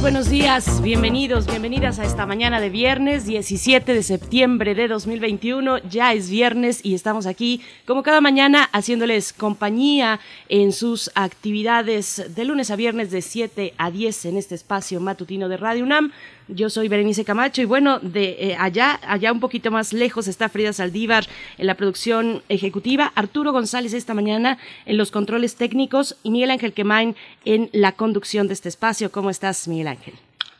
buenos días, bienvenidos, bienvenidas a esta mañana de viernes 17 de septiembre de 2021. Ya es viernes y estamos aquí como cada mañana haciéndoles compañía en sus actividades de lunes a viernes de 7 a 10 en este espacio matutino de Radio UNAM. Yo soy Berenice Camacho y bueno, de eh, allá, allá un poquito más lejos está Frida Saldívar en la producción ejecutiva, Arturo González esta mañana en los controles técnicos y Miguel Ángel Quemain en la conducción de este espacio. ¿Cómo estás, Miguel Ángel?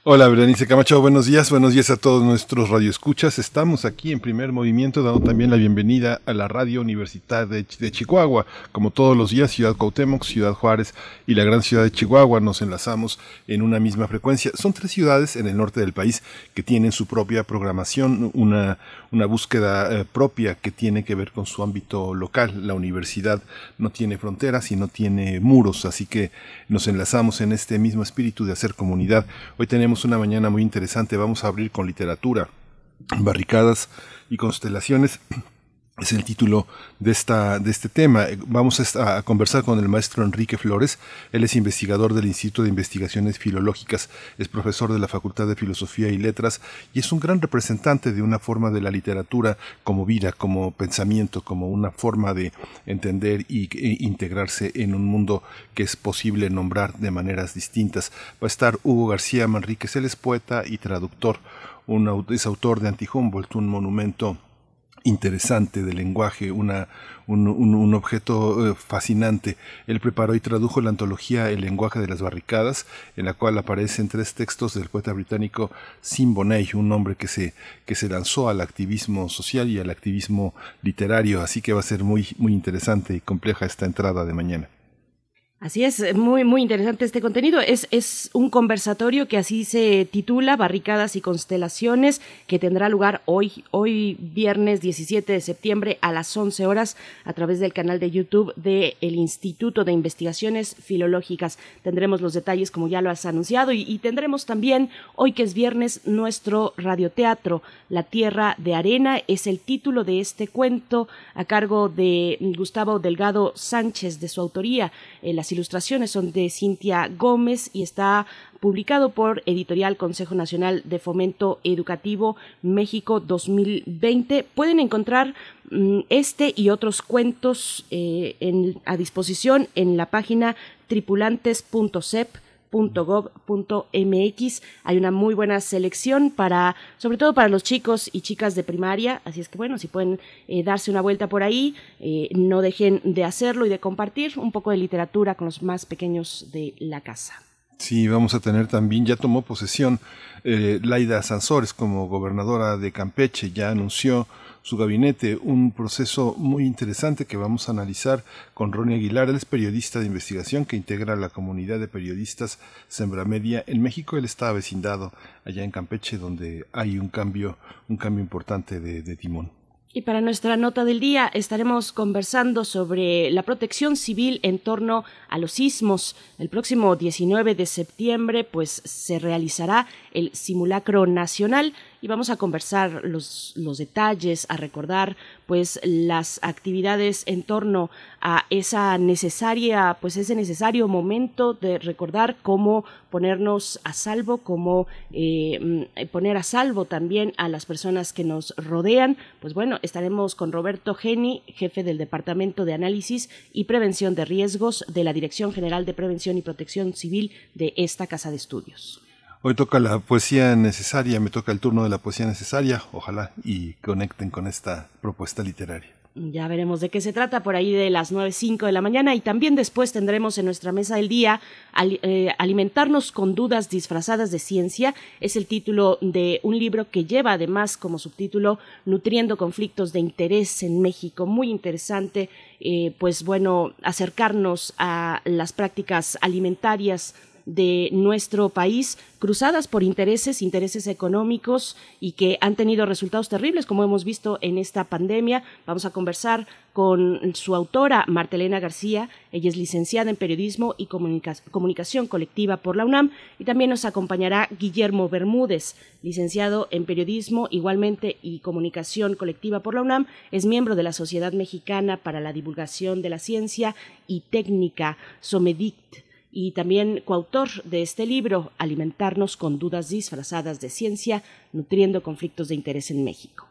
Hola, Berenice Camacho, buenos días, buenos días a todos nuestros radioescuchas. Estamos aquí en primer movimiento, dando también la bienvenida a la Radio Universidad de, Chihuahua. Como todos los días, Ciudad Cuauhtémoc, Ciudad Juárez y la gran ciudad de Chihuahua nos enlazamos en una misma frecuencia. Son tres ciudades en el norte del país que tienen su propia programación, una, una búsqueda eh, propia que tiene que ver con su ámbito local. La universidad no tiene fronteras y no tiene muros, así que nos enlazamos en este mismo espíritu de hacer comunidad. Hoy tenemos una mañana muy interesante. Vamos a abrir con literatura, barricadas y constelaciones. Es el título de, esta, de este tema. Vamos a, conversar con el maestro Enrique Flores. Él es investigador del Instituto de Investigaciones Filológicas, es profesor de la Facultad de Filosofía y Letras y es un gran representante de una forma de la literatura como vida, como pensamiento, como una forma de entender y, e integrarse en un mundo que es posible nombrar de maneras distintas. Va a estar Hugo García Manríquez, él es poeta y traductor, es autor de Anti-Humboldt, un monumento interesante del lenguaje, una, un, un, objeto eh, fascinante. Él preparó y tradujo la antología El lenguaje de las barricadas, en la cual aparecen tres textos del poeta británico Sim Bonnet, un hombre que se, que se lanzó al activismo social y al activismo literario, así que va a ser muy, muy interesante y compleja esta entrada de mañana. Así es, muy, muy interesante este contenido. Es, es un conversatorio que así se titula, Barricadas y Constelaciones, que tendrá lugar hoy, hoy viernes 17 de septiembre a las 11 horas a través del canal de YouTube del Instituto de Investigaciones Filológicas. Tendremos los detalles como ya lo has anunciado y, tendremos también, hoy que es viernes, nuestro radioteatro, La Tierra de Arena, es el título de este cuento a cargo de Gustavo Delgado Sánchez, de su autoría. El las ilustraciones son de Cintia Gómez y está publicado por Editorial Consejo Nacional de Fomento Educativo México 2020. Pueden encontrar mm, este y otros cuentos eh, a disposición en la página tripulantes.cep .gov.mx hay una muy buena selección para sobre todo para los chicos y chicas de primaria así es que bueno si pueden eh, darse una vuelta por ahí eh, no dejen de hacerlo y de compartir un poco de literatura con los más pequeños de la casa Sí, vamos a tener también, ya tomó posesión eh, Laida Sansores como gobernadora de Campeche, ya anunció su gabinete, un proceso muy interesante que vamos a analizar con Ronnie Aguilar. Él es periodista de investigación que integra la comunidad de periodistas Sembra Media en México. Él está vecindado allá en Campeche, donde hay un cambio, un cambio importante de timón. Y para nuestra nota del día estaremos conversando sobre la protección civil en torno a los sismos. El próximo 19 de septiembre pues se realizará el simulacro nacional y vamos a conversar los, los detalles, a recordar pues las actividades en torno a esa necesaria, pues ese necesario momento de recordar cómo ponernos a salvo, cómo eh, mm, poner a salvo también a las personas que nos rodean. Pues bueno, estaremos con Roberto Geni, jefe del Departamento de Análisis y Prevención de Riesgos de la Dirección General de Prevención y Protección Civil de esta Casa de Estudios. Hoy toca la poesía necesaria, me toca el turno de la poesía necesaria, ojalá y conecten con esta propuesta literaria. Ya veremos de qué se trata por ahí de las 9.05 de la mañana y también después tendremos en nuestra mesa del día eh, Alimentarnos con dudas disfrazadas de ciencia. Es el título de un libro que lleva además como subtítulo Nutriendo conflictos de interés en México. Muy interesante, eh, pues bueno, acercarnos a las prácticas alimentarias de nuestro país, cruzadas por intereses, intereses económicos y que han tenido resultados terribles, como hemos visto en esta pandemia. Vamos a conversar con su autora, Martelena García. Ella es licenciada en Periodismo y Comunicación Colectiva por la UNAM. Y también nos acompañará Guillermo Bermúdez, licenciado en Periodismo igualmente y Comunicación Colectiva por la UNAM. Es miembro de la Sociedad Mexicana para la Divulgación de la Ciencia y Técnica, SOMEDICT y también coautor de este libro, Alimentarnos con dudas disfrazadas de ciencia, nutriendo conflictos de interés en México.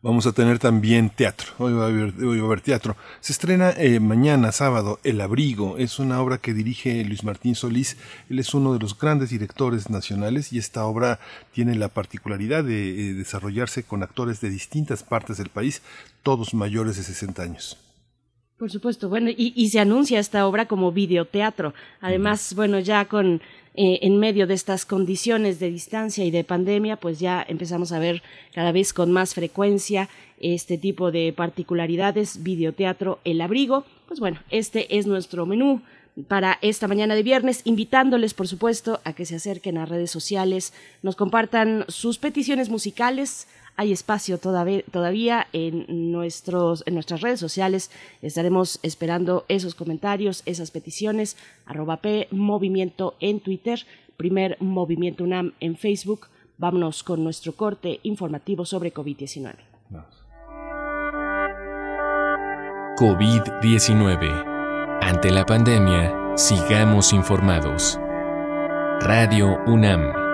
Vamos a tener también teatro. Hoy va a haber, teatro. Se estrena eh, mañana, sábado, El Abrigo. Es una obra que dirige Luis Martín Solís. Él es uno de los grandes directores nacionales y esta obra tiene la particularidad de eh, desarrollarse con actores de distintas partes del país, todos mayores de 60 años. Por supuesto, bueno, y, se anuncia esta obra como videoteatro. Además, bueno, ya con eh, en medio de estas condiciones de distancia y de pandemia, pues ya empezamos a ver cada vez con más frecuencia este tipo de particularidades, videoteatro, el abrigo. Pues bueno, este es nuestro menú para esta mañana de viernes, invitándoles, por supuesto, a que se acerquen a redes sociales, nos compartan sus peticiones musicales, hay espacio todavía, en, nuestros, en nuestras redes sociales. Estaremos esperando esos comentarios, esas peticiones. Arroba Movimiento en Twitter, primer Movimiento UNAM en Facebook. Vámonos con nuestro corte informativo sobre COVID-19. COVID-19. Ante la pandemia, sigamos informados. Radio UNAM.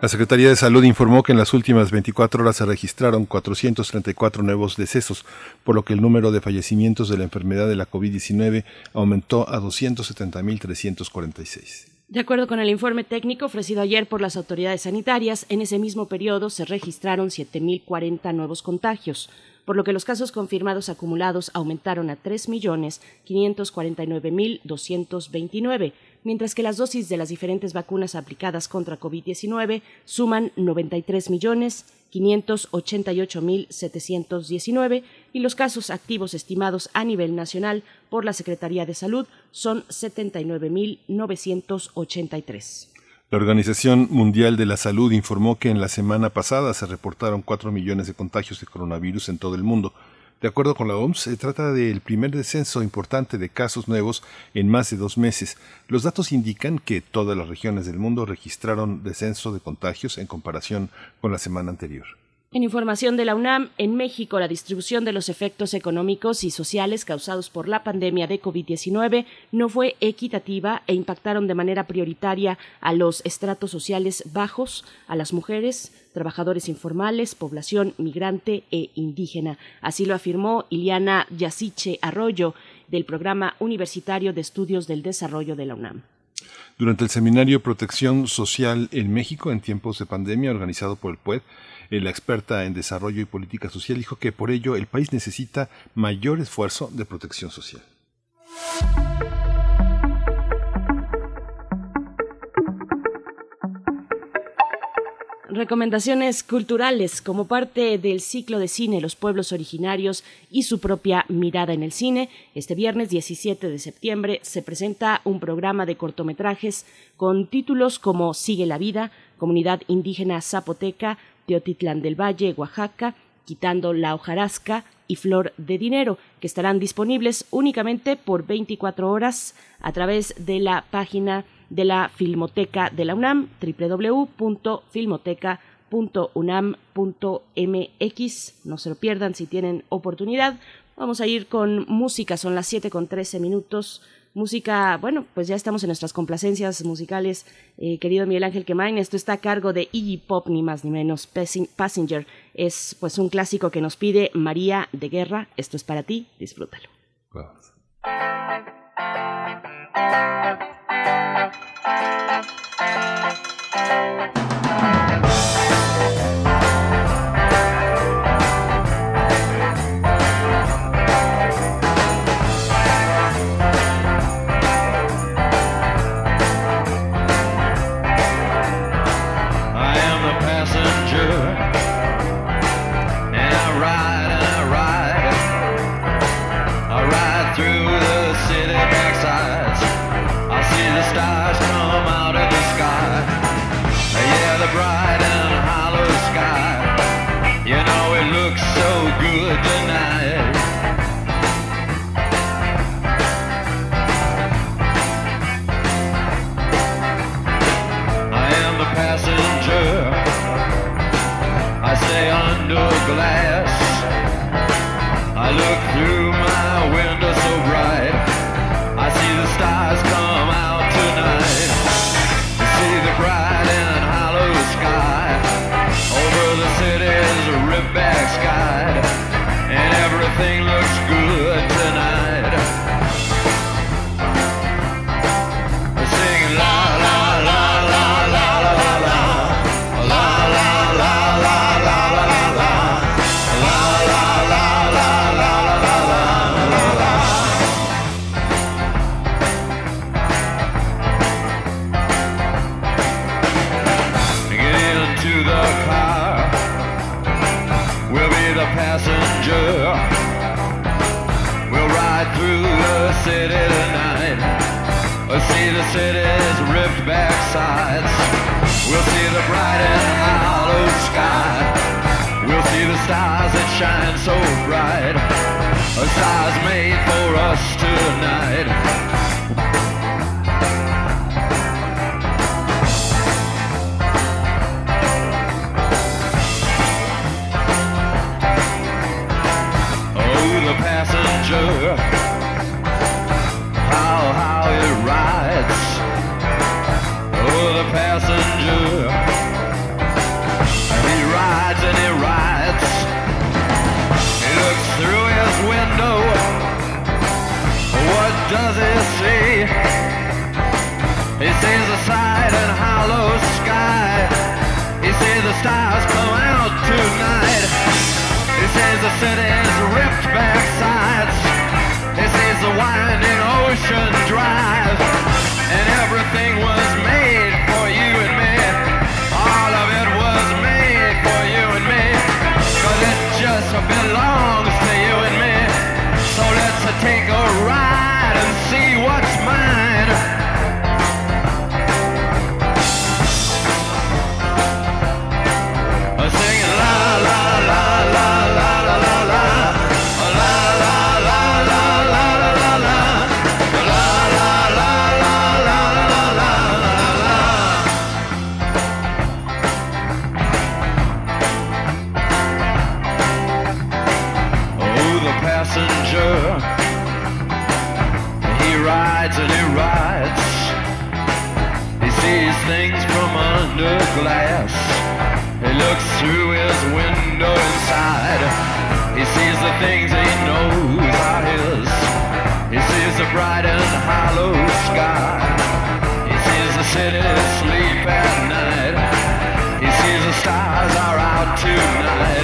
La Secretaría de Salud informó que en las últimas 24 horas se registraron 434 nuevos decesos, por lo que el número de fallecimientos de la enfermedad de la COVID-19 aumentó a 270.346. De acuerdo con el informe técnico ofrecido ayer por las autoridades sanitarias, en ese mismo periodo se registraron 7.040 nuevos contagios por lo que los casos confirmados acumulados aumentaron a 3.549.229, mientras que las dosis de las diferentes vacunas aplicadas contra COVID-19 suman 93.588.719 y los casos activos estimados a nivel nacional por la Secretaría de Salud son 79.983. La Organización Mundial de la Salud informó que en la semana pasada se reportaron 4 millones de contagios de coronavirus en todo el mundo. De acuerdo con la OMS, se trata del primer descenso importante de casos nuevos en más de dos meses. Los datos indican que todas las regiones del mundo registraron descenso de contagios en comparación con la semana anterior. En información de la UNAM, en México la distribución de los efectos económicos y sociales causados por la pandemia de COVID-19 no fue equitativa e impactaron de manera prioritaria a los estratos sociales bajos, a las mujeres, trabajadores informales, población migrante e indígena. Así lo afirmó Iliana Yasiche Arroyo del Programa Universitario de Estudios del Desarrollo de la UNAM. Durante el seminario Protección Social en México en tiempos de pandemia organizado por el PUED, la experta en desarrollo y política social dijo que por ello el país necesita mayor esfuerzo de protección social. Recomendaciones culturales como parte del ciclo de cine Los pueblos originarios y su propia mirada en el cine. Este viernes 17 de septiembre se presenta un programa de cortometrajes con títulos como Sigue la vida, Comunidad Indígena Zapoteca, Teotitlán del Valle, Oaxaca, quitando la hojarasca y flor de dinero, que estarán disponibles únicamente por 24 horas a través de la página de la Filmoteca de la UNAM, www.filmoteca.unam.mx. No se lo pierdan si tienen oportunidad. Vamos a ir con música, son las 7 con 13 minutos música, bueno, pues ya estamos en nuestras complacencias musicales, eh, querido Miguel Ángel Quemain, esto está a cargo de Iggy Pop, ni más ni menos, Passenger, es pues un clásico que nos pide María de Guerra, esto es para ti, disfrútalo. Car. We'll be the passenger. We'll ride through the city tonight. We'll see the city's ripped back sides. We'll see the bright and hollow sky. We'll see the stars that shine so bright. A stars made for us tonight. Passenger. How, how it rides. Oh, the passenger. He rides and he rides. He looks through his window. What does he see? He sees the side and hollow sky. He sees the stars come out tonight. He sees the city's ripped back sides. He sees the winding ocean drive. And everything was made for you and me. All of it was made for you and me. Cause it just belongs to you and me. So let's take a ride and see what's mine. Stars are out tonight.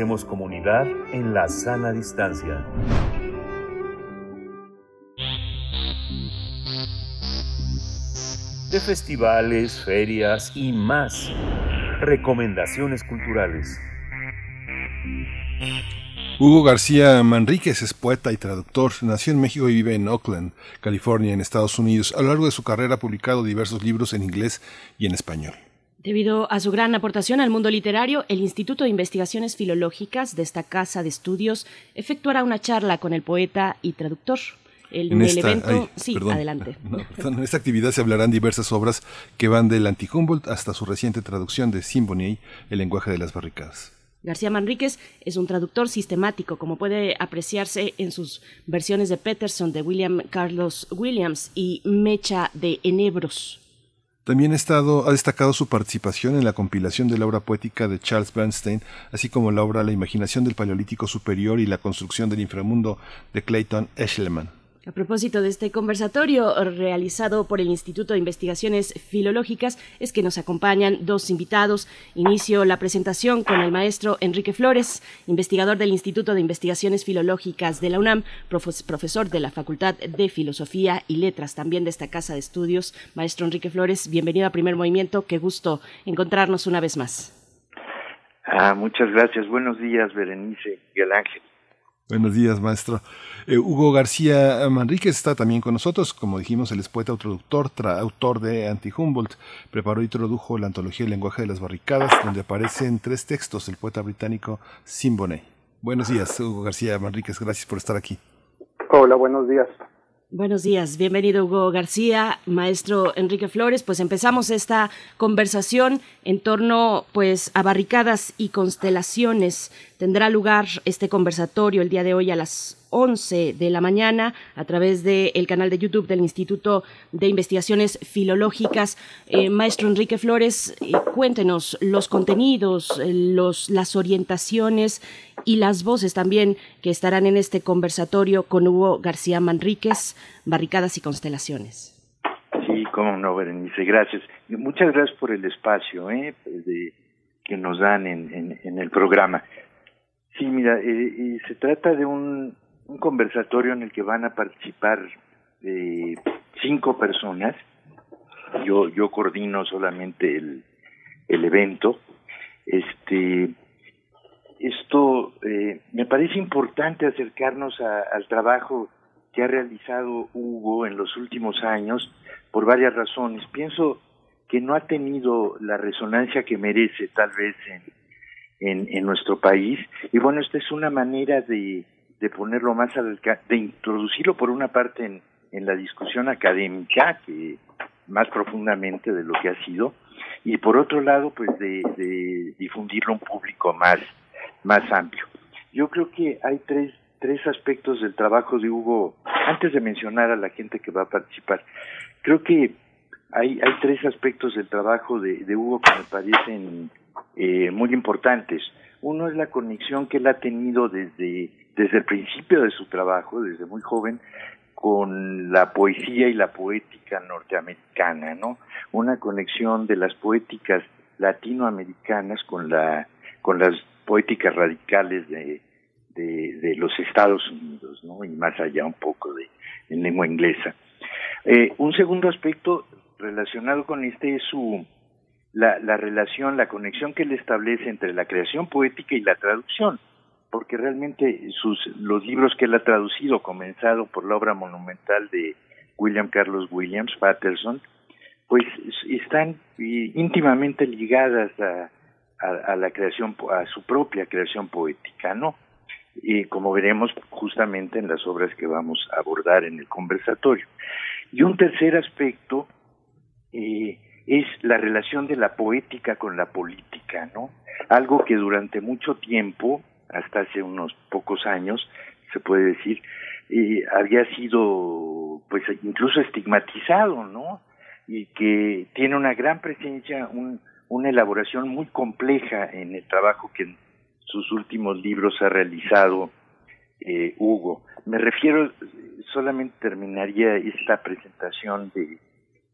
Hacemos comunidad en la sana distancia. De festivales, ferias y más. Recomendaciones culturales. Hugo García Manríquez es poeta y traductor. Nació en México y vive en Oakland, California, en Estados Unidos. A lo largo de su carrera ha publicado diversos libros en inglés y en español. Debido a su gran aportación al mundo literario, el Instituto de Investigaciones Filológicas de esta casa de estudios efectuará una charla con el poeta y traductor. El, En el esta- evento, ay, sí, perdón. adelante. No, perdón, en esta actividad se hablarán diversas obras que van del anti-Humboldt hasta su reciente traducción de Symphony, El lenguaje de las barricadas. García Manríquez es un traductor sistemático, como puede apreciarse en sus versiones de Peterson de William Carlos Williams y Mecha de Enebros. También ha, estado, ha destacado su participación en la compilación de la obra poética de Charles Bernstein, así como la obra La imaginación del Paleolítico Superior y la construcción del inframundo de Clayton Eshelman. A propósito de este conversatorio realizado por el Instituto de Investigaciones Filológicas, es que nos acompañan dos invitados. Inicio la presentación con el maestro Enrique Flores, investigador del Instituto de Investigaciones Filológicas de la UNAM, profesor de la Facultad de Filosofía y Letras también de esta casa de estudios. Maestro Enrique Flores, bienvenido a Primer Movimiento. Qué gusto encontrarnos una vez más. Ah, muchas gracias. Buenos días, Berenice y el Ángel. Buenos días, maestro. Eh, Hugo García Manríquez está también con nosotros. Como dijimos, él es poeta, traductor, autor de Anti-Humboldt. Preparó y introdujo la antología El lenguaje de las barricadas, donde aparecen tres textos del poeta británico Simboney. Buenos días, Hugo García Manríquez. Gracias por estar aquí. Hola, buenos días. Buenos días, bienvenido Hugo García, maestro Enrique Flores. Pues empezamos esta conversación en torno pues a barricadas y constelaciones. Tendrá lugar este conversatorio el día de hoy a las 11 de la mañana a través del canal de YouTube del Instituto de Investigaciones Filológicas. Eh, maestro Enrique Flores, eh, cuéntenos los contenidos, eh, los, las orientaciones y las voces también que estarán en este conversatorio con Hugo García Manríquez, Barricadas y Constelaciones. Sí, cómo no, Berenice, gracias. Muchas gracias por el espacio pues, que nos dan en, en, el programa. Sí, mira, se trata de un, un conversatorio en el que van a participar eh, cinco personas. Yo, yo coordino solamente el, el evento. Este, esto eh, me parece importante acercarnos al trabajo que ha realizado Hugo en los últimos años por varias razones. Pienso que no ha tenido la resonancia que merece tal vez en, en, en nuestro país y bueno, esta es una manera de, de ponerlo más al de introducirlo por una parte en, en la discusión académica, que más profundamente de lo que ha sido, y por otro lado, pues de, de difundirlo a un público más, más amplio. Yo creo que hay tres, tres aspectos del trabajo de Hugo, antes de mencionar a la gente que va a participar, creo que hay, hay tres aspectos del trabajo de, de Hugo que me parecen eh, muy importantes. Uno es la conexión que él ha tenido desde desde el principio de su trabajo, desde muy joven, con la poesía y la poética norteamericana, ¿no? Una conexión de las poéticas latinoamericanas con la con las poéticas radicales de, los Estados Unidos, ¿no? Y más allá un poco de en lengua inglesa. Eh, un segundo aspecto relacionado con este es su la, la relación, la conexión que él establece entre la creación poética y la traducción porque realmente sus los libros que él ha traducido, comenzado por la obra monumental de William Carlos Williams, Patterson, pues están íntimamente ligadas a, a, la creación, a su propia creación poética, ¿no? Y como veremos justamente en las obras que vamos a abordar en el conversatorio. Y un tercer aspecto eh, es la relación de la poética con la política, ¿no? Algo que durante mucho tiempo hasta hace unos pocos años, se puede decir, y había sido pues incluso estigmatizado, ¿no? Y que tiene una gran presencia, un, una elaboración muy compleja en el trabajo que en sus últimos libros ha realizado eh, Hugo. Me refiero, solamente terminaría esta presentación de,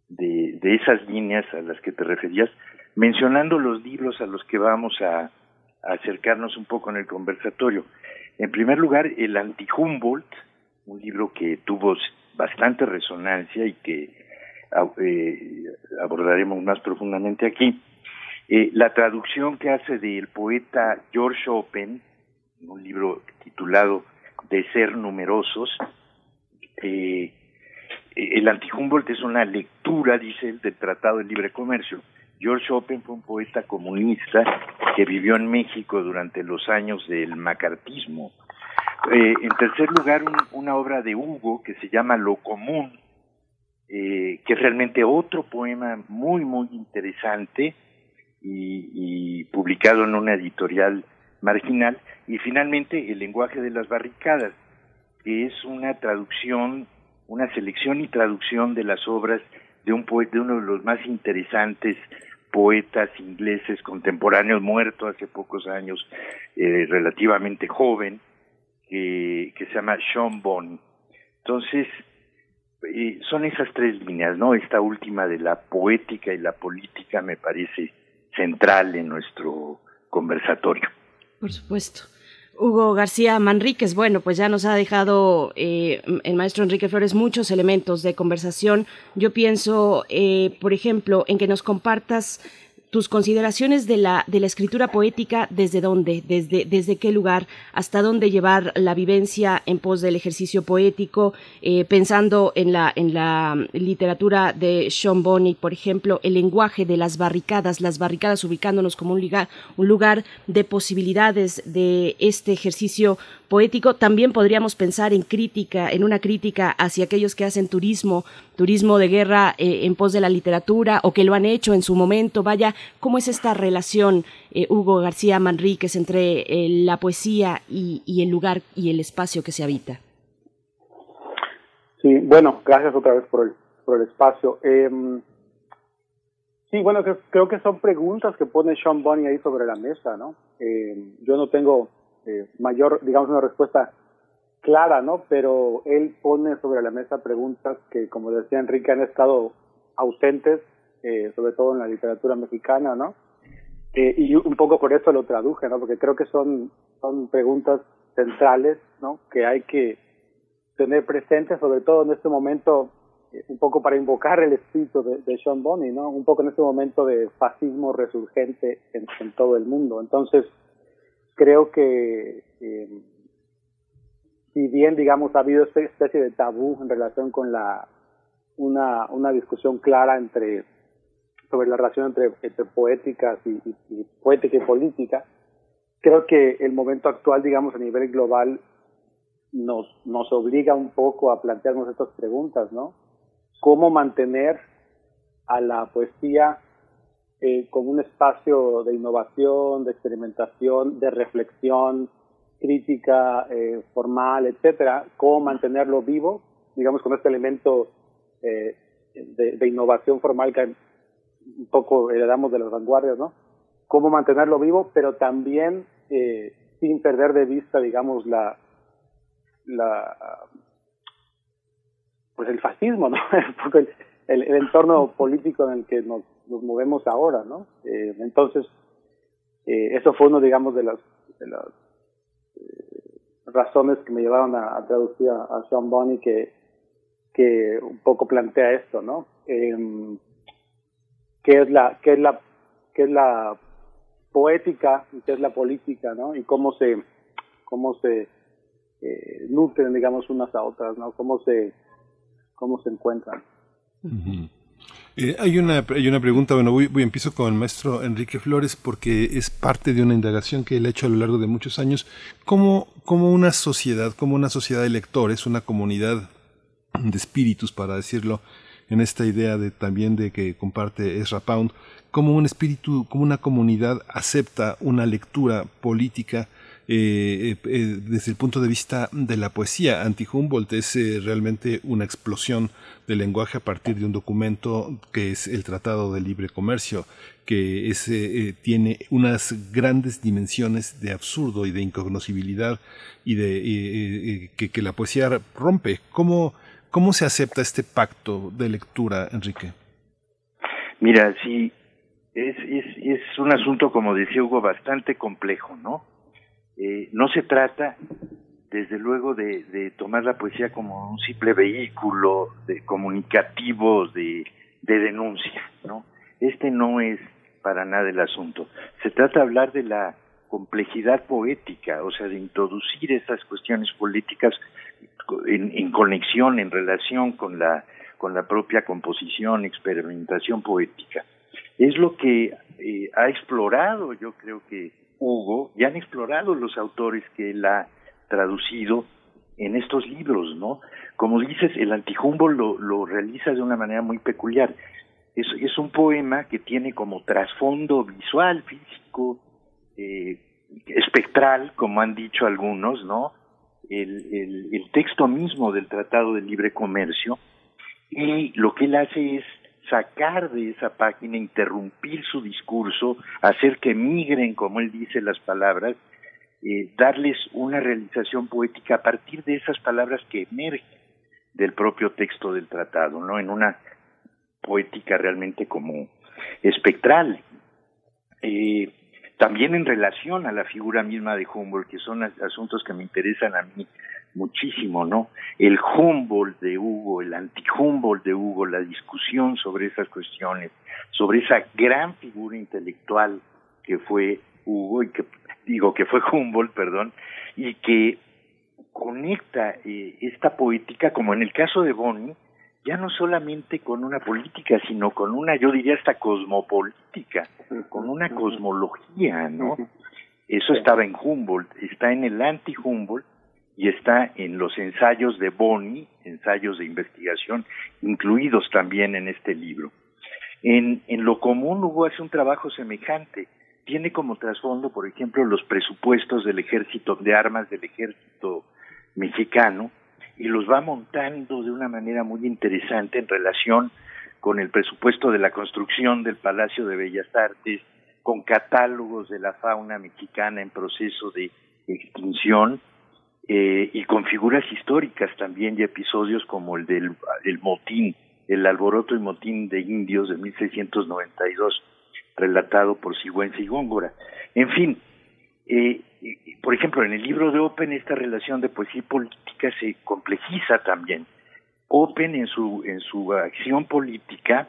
de esas líneas a las que te referías, mencionando los libros a los que vamos a, acercarnos un poco en el conversatorio. En primer lugar, el Anti-Humboldt, un libro que tuvo bastante resonancia y que eh, abordaremos más profundamente aquí. Eh, la traducción que hace del poeta George Open, un libro titulado De ser numerosos, eh, el Anti-Humboldt es una lectura, dice él, del Tratado de Libre Comercio. George Open fue un poeta comunista que vivió en México durante los años del macartismo. Eh, en tercer lugar, una obra de Hugo que se llama Lo Común, eh, que es realmente otro poema muy, muy interesante y, publicado en una editorial marginal. Y finalmente, El lenguaje de las barricadas, que es una traducción, una selección y traducción de las obras de un de uno de los más interesantes poetas ingleses contemporáneos muerto hace pocos años, eh, relativamente joven, que, se llama Sean Bond. Entonces, eh, son esas tres líneas, ¿no? Esta última de la poética y la política me parece central en nuestro conversatorio. Por supuesto. Hugo García Manríquez, bueno, pues ya nos ha dejado eh, el maestro Enrique Flores muchos elementos de conversación. Yo pienso, eh, por ejemplo, en que nos compartas tus consideraciones de la, de la escritura poética, ¿desde dónde? Desde, ¿Desde qué lugar? ¿Hasta dónde llevar la vivencia en pos del ejercicio poético? Eh, pensando en la, en la literatura de Sean Bonney, por ejemplo, el lenguaje de las barricadas, las barricadas ubicándonos como un lugar, un lugar de posibilidades de este ejercicio poético. También podríamos pensar en crítica, en una crítica hacia aquellos que hacen turismo, turismo de guerra eh, en pos de la literatura o que lo han hecho en su momento. Vaya, ¿cómo es esta relación, eh, Hugo García Manríquez, entre eh, la poesía y, el lugar y el espacio que se habita? Sí, bueno, gracias otra vez por el, por el espacio. Em, sí, bueno, creo, que son preguntas que pone Sean ahí sobre la mesa, ¿no? Em, yo no tengo mayor, digamos, una respuesta clara, ¿no? Pero él pone sobre la mesa preguntas que, como decía Enrique, han estado ausentes, eh, sobre todo en la literatura mexicana, ¿no? Eh, y un poco por eso lo traduje, ¿no? Porque creo que son, son preguntas centrales, ¿no? Que hay que tener presentes, sobre todo en este momento, eh, un poco para invocar el espíritu de, de, Sean Bonney, ¿no? Un poco en este momento de fascismo resurgente en, en todo el mundo. Entonces, creo que eh, si bien digamos ha habido esta especie de tabú en relación con la una, una discusión clara entre sobre la relación entre, entre poéticas y, poética y política creo que el momento actual digamos a nivel global nos nos obliga un poco a plantearnos estas preguntas no cómo mantener a la poesía eh, como un espacio de innovación, de experimentación, de reflexión crítica, eh, formal, etcétera, cómo mantenerlo vivo, digamos, con este elemento eh, de, innovación formal que un poco heredamos de las vanguardias, ¿no? Cómo mantenerlo vivo, pero también eh, sin perder de vista, digamos, la, la pues el fascismo, ¿no? el, el, entorno político en el que nos nos movemos ahora, ¿no? Eh, entonces, eh, eso fue uno, digamos, de las, de las eh, razones que me llevaron a, traducir a, Sean Bonney que, que un poco plantea esto, ¿no? Eh, ¿Qué es la, qué es la, qué es la poética y qué es la política, ¿no? Y cómo se, cómo se eh, nutren, digamos, unas a otras, ¿no? Cómo se, cómo se encuentran. Eh, hay, una, hay una pregunta, bueno, voy, voy, empiezo con el maestro Enrique Flores porque es parte de una indagación que él ha hecho a lo largo de muchos años. ¿Cómo, cómo una sociedad, como una sociedad de lectores, una comunidad de espíritus, para decirlo, en esta idea de también de que comparte Ezra Pound, como un espíritu, como una comunidad acepta una lectura política eh, eh, desde el punto de vista de la poesía. Anti-Humboldt es eh, realmente una explosión del lenguaje a partir de un documento que es el Tratado de Libre Comercio, que es, tiene unas grandes dimensiones de absurdo y de incognoscibilidad y de que, la poesía rompe. ¿Cómo, ¿Cómo se acepta este pacto de lectura, Enrique? Mira, sí, es, es un asunto, como decía Hugo, bastante complejo, ¿no? Eh, no se trata, desde luego, de, de, tomar la poesía como un simple vehículo de comunicativo de, de denuncia, ¿no? Este no es para nada el asunto. Se trata de hablar de la complejidad poética, o sea, de introducir esas cuestiones políticas en, en conexión, en relación con la, con la propia composición, experimentación poética. Es lo que eh, ha explorado, yo creo que Hugo, ya han explorado los autores que él ha traducido en estos libros, ¿no? Como dices, el antijumbo lo, realiza de una manera muy peculiar. Es, es un poema que tiene como trasfondo visual, físico, eh, espectral, como han dicho algunos, ¿no? El, el, el texto mismo del Tratado de Libre Comercio, y lo que él hace es sacar de esa página, interrumpir su discurso, hacer que migren, como él dice, las palabras, eh, darles una realización poética a partir de esas palabras que emergen del propio texto del tratado, ¿no? En una poética realmente como espectral. Eh, también en relación a la figura misma de Humboldt, que son asuntos que me interesan a mí muchísimo, ¿no? El Humboldt de Hugo, el anti-Humboldt de Hugo, la discusión sobre esas cuestiones, sobre esa gran figura intelectual que fue Hugo y que digo que fue Humboldt, perdón, y que conecta eh, esta poética, como en el caso de Bonnie, ya no solamente con una política, sino con una, yo diría hasta cosmopolítica, con una cosmología, ¿no? Eso estaba en Humboldt, está en el anti-Humboldt y está en los ensayos de Boni, ensayos de investigación, incluidos también en este libro. En, en lo común Hugo hace un trabajo semejante, tiene como trasfondo, por ejemplo, los presupuestos del ejército, de armas del ejército mexicano, y los va montando de una manera muy interesante en relación con el presupuesto de la construcción del Palacio de Bellas Artes, con catálogos de la fauna mexicana en proceso de extinción eh, y con figuras históricas también y episodios como el del el motín, el alboroto y motín de indios de 1692, relatado por Sigüenza y Góngora. En fin, eh, por ejemplo, en el libro de Open esta relación de poesía y política se complejiza también. Open en su, en su acción política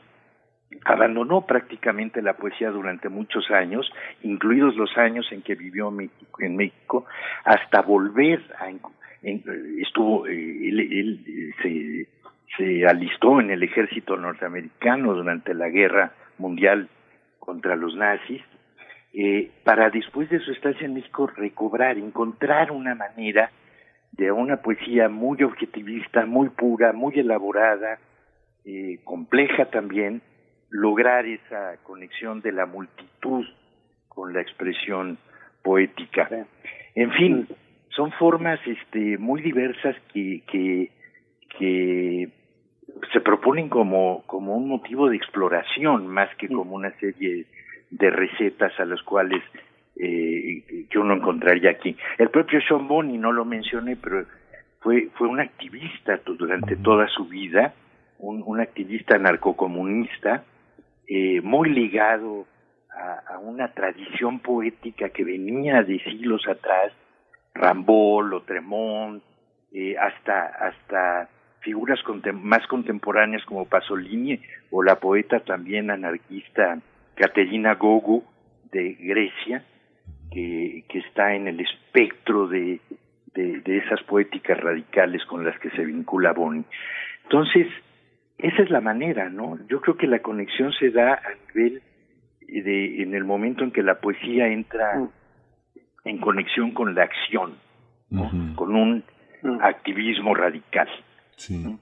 abandonó prácticamente la poesía durante muchos años, incluidos los años en que vivió México, en México, hasta volver a estuvo eh, él, se, se alistó en el ejército norteamericano durante la guerra mundial contra los nazis eh, para después de su estancia en México recobrar, encontrar una manera de una poesía muy objetivista, muy pura, muy elaborada, eh, compleja también, lograr esa conexión de la multitud con la expresión poética. En fin, son formas este, muy diversas que, que, que se proponen como, como un motivo de exploración más que como una serie de recetas a las cuales eh, que uno encontraría aquí. El propio Sean Bonney, no lo mencioné, pero fue, fue un activista durante toda su vida, un, un activista narcocomunista, eh, muy ligado a, a, una tradición poética que venía de siglos atrás, Rambol o Tremont, eh, hasta, hasta figuras más contemporáneas como Pasolini o la poeta también anarquista Caterina Gogo de Grecia, que, que está en el espectro de, de, esas poéticas radicales con las que se vincula Boni. Entonces, esa es la manera, ¿no? Yo creo que la conexión se da a nivel de, en el momento en que la poesía entra mm. en conexión con la acción, con un mm. activismo radical. Sí.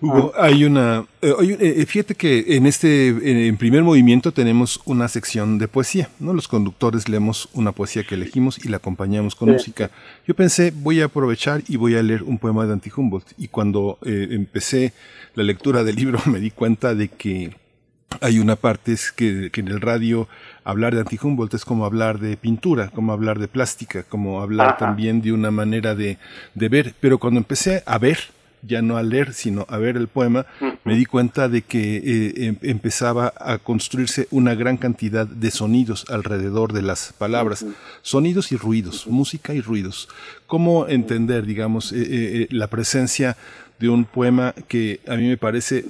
Hugo, hay una. Eh, eh, fíjate que en este en primer movimiento tenemos una sección de poesía, ¿no? Los conductores leemos una poesía que elegimos y la acompañamos con música. Yo pensé, voy a aprovechar y voy a leer un poema de Anti-Humboldt. Y cuando eh, empecé la lectura del libro me di cuenta de que hay una parte es que, que en el radio hablar de Anti-Humboldt es como hablar de pintura, como hablar de plástica, como hablar también de una manera de, de ver. Pero cuando empecé a ver, ya no a leer, sino a ver el poema, me di cuenta de que eh, em, empezaba a construirse una gran cantidad de sonidos alrededor de las palabras, sonidos y ruidos, música y ruidos. ¿Cómo entender, digamos, eh, eh, la presencia de un poema que a mí me parece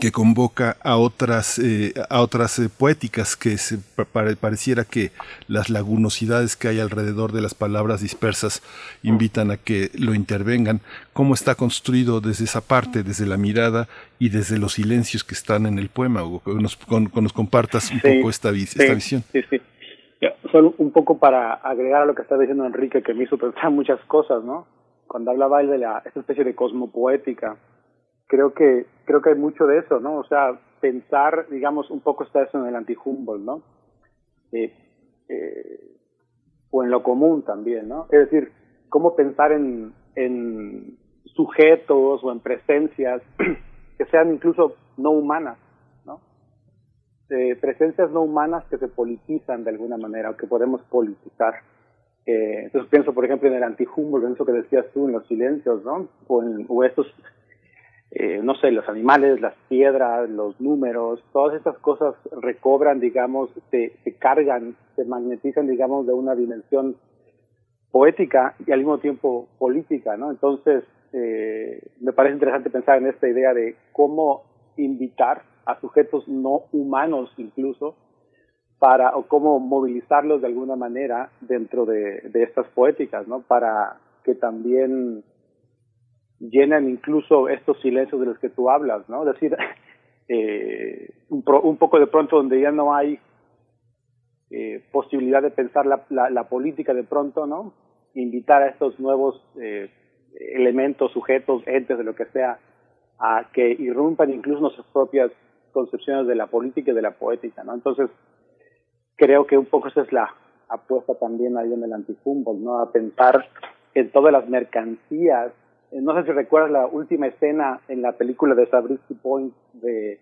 que convoca a otras, eh, a otras eh, poéticas que se, pareciera que las lagunosidades que hay alrededor de las palabras dispersas invitan a que lo intervengan. ¿Cómo está construido desde esa parte, desde la mirada y desde los silencios que están en el poema? Hugo? Que nos, nos compartas un poco esta, esta visión. Sí, sí. Solo un poco para agregar a lo que está diciendo Enrique, que me hizo pensar muchas cosas, ¿no? Cuando hablaba él de la, esta especie de cosmopoética, creo que creo que hay mucho de eso, ¿no? O sea, pensar, digamos, un poco está eso en el anti-Humboldt, ¿no? Eh, eh, o en lo común también, ¿no? Es decir, cómo pensar en, en sujetos o en presencias que sean incluso no humanas, ¿no? Eh, presencias no humanas que se politizan de alguna manera o que podemos politizar. Eh, entonces pienso, por ejemplo, en el anti-Humboldt, en eso que decías tú, en los silencios, ¿no? O, en, o estos eh, no sé, los animales, las piedras, los números, todas estas cosas recobran, digamos, se, se cargan, se magnetizan, digamos, de una dimensión poética y al mismo tiempo política, ¿no? Entonces, eh, me parece interesante pensar en esta idea de cómo invitar a sujetos no humanos incluso para o cómo movilizarlos de alguna manera dentro de, de estas poéticas, ¿no? Para que también llenen incluso estos silencios de los que tú hablas, ¿no? Es decir, eh, un, pro, un poco de pronto donde ya no hay eh, posibilidad de pensar la, la, la, política de pronto, ¿no? Invitar a estos nuevos eh, elementos, sujetos, entes, de lo que sea, a que irrumpan incluso nuestras propias concepciones de la política y de la poética, ¿no? Entonces, creo que un poco esa es la apuesta también ahí en el antifútbol, ¿no? A pensar en todas las mercancías. No sé si recuerdas la última escena en la película de Sabrisky Point de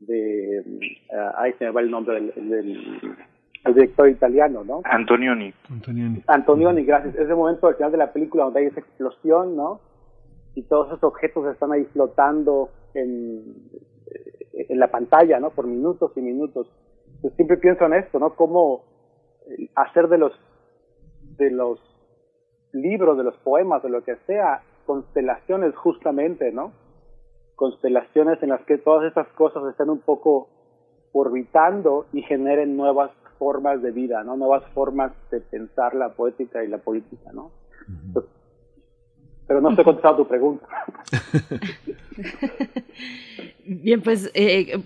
de uh, ahí se me va el nombre del, del el director italiano, ¿no? Antonioni. Antonioni. Antonioni, gracias. Ese momento al final de la película donde hay esa explosión, ¿no? Y todos esos objetos están ahí flotando en, en la pantalla, ¿no? Por minutos y minutos. Yo siempre pienso en esto, ¿no? Cómo hacer de los de los libros, de los poemas, de lo que sea, constelaciones justamente, ¿no? Constelaciones en las que todas estas cosas estén un poco orbitando y generen nuevas formas de vida, ¿no? Nuevas formas de pensar la poética y la política, ¿no? Entonces, pero no estoy contestando tu pregunta. Bien, pues eh,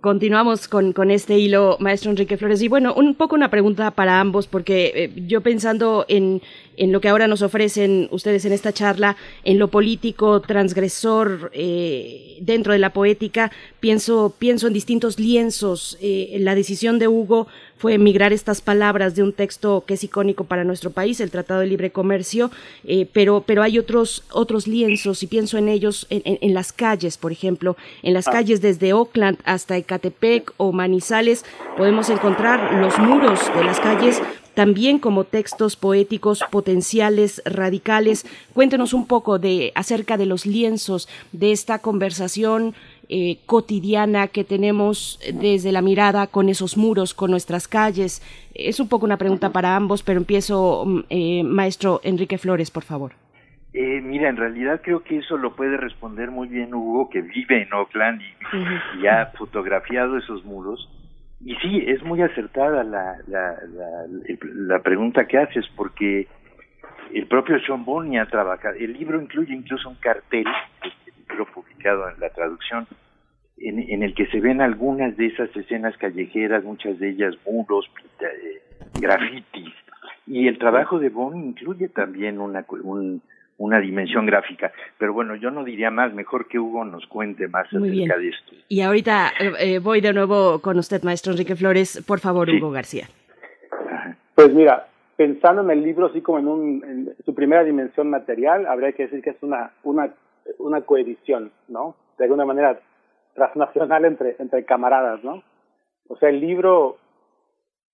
continuamos con, con, este hilo, maestro Enrique Flores. Y bueno, un poco una pregunta para ambos, porque eh, yo pensando en, en, lo que ahora nos ofrecen ustedes en esta charla, en lo político transgresor eh, dentro de la poética, pienso, pienso en distintos lienzos. la decisión de Hugo fue emigrar estas palabras de un texto que es icónico para nuestro país, el Tratado de Libre Comercio, pero, pero hay otros, otros lienzos, y pienso en ellos en, en, en las calles, por ejemplo, en las las calles desde Oakland hasta Ecatepec o Manizales podemos encontrar los muros de las calles también como textos poéticos potenciales, radicales. Cuéntenos un poco de acerca de los lienzos de esta conversación eh, cotidiana que tenemos desde la mirada con esos muros, con nuestras calles. Es un poco una pregunta para ambos, pero empiezo, mm, eh, maestro Enrique Flores, por favor. Eh, mira, en realidad creo que eso lo puede responder muy bien Hugo, que vive en Oakland y, y ha fotografiado esos muros. Y sí, es muy acertada la, la, la, la, pregunta que haces, porque el propio Sean Bonney ha trabajado. El libro incluye incluso un cartel, libro publicado en la traducción, en, en el que se ven algunas de esas escenas callejeras, muchas de ellas muros, eh, grafitis. Y el trabajo de Bonney incluye también una, un, una dimensión gráfica. Pero bueno, yo no diría más, mejor que Hugo nos cuente más Muy acerca bien. de esto. Y ahorita eh, eh, voy de nuevo con usted, maestro Enrique Flores. Por favor, sí. Hugo García. Pues mira, pensando en el libro así como en, un, en su primera dimensión material, habría que decir que es una, una, una coedición, ¿no? De alguna manera transnacional entre, entre camaradas, ¿no? O sea, el libro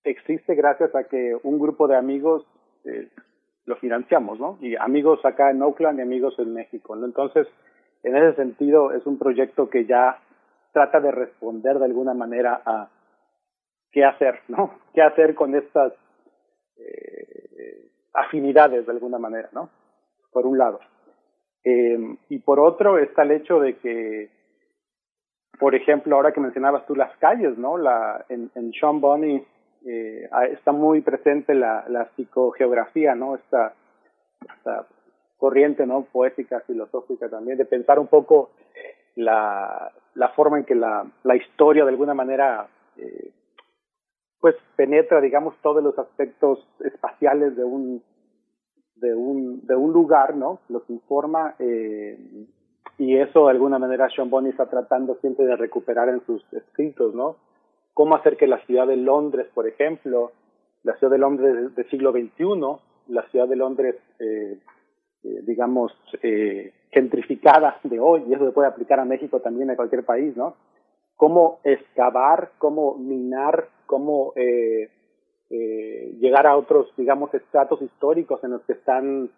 existe gracias a que un grupo de amigos eh, lo financiamos, ¿no? Y amigos acá en Oakland y amigos en México, ¿no? Entonces, en ese sentido, es un proyecto que ya trata de responder de alguna manera a qué hacer, ¿no? ¿Qué hacer con estas eh, afinidades de alguna manera, ¿no? Por un lado. Eh, y por otro está el hecho de que, por ejemplo, ahora que mencionabas tú las calles, ¿no? La, en, en Sean Bonney eh, está muy presente la, la psicogeografía, ¿no? Esta, esta corriente, ¿no? Poética, filosófica también, de pensar un poco la, la forma en que la, la historia de alguna manera, eh, pues penetra, digamos, todos los aspectos espaciales de un, de un, de un lugar, ¿no? Los informa, eh, y eso de alguna manera Sean Bonney está tratando siempre de recuperar en sus escritos, ¿no? cómo hacer que la ciudad de Londres, por ejemplo, la ciudad de Londres del siglo XXI, la ciudad de Londres, eh, eh, digamos, gentrificada de hoy, y eso se puede aplicar a México también, a cualquier país, ¿no? Cómo excavar, cómo minar, cómo eh, llegar a otros, digamos, estratos históricos en los que están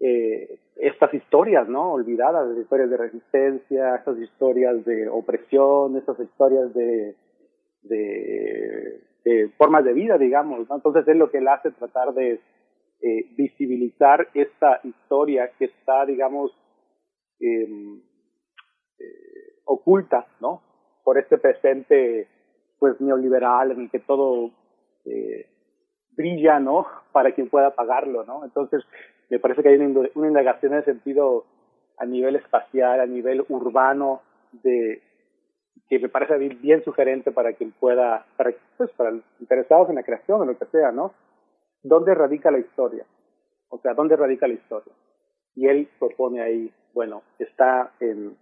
eh, estas historias, ¿no? Olvidadas, historias de resistencia, estas historias de opresión, estas historias de formas de vida, digamos, ¿no? Entonces es lo que él hace tratar de eh, visibilizar esta historia que está, digamos, em, eh, oculta, ¿no? Por este presente, pues, neoliberal en el que todo eh, brilla, ¿no? Para quien pueda pagarlo, ¿no? Entonces, me parece que hay una, indagación en el sentido a nivel espacial, a nivel urbano, de que me parece bien sugerente para quien pueda, para, pues, para los interesados en la creación, en lo que sea, ¿no? ¿Dónde radica la historia? O sea, ¿dónde radica la historia? Y él propone ahí, bueno, está en,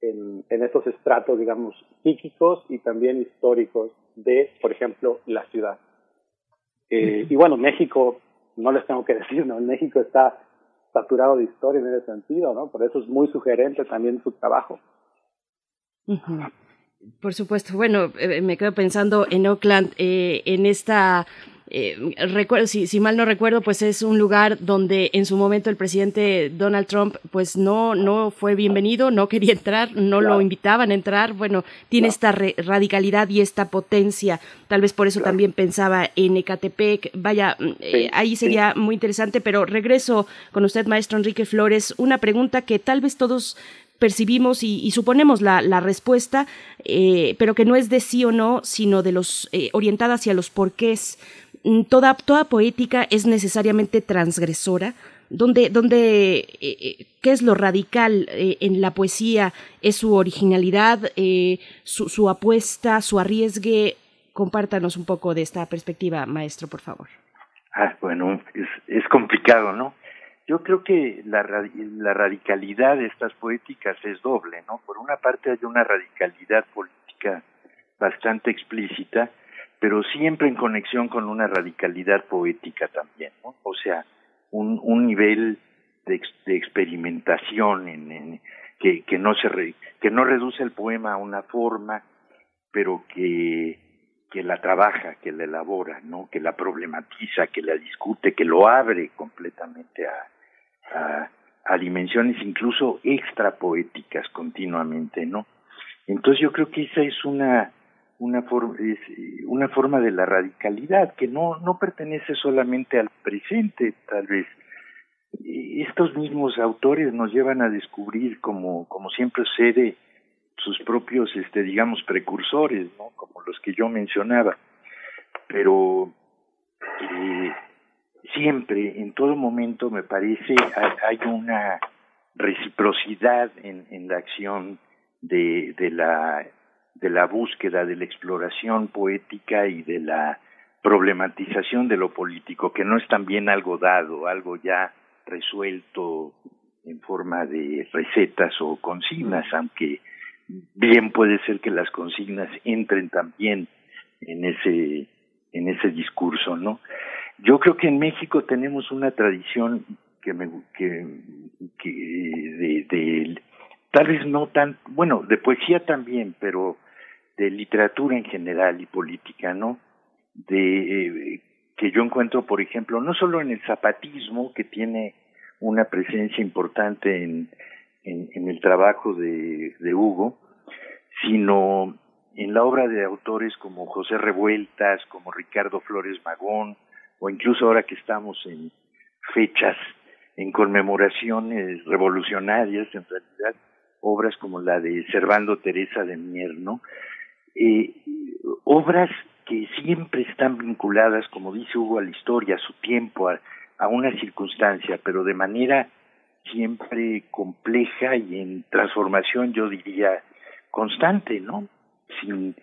en, en estos estratos, digamos, psíquicos y también históricos de, por ejemplo, la ciudad. Eh, y bueno, México, no les tengo que decir, ¿no? México está saturado de historia en ese sentido, ¿no? Por eso es muy sugerente también su trabajo. Por supuesto. Bueno, eh, me quedo pensando en Oakland, eh, en esta eh, recuerdo, si, si, mal no recuerdo, pues es un lugar donde en su momento el presidente Donald Trump pues no, no fue bienvenido, no quería entrar, no lo invitaban a entrar, bueno, tiene esta radicalidad y esta potencia, tal vez por eso también pensaba en Ecatepec, vaya, mm, eh, ahí sería muy interesante, pero regreso con usted, maestro Enrique Flores, una pregunta que tal vez todos percibimos y, suponemos la, la respuesta, eh, pero que no es de sí o no, sino de los eh, orientada hacia los porqués. Mm, toda, toda poética es necesariamente transgresora. Donde, donde eh, ¿Qué es lo radical en la poesía? ¿Es su originalidad, su, su apuesta, su arriesgue? Compártanos un poco de esta perspectiva, maestro, por favor. Ah, bueno, es, es complicado, ¿no? Yo creo que la, la radicalidad de estas poéticas es doble, ¿no? Por una parte hay una radicalidad política bastante explícita, pero siempre en conexión con una radicalidad poética también, ¿no? O sea, un, un nivel de, de experimentación en, en, que, que no se re, que no reduce el poema a una forma, pero que que la trabaja, que la elabora, ¿no? Que la problematiza, que la discute, que lo abre completamente a, a, a dimensiones incluso extrapoéticas continuamente, ¿no? Entonces yo creo que esa es una una forma de la radicalidad que no no pertenece solamente al presente, tal vez. Estos mismos autores nos llevan a descubrir como como siempre sucede sus propios este digamos precursores. Como los que yo mencionaba. Pero eh, siempre, en todo momento, me parece, hay una reciprocidad en, en la acción de, de, la, de la búsqueda, de la exploración poética y de la problematización de lo político, que no es también algo dado, algo ya resuelto en forma de recetas o consignas, aunque bien puede ser que las consignas entren también en ese en ese discurso, ¿no? Yo creo que en México tenemos una tradición que me que, que de, de tal vez no tan bueno de poesía también, pero de literatura en general y política, ¿no? De eh, que yo encuentro, por ejemplo, no solo en el zapatismo que tiene una presencia importante en, en, el trabajo de, de Hugo, sino en la obra de autores como José Revueltas, como Ricardo Flores Magón, o incluso ahora que estamos en fechas, en conmemoraciones revolucionarias, en realidad, obras como la de Servando Teresa de Mier, ¿no? Eh, obras que siempre están vinculadas, como dice Hugo, a la historia, a su tiempo, a, a una circunstancia, pero de manera siempre compleja y en transformación, yo diría, constante, ¿no? Sin,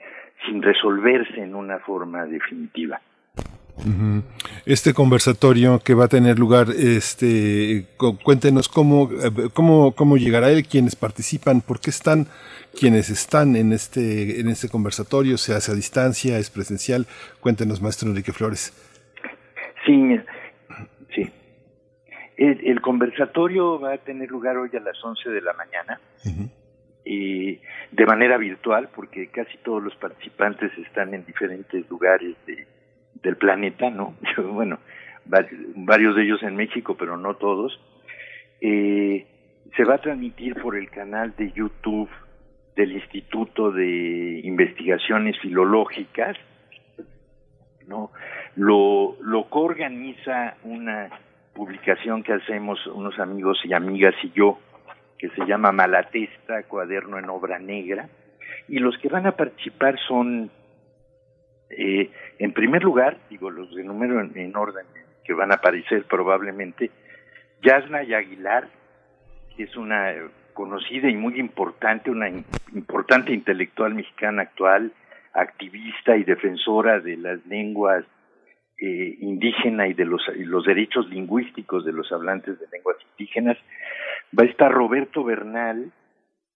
sin resolverse en una forma definitiva. Este conversatorio que va a tener lugar, este, cuéntenos cómo, cómo, cómo llegará él, quienes participan, por qué están quienes están en este, en este conversatorio, se hace a distancia, es presencial. Cuéntenos, maestro Enrique Flores. Sí, sí. El, conversatorio va a tener lugar hoy a las 11 de la mañana. y de manera virtual, porque casi todos los participantes están en diferentes lugares de, del planeta, ¿no? bueno, varios de ellos en México, pero no todos. eh, se va a transmitir por el canal de YouTube del Instituto de Investigaciones Filológicas, ¿no? Lo, lo coorganiza una publicación que hacemos unos amigos y amigas y yo, que se llama Malatesta, cuaderno en obra negra, y los que van a participar son, eh, en primer lugar, digo, los de número en, orden que van a aparecer probablemente, Yasna y Aguilar, que es una conocida y muy importante, una importante intelectual mexicana actual, activista y defensora de las lenguas eh, indígenas y de los, los derechos lingüísticos de los hablantes de lenguas indígenas. Va a estar Roberto Bernal,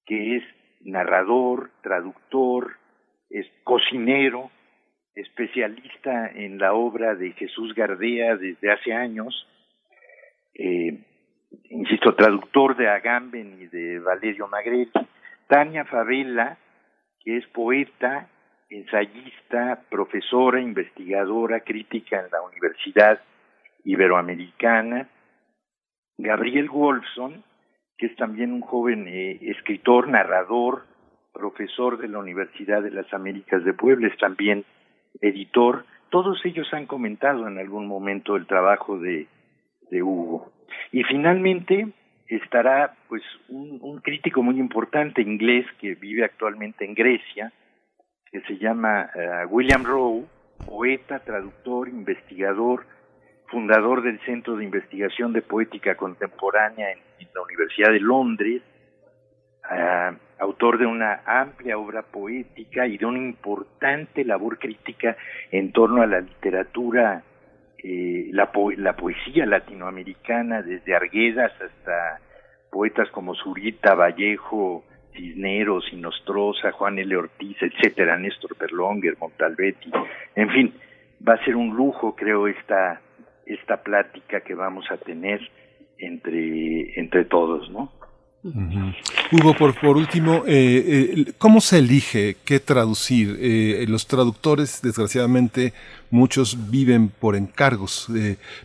que es narrador, traductor, es cocinero, especialista en la obra de Jesús Gardea desde hace años, eh, insisto, traductor de Agamben y de Valerio Magrelli, Tania Favela, que es poeta, ensayista, profesora, investigadora, crítica en la Universidad Iberoamericana, Gabriel Wolfson, que es también un joven eh, escritor, narrador, profesor de la Universidad de las Américas de Puebla, es también editor. Todos ellos han comentado en algún momento el trabajo de, de Hugo. Y finalmente estará pues un, un crítico muy importante inglés que vive actualmente en Grecia, que se llama eh, William Rowe, poeta, traductor, investigador, fundador del Centro de Investigación de Poética Contemporánea en, la Universidad de Londres, eh, autor de una amplia obra poética y de una importante labor crítica en torno a la literatura, eh, la, la poesía latinoamericana, desde Arguedas hasta poetas como Zurita, Vallejo, Cisneros, Inostroza, Juan L. Ortiz, etcétera, Néstor Perlonger, Montalbetti, en fin, va a ser un lujo, creo, esta, esta plática que vamos a tener entre, entre todos, ¿no? Hugo, por, por último, eh, eh, ¿cómo se elige qué traducir? Eh, los traductores, desgraciadamente, muchos viven por encargos,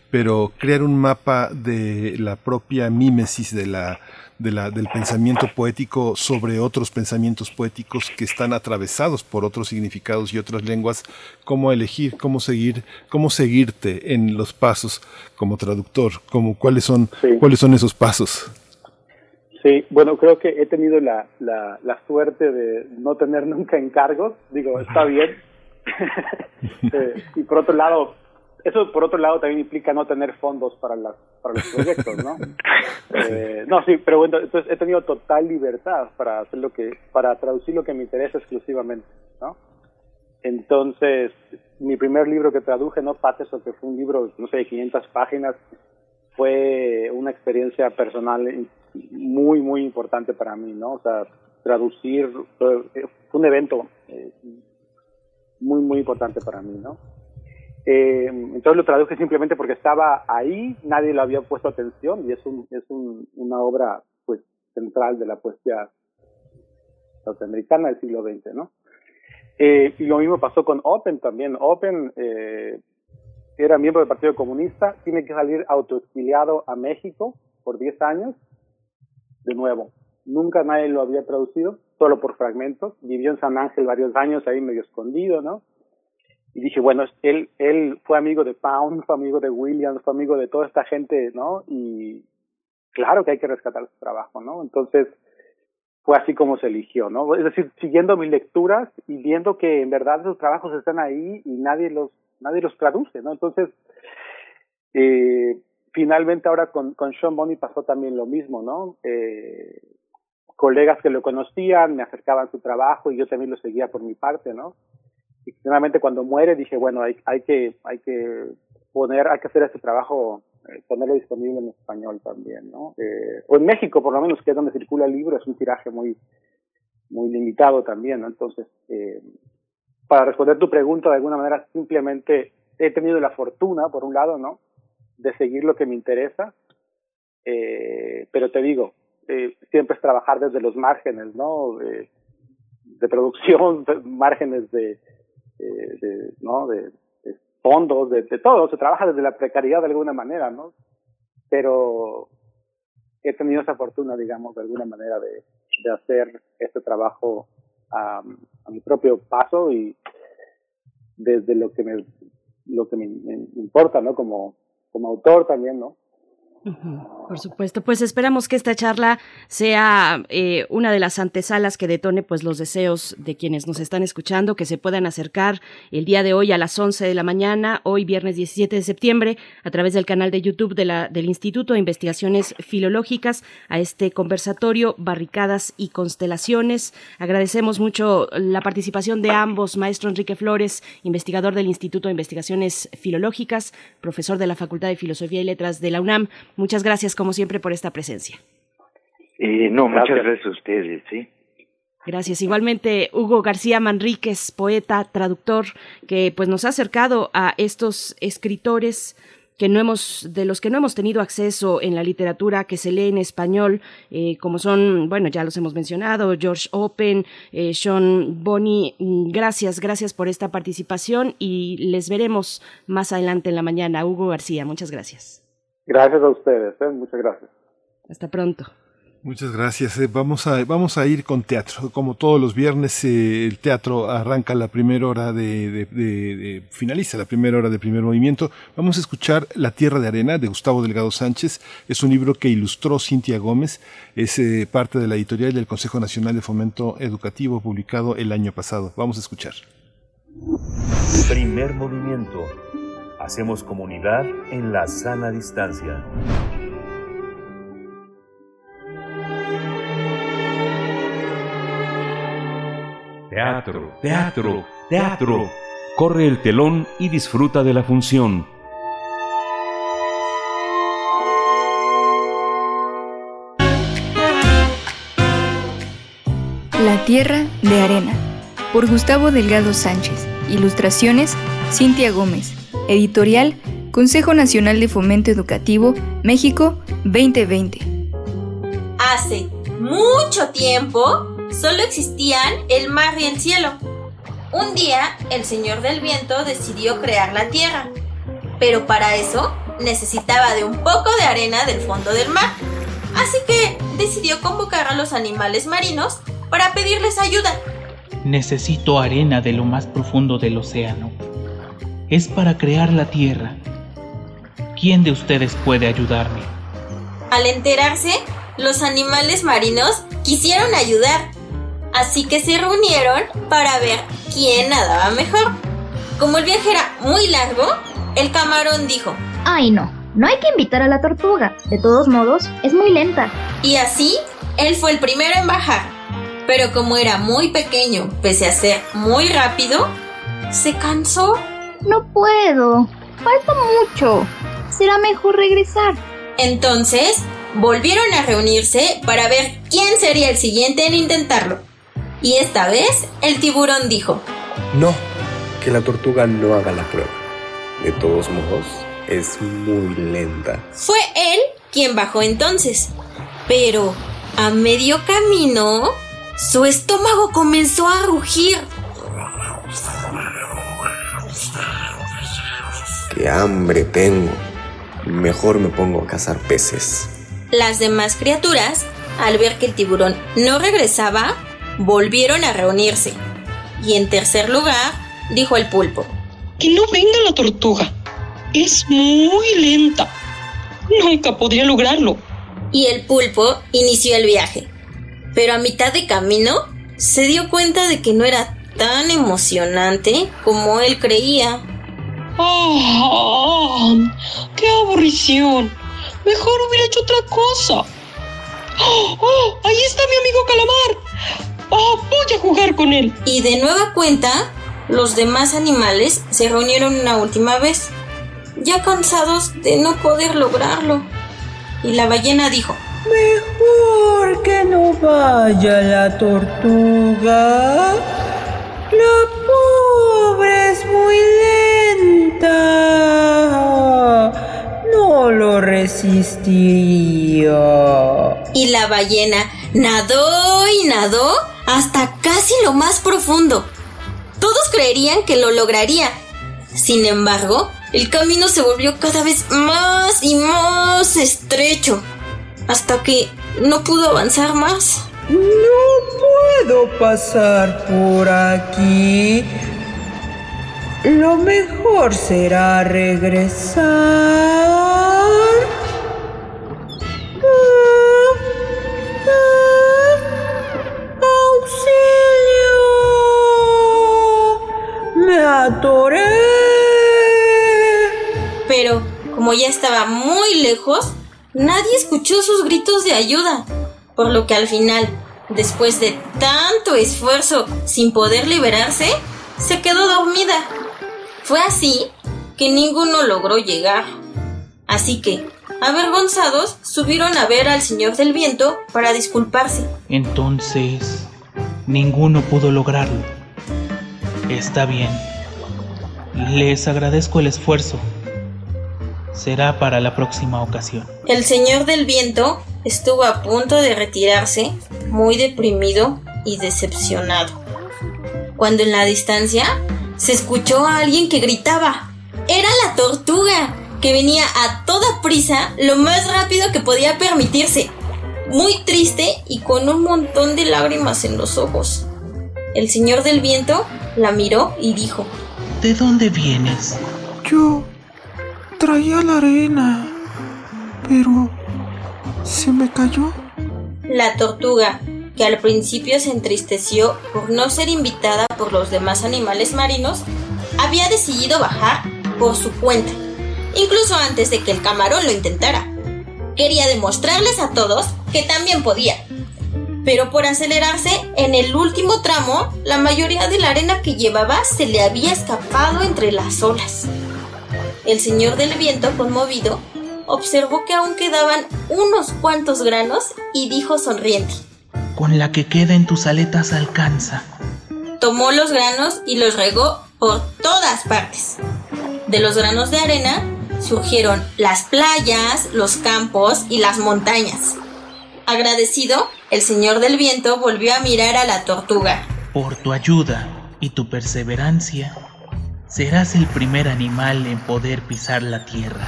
pero crear un mapa de la propia mímesis de la, de la, del pensamiento poético sobre otros pensamientos poéticos que están atravesados por otros significados y otras lenguas, cómo elegir, cómo seguir, cómo seguirte en los pasos como traductor, cómo, cuáles son, cuáles son esos pasos. Sí, bueno, creo que he tenido la, la, la suerte de no tener nunca encargos, digo, está bien. Eh, y por otro lado, eso por otro lado también implica no tener fondos para las para los proyectos no eh, no sí pero bueno entonces he tenido total libertad para hacer lo que para traducir lo que me interesa exclusivamente no entonces mi primer libro que traduje no Pateso que fue un libro no sé de 500 páginas fue una experiencia personal muy muy importante para mí no o sea traducir fue, un evento eh, muy muy importante para mí no eh, entonces lo traduje simplemente porque estaba ahí, nadie le había puesto atención y es, un, es un, una obra pues central de la poesía norteamericana del siglo XX, ¿no? Eh, y lo mismo pasó con Open también. Open eh, era miembro del Partido Comunista, tiene que salir autoexiliado a México por 10 años, de nuevo. Nunca nadie lo había traducido, solo por fragmentos. Vivió en San Ángel varios años ahí medio escondido, ¿no? y dije, bueno, él, él fue amigo de Pound, fue amigo de Williams, fue amigo de toda esta gente, ¿no? Y claro que hay que rescatar su trabajo, ¿no? Entonces, fue así como se eligió, ¿no? Es decir, siguiendo mis lecturas y viendo que en verdad sus trabajos están ahí y nadie los, nadie los traduce, ¿no? Entonces, eh, finalmente ahora con, con Sean Bonney pasó también lo mismo, ¿no? Eh, colegas que lo conocían me acercaban su trabajo y yo también lo seguía por mi parte, ¿no? y finalmente cuando muere dije bueno hay, hay que hay que poner hay que hacer ese trabajo eh, ponerlo disponible en español también no eh, o en México por lo menos que es donde circula el libro es un tiraje muy muy limitado también no entonces eh, para responder tu pregunta de alguna manera simplemente he tenido la fortuna por un lado no de seguir lo que me interesa eh, pero te digo eh, siempre es trabajar desde los márgenes no de, de producción márgenes de de, ¿no? de, fondos, de, todo, se trabaja desde la precariedad de alguna manera, ¿no? Pero he tenido esa fortuna, digamos, de alguna manera de, de hacer este trabajo a, a mi propio paso y desde lo que me lo que me, me importa, ¿no? Como como autor también, ¿no? Por supuesto, pues esperamos que esta charla sea eh, una de las antesalas que detone pues los deseos de quienes nos están escuchando, que se puedan acercar el día de hoy a las 11 de la mañana, hoy viernes 17 de septiembre, a través del canal de YouTube de la, del Instituto de Investigaciones Filológicas a este conversatorio Barricadas y Constelaciones. Agradecemos mucho la participación de ambos, maestro Enrique Flores, investigador del Instituto de Investigaciones Filológicas, profesor de la Facultad de Filosofía y Letras de la UNAM, Muchas gracias, como siempre, por esta presencia. Eh, no, muchas gracias a ustedes, sí. Gracias. Igualmente, Hugo García Manríquez, poeta, traductor, que pues nos ha acercado a estos escritores que no hemos, de los que no hemos tenido acceso en la literatura que se lee en español, eh, como son, bueno, ya los hemos mencionado, George Open, eh, Sean Bonney, gracias, gracias por esta participación y les veremos más adelante en la mañana. Hugo García, muchas gracias. Gracias a ustedes, ¿eh? muchas gracias. Hasta pronto. Muchas gracias. Eh, vamos, a, vamos a ir con teatro. Como todos los viernes, eh, el teatro arranca la primera hora de, de, de, de, finaliza la primera hora de primer movimiento. Vamos a escuchar La Tierra de Arena de Gustavo Delgado Sánchez. Es un libro que ilustró Cintia Gómez. Es eh, parte de la editorial del Consejo Nacional de Fomento Educativo publicado el año pasado. Vamos a escuchar. Primer movimiento. Hacemos comunidad en la sana distancia. Teatro, teatro, teatro. Corre el telón y disfruta de la función. La Tierra de Arena, por Gustavo Delgado Sánchez. Ilustraciones, Cintia Gómez. Editorial, Consejo Nacional de Fomento Educativo, México 2020. Hace mucho tiempo solo existían el mar y el cielo. Un día, el Señor del Viento decidió crear la tierra, pero para eso necesitaba de un poco de arena del fondo del mar. Así que decidió convocar a los animales marinos para pedirles ayuda. Necesito arena de lo más profundo del océano. Es para crear la tierra. ¿Quién de ustedes puede ayudarme? Al enterarse, los animales marinos quisieron ayudar, así que se reunieron para ver quién nadaba mejor. Como el viaje era muy largo, el camarón dijo, Ay no, no hay que invitar a la tortuga. De todos modos, es muy lenta. Y así, él fue el primero en bajar. Pero como era muy pequeño, pese a ser muy rápido, se cansó. No puedo. Falta mucho. Será mejor regresar. Entonces, volvieron a reunirse para ver quién sería el siguiente en intentarlo. Y esta vez, el tiburón dijo, No, que la tortuga no haga la prueba. De todos modos, es muy lenta. Fue él quien bajó entonces. Pero, a medio camino, su estómago comenzó a rugir. ¡Qué hambre tengo! Mejor me pongo a cazar peces. Las demás criaturas, al ver que el tiburón no regresaba, volvieron a reunirse. Y en tercer lugar, dijo el pulpo. Que no venga la tortuga. Es muy lenta. Nunca podría lograrlo. Y el pulpo inició el viaje. Pero a mitad de camino se dio cuenta de que no era tan emocionante como él creía. ¡Ah! ¡Qué aburrición! Mejor hubiera hecho otra cosa. ¡Oh! oh ahí está mi amigo Calamar! ¡Oh, voy a jugar con él! Y de nueva cuenta, los demás animales se reunieron una última vez, ya cansados de no poder lograrlo. Y la ballena dijo, Mejor que no vaya la tortuga. La pobre es muy lenta. No lo resistiría. Y la ballena nadó y nadó hasta casi lo más profundo. Todos creerían que lo lograría. Sin embargo, el camino se volvió cada vez más y más estrecho. Hasta que no pudo avanzar más. No puedo pasar por aquí. Lo mejor será regresar. ¡Auxilio! ¡Me atoré! Pero, como ya estaba muy lejos, nadie escuchó sus gritos de ayuda, por lo que al final, después de tanto esfuerzo sin poder liberarse, se quedó dormida. Fue así que ninguno logró llegar. Así que, avergonzados, subieron a ver al Señor del Viento para disculparse. Entonces, ninguno pudo lograrlo. Está bien. Les agradezco el esfuerzo. Será para la próxima ocasión. El Señor del Viento estuvo a punto de retirarse, muy deprimido y decepcionado. Cuando en la distancia se escuchó a alguien que gritaba. Era la tortuga, que venía a toda prisa, lo más rápido que podía permitirse, muy triste y con un montón de lágrimas en los ojos. El Señor del Viento la miró y dijo, ¿De dónde vienes? Yo traía la arena, pero se me cayó. La tortuga, que al principio se entristeció por no ser invitada por los demás animales marinos, había decidido bajar por su cuenta, incluso antes de que el camarón lo intentara. Quería demostrarles a todos que también podía. Pero por acelerarse, en el último tramo, la mayoría de la arena que llevaba se le había escapado entre las olas. El señor del viento, conmovido, observó que aún quedaban unos cuantos granos y dijo sonriente. Con la que queda en tus aletas alcanza. Tomó los granos y los regó por todas partes. De los granos de arena surgieron las playas, los campos y las montañas. Agradecido, el señor del viento volvió a mirar a la tortuga. Por tu ayuda y tu perseverancia, serás el primer animal en poder pisar la tierra.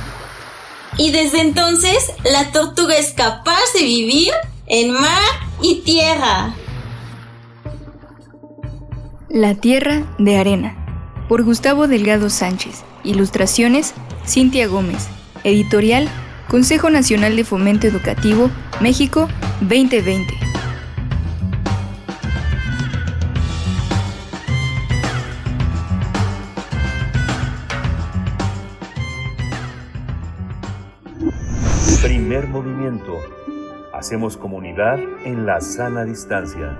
Y desde entonces, la tortuga es capaz de vivir en mar y tierra. La Tierra de Arena, por Gustavo Delgado Sánchez. Ilustraciones, Cintia Gómez. Editorial, Consejo Nacional de Fomento Educativo, México 2020. Hacemos comunidad en la sana distancia.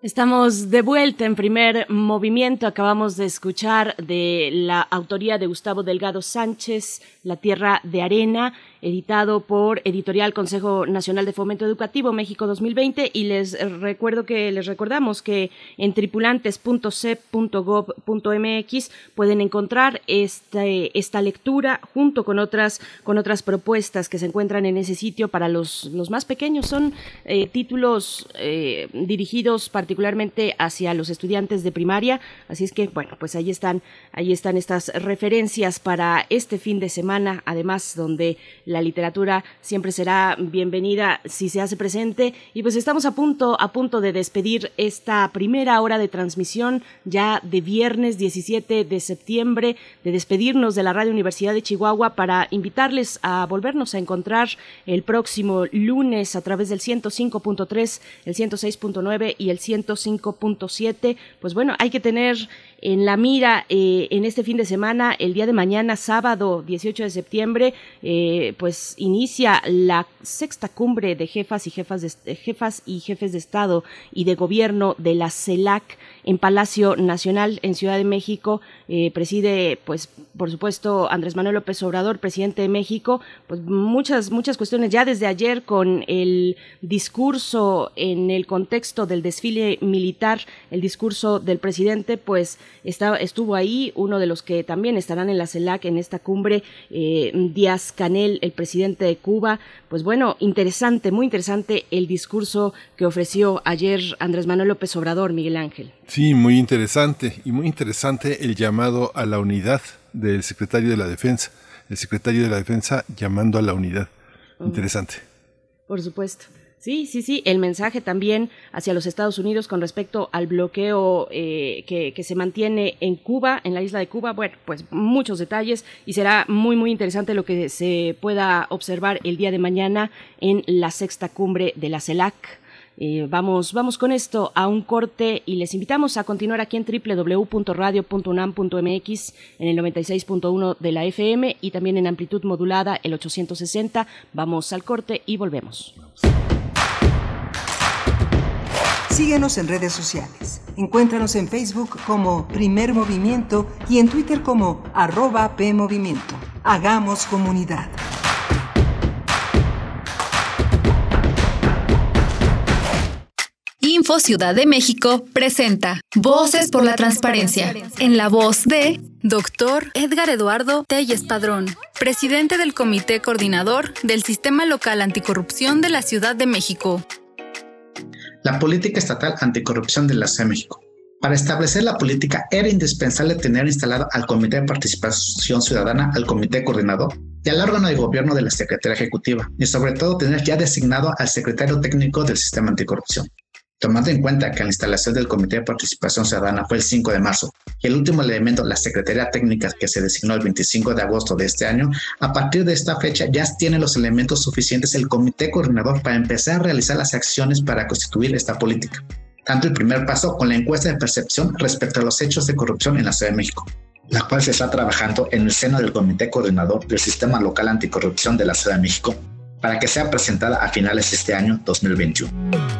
Estamos de vuelta en primer movimiento. Acabamos de escuchar de la autoría de Gustavo Delgado Sánchez, La Tierra de Arena, editado por Editorial Consejo Nacional de Fomento Educativo México 2020. Y les recuerdo que les recordamos que en tripulantes.cep.gov.mx pueden encontrar este, esta lectura junto con otras, con otras propuestas que se encuentran en ese sitio para los, los más pequeños. Son eh, títulos eh, dirigidos particularmente hacia los estudiantes de primaria. Así es que, bueno, pues ahí están, ahí están estas referencias para este fin de semana, además donde la literatura siempre será bienvenida si se hace presente. Y pues estamos a punto, a punto de despedir esta primera hora de transmisión ya de viernes 17 de septiembre, de despedirnos de la Radio Universidad de Chihuahua para invitarles a volvernos a encontrar el próximo lunes a través del 105.3, el 106.9 y el 105.7. Pues bueno, hay que tener en la mira eh, en este fin de semana, el día de mañana, sábado 18 de septiembre, eh, pues inicia la sexta cumbre de jefas y jefas, de, jefas y jefes de Estado y de Gobierno de la CELAC en Palacio Nacional en Ciudad de México. Eh, preside, pues, por supuesto, Andrés Manuel López Obrador, presidente de México. Pues muchas, muchas cuestiones ya desde ayer con el discurso en el contexto del desfile militar, el discurso del presidente, pues estaba, estuvo ahí uno de los que también estarán en la CELAC en esta cumbre, eh, Díaz Canel, el presidente de Cuba. Pues bueno, interesante, muy interesante el discurso que ofreció ayer Andrés Manuel López Obrador, Miguel Ángel. Sí, muy interesante y muy interesante el llamado a la unidad del secretario de la Defensa. el secretario de la Defensa llamando a la unidad. Interesante. Por supuesto. Sí, sí, sí. El mensaje también hacia los Estados Unidos con respecto al bloqueo eh, que, que, se mantiene en Cuba, en la isla de Cuba. Bueno, pues muchos detalles y será muy, muy interesante lo que se pueda observar el día de mañana en la sexta cumbre de la CELAC. Eh, vamos, vamos con esto a un corte y les invitamos a continuar aquí en www.radio.unam.mx en el 96.1 de la FM y también en amplitud modulada el 860. Vamos al corte y volvemos. Síguenos en redes sociales. Encuéntranos en Facebook como Primer Movimiento y en Twitter como arroba PMovimiento. Hagamos comunidad. Info Ciudad de México presenta Voces por la Transparencia, en la voz de Dr. Edgar Eduardo Telles Padrón, presidente del Comité Coordinador del Sistema Local Anticorrupción de la Ciudad de México. La política estatal anticorrupción de la Ciudad de México. Para establecer la política era indispensable tener instalado al Comité de Participación Ciudadana, al Comité Coordinador y al órgano de gobierno de la Secretaría Ejecutiva, y sobre todo tener ya designado al secretario técnico del Sistema Anticorrupción. Tomando en cuenta que la instalación del Comité de Participación Ciudadana fue el 5 de marzo y el último elemento, la Secretaría Técnica, que se designó el 25 de agosto de este año, a partir de esta fecha ya tiene los elementos suficientes el Comité Coordinador para empezar a realizar las acciones para constituir esta política. Tanto el primer paso con la encuesta de percepción respecto a los hechos de corrupción en la Ciudad de México, la cual se está trabajando en el seno del Comité Coordinador del Sistema Local Anticorrupción de la Ciudad de México, para que sea presentada a finales de este año 2021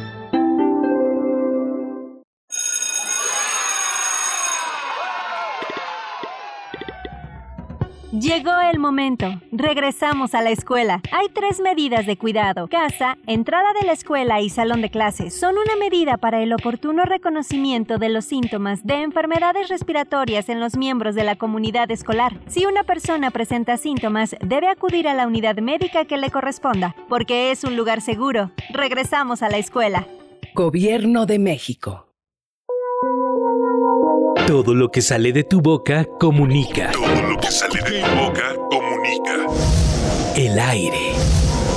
Llegó el momento. Regresamos a la escuela. Hay tres medidas de cuidado. Casa, entrada de la escuela y salón de clases son una medida para el oportuno reconocimiento de los síntomas de enfermedades respiratorias en los miembros de la comunidad escolar. Si una persona presenta síntomas, debe acudir a la unidad médica que le corresponda, porque es un lugar seguro. Regresamos a la escuela. Gobierno de México. Todo lo que sale de tu boca comunica. Todo lo que sale de tu boca comunica. El aire,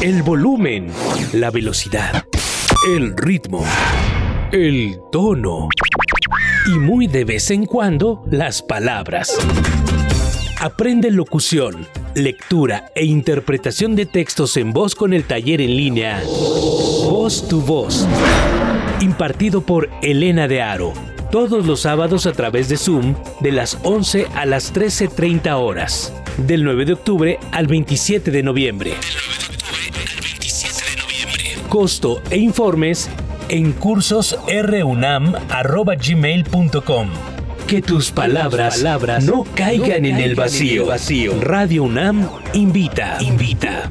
el volumen, la velocidad, el ritmo, el tono y muy de vez en cuando las palabras. Aprende locución, lectura e interpretación de textos en voz con el taller en línea Voz tu Voz, impartido por Elena de Aro todos los sábados a través de Zoom de las 11 a las 13.30 horas, del 9 de octubre al 27 de noviembre. Costo e informes en cursosrunam.gmail.com Que tus palabras, no caigan en el vacío. Radio UNAM invita. Invita.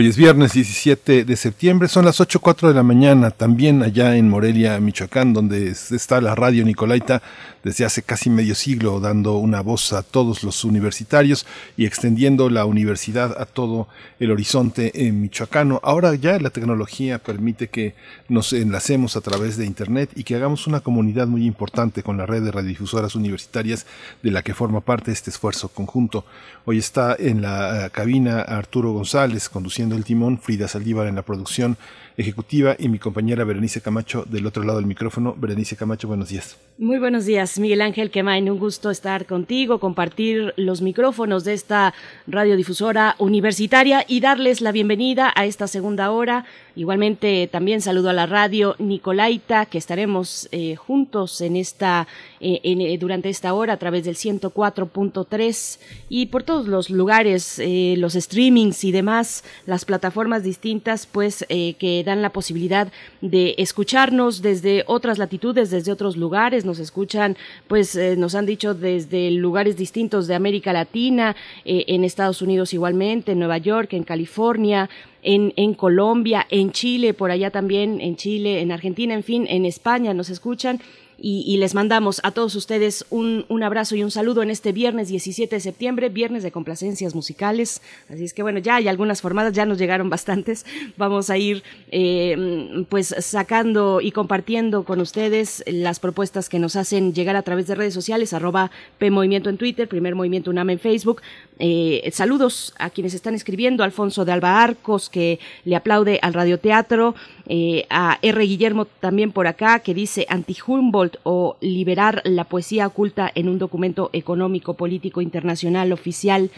Hoy es viernes 17 de septiembre, son las 8.04 de la mañana, también allá en Morelia, Michoacán, donde está la radio Nicolaita desde hace casi medio siglo, dando una voz a todos los universitarios y extendiendo la universidad a todo el horizonte en michoacano. Ahora ya la tecnología permite que nos enlacemos a través de Internet y que hagamos una comunidad muy importante con la red de radiodifusoras universitarias de la que forma parte este esfuerzo conjunto. Hoy está en la eh, cabina Arturo González conduciendo el timón, Frida Saldívar en la producción ejecutiva y mi compañera Berenice Camacho del otro lado del micrófono. Berenice Camacho, buenos días. Muy buenos días, Miguel Ángel Quemain. Un gusto estar contigo, compartir los micrófonos de esta radiodifusora universitaria y darles la bienvenida a esta segunda hora. Igualmente también saludo a la radio Nicolaita, que estaremos eh, juntos en esta, eh, eh, durante esta hora a través del 104.3 y por todos los lugares, los streamings y demás, las plataformas distintas, pues que dan la posibilidad de escucharnos desde otras latitudes, desde otros lugares. Nos escuchan, pues nos han dicho desde lugares distintos de América Latina, en Estados Unidos igualmente, en Nueva York, en California, en, en Colombia, en Chile, por allá también, en Chile, en Argentina, en fin, en España nos escuchan y, les mandamos a todos ustedes un, un, abrazo y un saludo en este viernes 17 de septiembre, viernes de complacencias musicales. Así es que bueno, ya hay algunas formadas, ya nos llegaron bastantes. Vamos a ir eh, pues sacando y compartiendo con ustedes las propuestas que nos hacen llegar a través de redes sociales, arroba P Movimiento en Twitter, Primer Movimiento UNAM en Facebook. Eh, saludos a quienes están escribiendo, Alfonso de Alba Arcos, que le aplaude al radioteatro, eh, a R. Guillermo también por acá, que dice anti-Humboldt o liberar la poesía oculta en un documento económico político internacional oficial.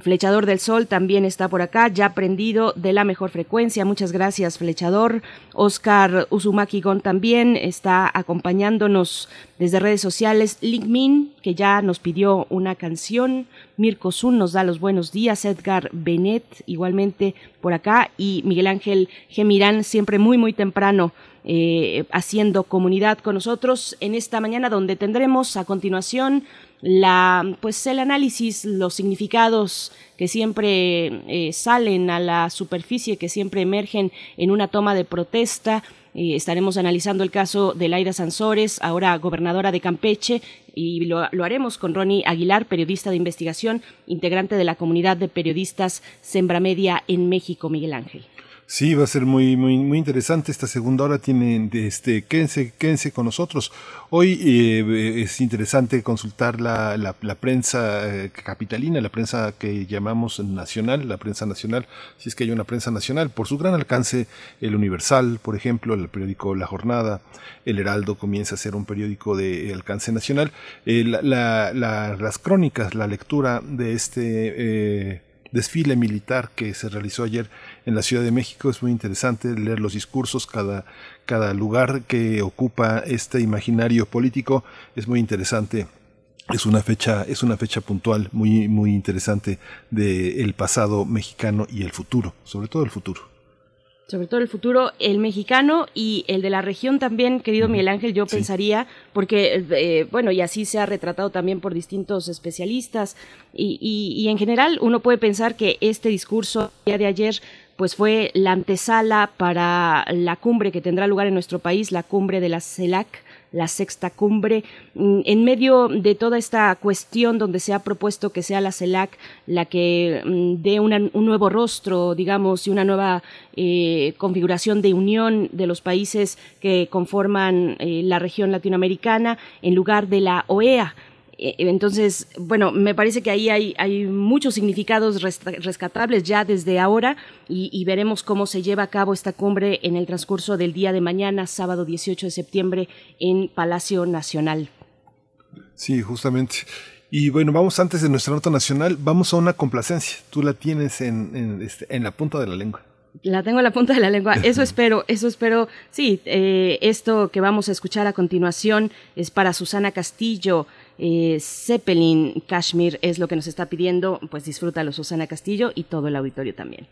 Flechador del Sol también está por acá, ya prendido de la mejor frecuencia. Muchas gracias, Flechador. Oscar Uzumaki Gon también está acompañándonos desde redes sociales. Linkmin, que ya nos pidió una canción. Mirko Zun nos da los buenos días. Edgar Benet, igualmente por acá. Y Miguel Ángel Gemirán, siempre muy, muy temprano eh, haciendo comunidad con nosotros en esta mañana donde tendremos a continuación la pues el análisis los significados que siempre eh, salen a la superficie que siempre emergen en una toma de protesta estaremos analizando el caso de Laida Sansores, ahora gobernadora de Campeche, y lo, lo, haremos con Ronnie Aguilar, periodista de investigación, integrante de la comunidad de periodistas Sembra Media en México, Miguel Ángel. Sí, va a ser muy, muy, muy interesante esta segunda hora. Tienen, este, quédense, quédense con nosotros. Hoy eh, es interesante consultar la, la, la prensa eh, capitalina, la prensa que llamamos nacional, la prensa nacional, si es que hay una prensa nacional, por su gran alcance, el Universal, por ejemplo, el periódico La Jornada, el Heraldo comienza a ser un periódico de alcance nacional. Eh, la, las crónicas, la lectura de este desfile militar que se realizó ayer en la Ciudad de México. Es muy interesante leer los discursos, cada, cada lugar que ocupa este imaginario político. Es muy interesante. Es una fecha es una fecha puntual muy muy interesante del pasado mexicano y el futuro sobre todo el futuro. Sobre todo el futuro, el mexicano y el de la región también, querido Miguel Ángel, yo pensaría, porque, eh, bueno, y así se ha retratado también por distintos especialistas, y, y, y, en general uno puede pensar que este discurso día de ayer pues fue la antesala para la cumbre que tendrá lugar en nuestro país, la cumbre de la CELAC, la sexta cumbre, mm, en medio de toda esta cuestión donde se ha propuesto que sea la CELAC la que mm, dé un nuevo rostro, digamos, y una nueva eh, configuración de unión de los países que conforman eh, la región latinoamericana en lugar de la OEA. Eh, entonces, bueno, me parece que ahí hay, hay muchos significados rescatables ya desde ahora y, veremos cómo se lleva a cabo esta cumbre en el transcurso del día de mañana, sábado 18 de septiembre, en Palacio Nacional. Sí, justamente. Y bueno, vamos antes de nuestra nota nacional, vamos a una complacencia. Tú la tienes en, en, este, en la punta de la lengua. La tengo en la punta de la lengua. Eso espero, eso espero. Sí, eh, esto que vamos a escuchar a continuación es para Susana Castillo. Eh, Zeppelin Kashmir es lo que nos está pidiendo. Pues disfrútalo, Susana Castillo, y todo el auditorio también.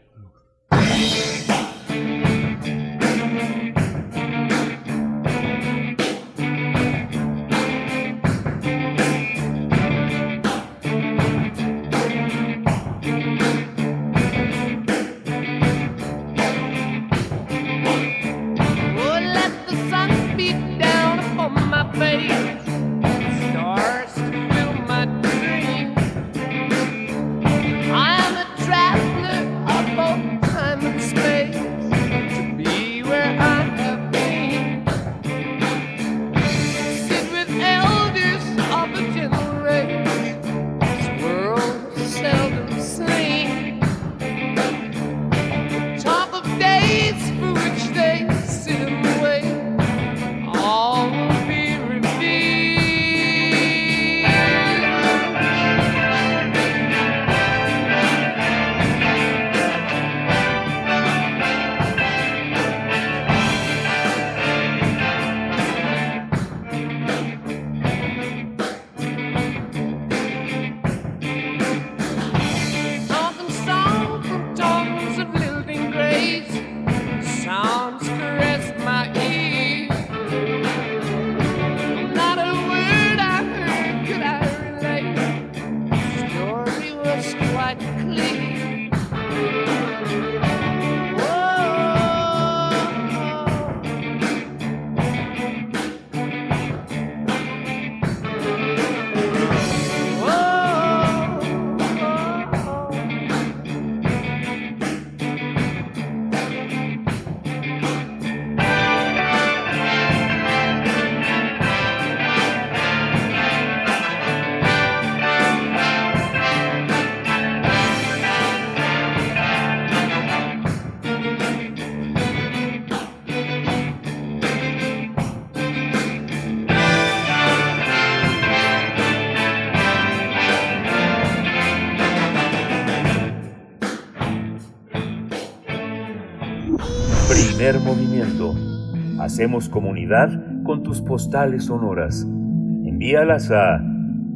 Hacemos comunidad con tus postales sonoras. Envíalas a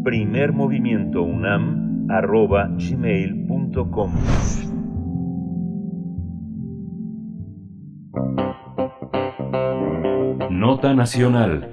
primermovimientounam.gmail.com Nota Nacional.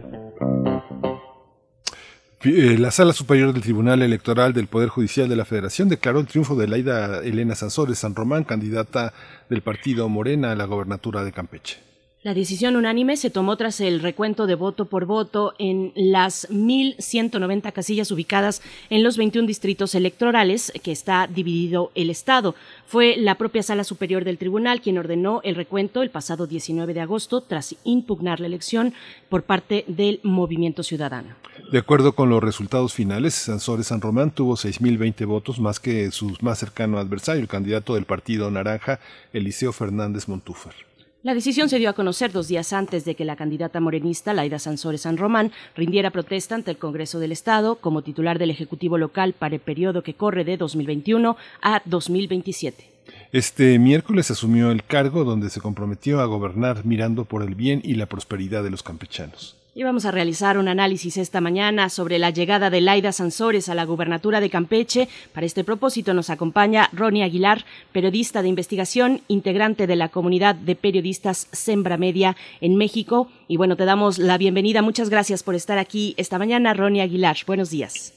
Eh, La Sala Superior del Tribunal Electoral del Poder Judicial de la Federación declaró el triunfo de Laida Elena Sansores San Román, candidata del partido Morena a la gobernatura de Campeche. La decisión unánime se tomó tras el recuento de voto por voto en las 1.190 casillas ubicadas en los 21 distritos electorales que está dividido el Estado. Fue la propia Sala Superior del Tribunal quien ordenó el recuento el pasado 19 de agosto tras impugnar la elección por parte del Movimiento Ciudadano. De acuerdo con los resultados finales, Sansores San Román tuvo 6.020 votos más que su más cercano adversario, el candidato del Partido Naranja, Eliseo Fernández Montúfar. La decisión se dio a conocer dos días antes de que la candidata morenista Laida Sansores San Román rindiera protesta ante el Congreso del Estado como titular del Ejecutivo local para el periodo que corre de 2021 a 2027. Este miércoles asumió el cargo donde se comprometió a gobernar mirando por el bien y la prosperidad de los campechanos. Y vamos a realizar un análisis esta mañana sobre la llegada de Laida Sansores a la gubernatura de Campeche. Para este propósito nos acompaña Ronnie Aguilar, periodista de investigación, integrante de la comunidad de periodistas Sembra Media en México. Y bueno, te damos la bienvenida. Muchas gracias por estar aquí esta mañana, Ronnie Aguilar. Buenos días.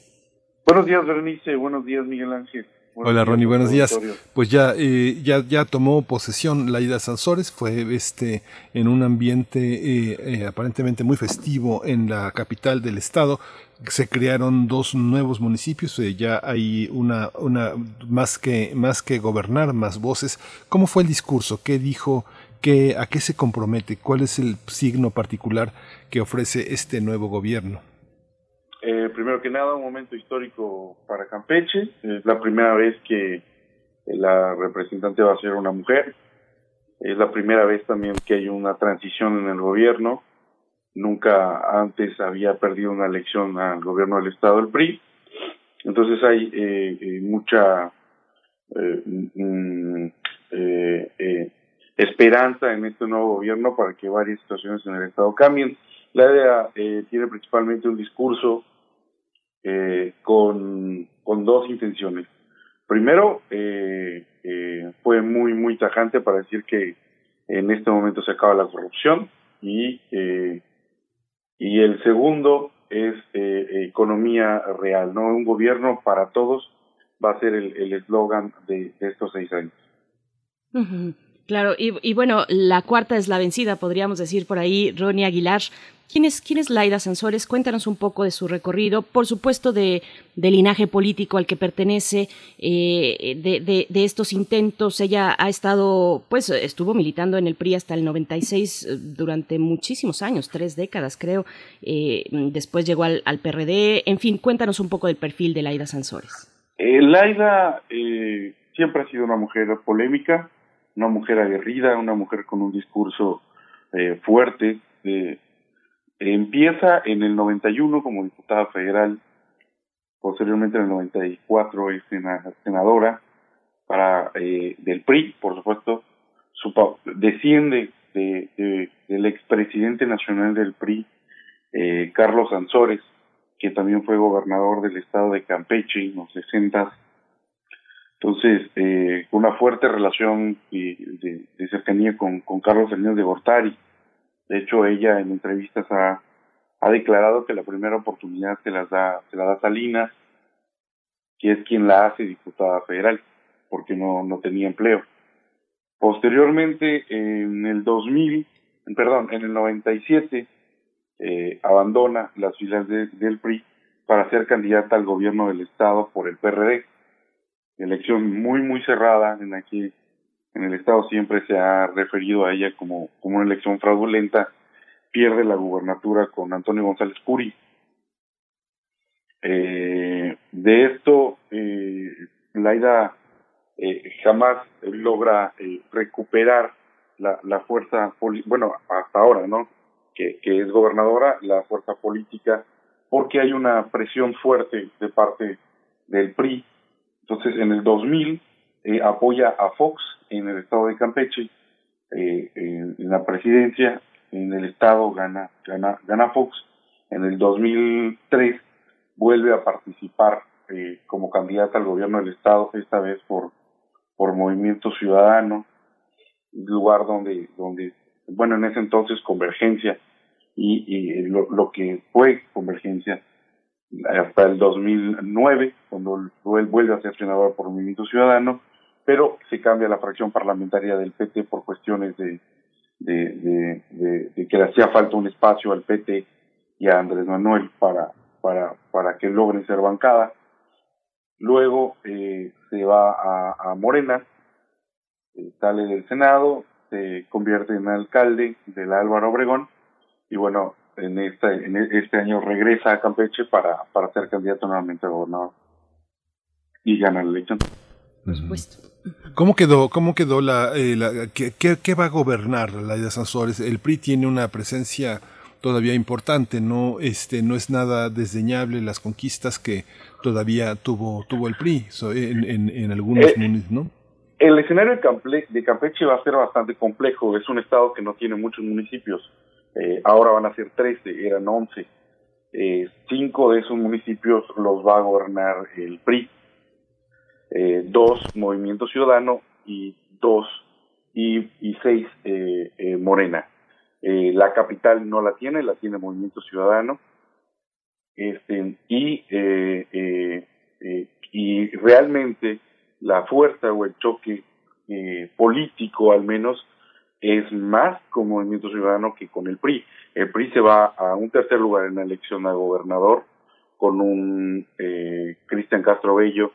Buenos días, Bernice. Buenos días, Miguel Ángel. Buenos Hola días, Ronnie, buenos días. Pues ya, eh, ya, ya tomó posesión Laida Sansores, fue este en un ambiente eh, eh, aparentemente muy festivo en la capital del estado. Se crearon dos nuevos municipios, eh, ya hay una, una más que más que gobernar, más voces. ¿Cómo fue el discurso? ¿Qué dijo? ¿Qué, ¿A qué se compromete? ¿Cuál es el signo particular que ofrece este nuevo gobierno? Eh, primero que nada, un momento histórico para Campeche. Es la primera vez que la representante va a ser una mujer. Es la primera vez también que hay una transición en el gobierno. Nunca antes había perdido una elección al gobierno del Estado el PRI. Entonces hay eh, eh, mucha eh, eh, eh, esperanza en este nuevo gobierno para que varias situaciones en el Estado cambien. La idea eh, tiene principalmente un discurso eh, con, con dos intenciones. Primero, eh, eh, fue muy, muy tajante para decir que en este momento se acaba la corrupción y, eh, y el segundo es eh, economía real, ¿no? Un gobierno para todos va a ser el el eslogan de, de estos seis años. Claro, y, y bueno, la cuarta es la vencida, podríamos decir por ahí, Ronnie Aguilar. ¿Quién es, Laida Sansores? Cuéntanos un poco de su recorrido, por supuesto de, de linaje político al que pertenece, eh, de, de, de estos intentos. Ella ha estado, pues estuvo militando en el PRI hasta el 96 eh, durante muchísimos años, tres décadas creo. Eh, después llegó al, al PRD. En fin, cuéntanos un poco del perfil de Laida Sansores. Eh, Laida siempre ha sido una mujer polémica, una mujer aguerrida, una mujer con un discurso fuerte. eh, empieza en el 91 como diputada federal, posteriormente en el 94 es sena- senadora para eh, del PRI, por supuesto. Su desciende de, de- del expresidente nacional del PRI, eh, Carlos Ansores, que también fue gobernador del estado de Campeche en los 60 entonces, eh, una fuerte relación eh, de, cercanía con, Carlos Salinas de Gortari. De hecho, ella en entrevistas ha, ha declarado que la primera oportunidad se, las da, se la da Salinas, que es quien la hace diputada federal, porque no, no tenía empleo. Posteriormente, en el 2000, perdón, en el 97, eh, abandona las filas de- del PRI para ser candidata al gobierno del estado por el PRD elección muy muy cerrada en la que en el estado siempre se ha referido a ella como, como una elección fraudulenta pierde la gubernatura con Antonio González Curi. Eh, de esto eh, Laida eh, jamás logra eh, recuperar la, la fuerza bueno hasta ahora no que, que es gobernadora la fuerza política porque hay una presión fuerte de parte del PRI entonces, en el 2000 eh, apoya a Fox en el estado de Campeche, eh, en, la presidencia, en el estado gana, gana, gana Fox, en el 2003 vuelve a participar eh, como candidata al gobierno del estado, esta vez por, por Movimiento Ciudadano, lugar donde, donde, bueno, en ese entonces Convergencia y, lo, lo que fue Convergencia hasta el 2009, cuando él vuelve a ser senador por Movimiento Ciudadano, pero se cambia la fracción parlamentaria del PT por cuestiones de, que le hacía falta un espacio al PT y a Andrés Manuel para, para, para que logren ser bancada. Luego eh, se va a, Morena, eh, sale del Senado, se convierte en alcalde de la Álvaro Obregón y bueno, en este, en este año regresa a Campeche para, para ser candidato nuevamente a gobernador y gana la elección. Por supuesto. ¿Cómo quedó, cómo quedó la, eh, la qué, qué, va a gobernar la de Sansores? El PRI tiene una presencia todavía importante, no, este, no es nada desdeñable las conquistas que todavía tuvo, tuvo el PRI en, en, en algunos eh, municipios, ¿no? El escenario de, de Campeche va a ser bastante complejo, es un estado que no tiene muchos municipios, eh, ahora van a ser 13, eran 11. Eh, cinco de esos municipios los va a gobernar el PRI, eh, dos Movimiento Ciudadano y dos y, seis eh, eh, Morena. Eh, la capital no la tiene, la tiene Movimiento Ciudadano. Este, y, y realmente la fuerza o el choque político al menos es más con Movimiento Ciudadano que con el PRI. El PRI se va a un tercer lugar en la elección a gobernador con un eh, Cristian Castro Bello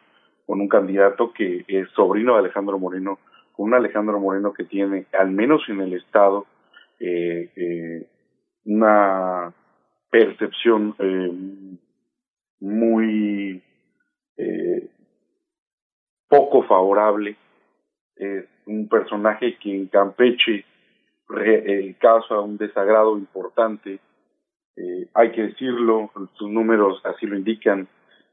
con un candidato que es sobrino de Alejandro Moreno, con un Alejandro Moreno que tiene, al menos en el Estado, eh, eh, una percepción eh, muy poco favorable. Es un personaje que en Campeche re, causa un desagrado importante. Hay que decirlo, sus números así lo indican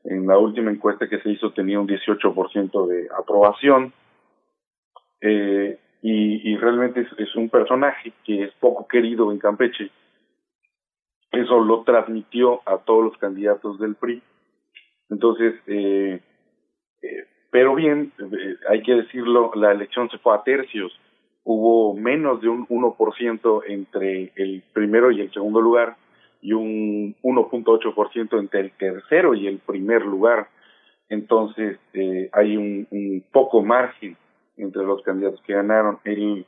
en la última encuesta que se hizo tenía un 18% de aprobación eh, y, realmente es, es, un personaje que es poco querido en Campeche. Eso lo transmitió a todos los candidatos del PRI. Entonces, eh, eh, pero bien, eh, hay que decirlo, la elección se fue a tercios. Hubo menos de un 1% entre el primero y el segundo lugar y un 1.8% entre el tercero y el primer lugar. Entonces, eh, hay un, un, poco margen entre los candidatos que ganaron. El,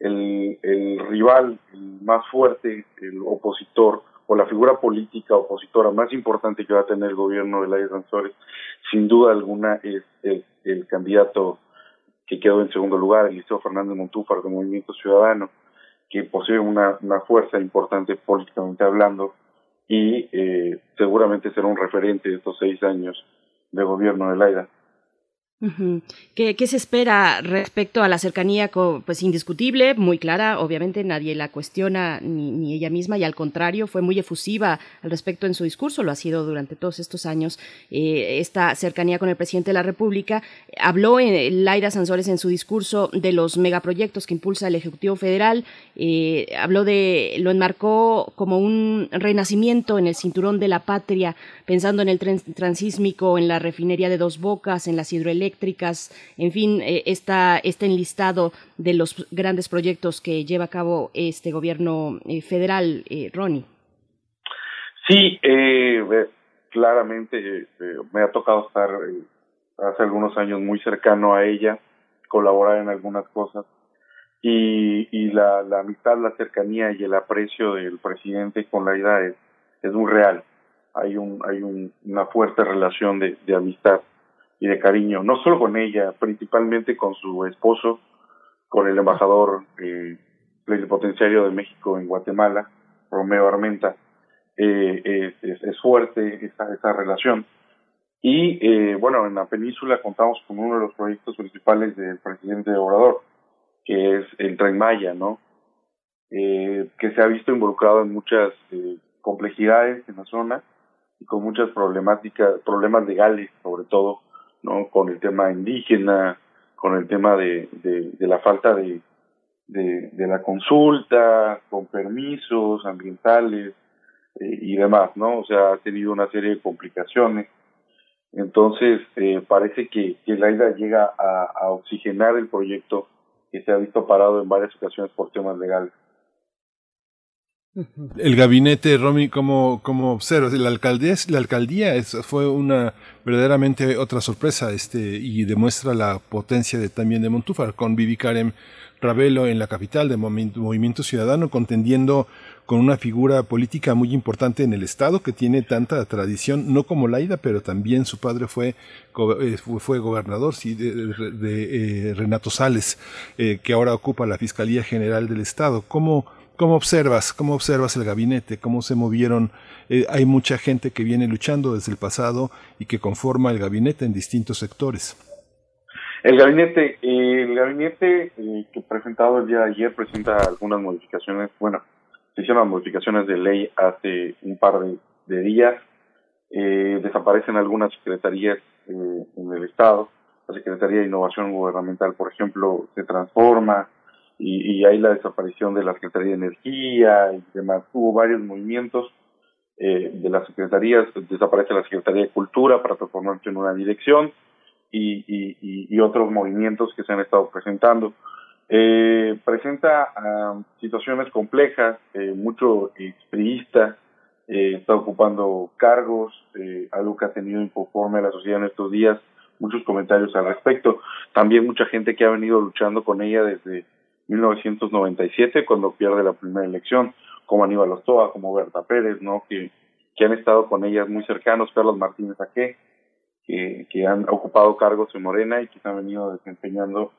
el, el rival más fuerte, el opositor o la figura política opositora más importante que va a tener el gobierno de Laia Sansores, sin duda alguna es el, el candidato que quedó en segundo lugar, Eliseo Fernández Montúfar de Movimiento Ciudadano que posee una, una fuerza importante políticamente hablando y eh, seguramente será un referente de estos seis años de gobierno de Laida. ¿Qué, ¿Qué, se espera respecto a la cercanía? Pues indiscutible, muy clara, obviamente nadie la cuestiona ni, ella misma y al contrario fue muy efusiva al respecto en su discurso, lo ha sido durante todos estos años eh, esta cercanía con el presidente de la República. Habló en, Laida Sansores en su discurso de los megaproyectos que impulsa el Ejecutivo Federal, eh, habló de, lo enmarcó como un renacimiento en el cinturón de la patria, pensando en el tren transísmico, en la refinería de Dos Bocas, en las hidroeléctricas eléctricas, en fin, eh, está este enlistado de los grandes proyectos que lleva a cabo este gobierno eh, federal, eh, Ronnie. Sí, eh, claramente me ha tocado estar hace algunos años muy cercano a ella, colaborar en algunas cosas y, y la, la amistad, la cercanía y el aprecio del presidente con la idea es, es muy real. Hay un hay un, una fuerte relación de amistad y de cariño, no solo con ella, principalmente con su esposo, con el embajador eh, plenipotenciario de México en Guatemala, Romeo Armenta. Eh, es, es, fuerte esa, esa relación. Y eh, bueno, en la península contamos con uno de los proyectos principales del presidente Obrador, que es el Tren Maya, ¿no? Eh, que se ha visto involucrado en muchas eh, complejidades en la zona y con muchas problemáticas, problemas legales sobre todo, ¿no? Con el tema indígena, con el tema de, de, la falta de, de, la consulta, con permisos ambientales eh, y demás, ¿no? O sea, ha tenido una serie de complicaciones. Entonces, eh, parece que, que la IDA llega a oxigenar el proyecto que se ha visto parado en varias ocasiones por temas legales. El gabinete, Romy, como, como observas, la alcaldía, la alcaldía es, fue una verdaderamente otra sorpresa este, y demuestra la potencia de, también de Montúfar, con Vivi Ravelo en la capital de Movimiento Ciudadano, contendiendo con una figura política muy importante en el Estado que tiene tanta tradición, no como Laida, pero también su padre fue, eh, fue gobernador sí, de, de, eh, Renato Sales, eh, que ahora ocupa la Fiscalía General del Estado. ¿Cómo, ¿Cómo observas, cómo observas el gabinete? ¿Cómo se movieron? Eh, hay mucha gente que viene luchando desde el pasado y que conforma el gabinete en distintos sectores. El gabinete, eh, el gabinete eh, que presentado el día de ayer presenta algunas modificaciones. Bueno, se hicieron modificaciones de ley hace un par de, de días. Eh, desaparecen algunas secretarías eh, en el Estado. La Secretaría de Innovación Gubernamental, por ejemplo, se transforma y, y hay la desaparición de la Secretaría de Energía y demás. Hubo varios movimientos eh, de las secretarías, desaparece la Secretaría de Cultura para transformarse en una dirección y, y, otros movimientos que se han estado presentando. Eh, presenta uh, situaciones complejas, eh, mucho expriista, eh, está ocupando cargos, eh, algo que ha tenido inconforme a la sociedad en estos días, muchos comentarios al respecto. También mucha gente que ha venido luchando con ella desde 1997 cuando pierde la primera elección, como Aníbal Ostoa, como Berta Pérez, ¿no? Que, que han estado con ellas muy cercanos, Carlos Martínez Aque, que, que han ocupado cargos en Morena y que se han venido desempeñando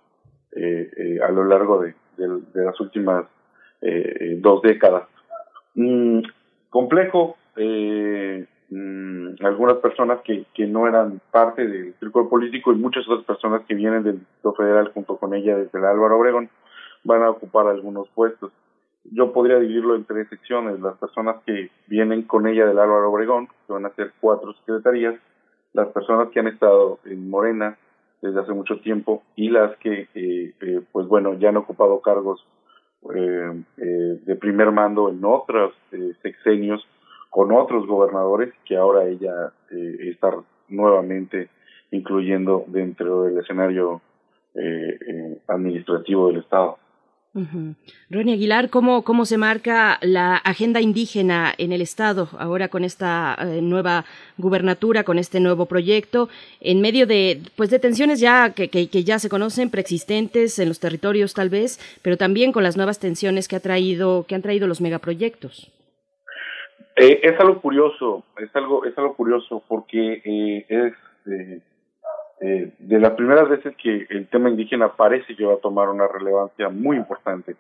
eh, eh, a lo largo de, de, las últimas eh, dos décadas. Mm, complejo, eh, mm, algunas personas que, que no eran parte del círculo político y muchas otras personas que vienen del Distrito Federal junto con ella desde el Álvaro Obregón van a ocupar algunos puestos. Yo podría dividirlo en tres secciones. Las personas que vienen con ella del Álvaro Obregón, que van a ser cuatro secretarías, las personas que han estado en Morena desde hace mucho tiempo y las que, eh, eh, pues bueno, ya han ocupado cargos eh, eh, de primer mando en otros eh, sexenios con otros gobernadores que ahora ella está nuevamente incluyendo dentro del escenario administrativo del Estado. Uh. Ronnie Aguilar, ¿cómo, ¿cómo se marca la agenda indígena en el Estado ahora con esta eh, nueva gubernatura, con este nuevo proyecto, en medio de, pues, de tensiones ya que, que, ya se conocen, preexistentes en los territorios tal vez, pero también con las nuevas tensiones que, ha traído, que han traído los megaproyectos? Eh, es algo curioso, es algo, es algo curioso porque eh, es eh, de las primeras veces que el tema indígena parece que va a tomar una relevancia muy importante.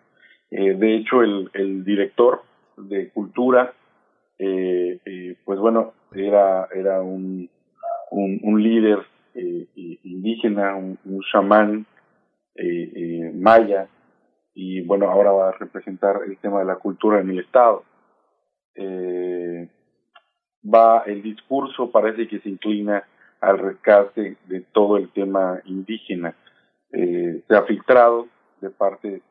Eh, de hecho, el, el director de cultura, eh, eh, pues bueno, era, era un, un, líder indígena, un, un chamán maya, y bueno, ahora va a representar el tema de la cultura en el Estado. Va, el discurso parece que se inclina al rescate de todo el tema indígena. Eh, se ha filtrado de parte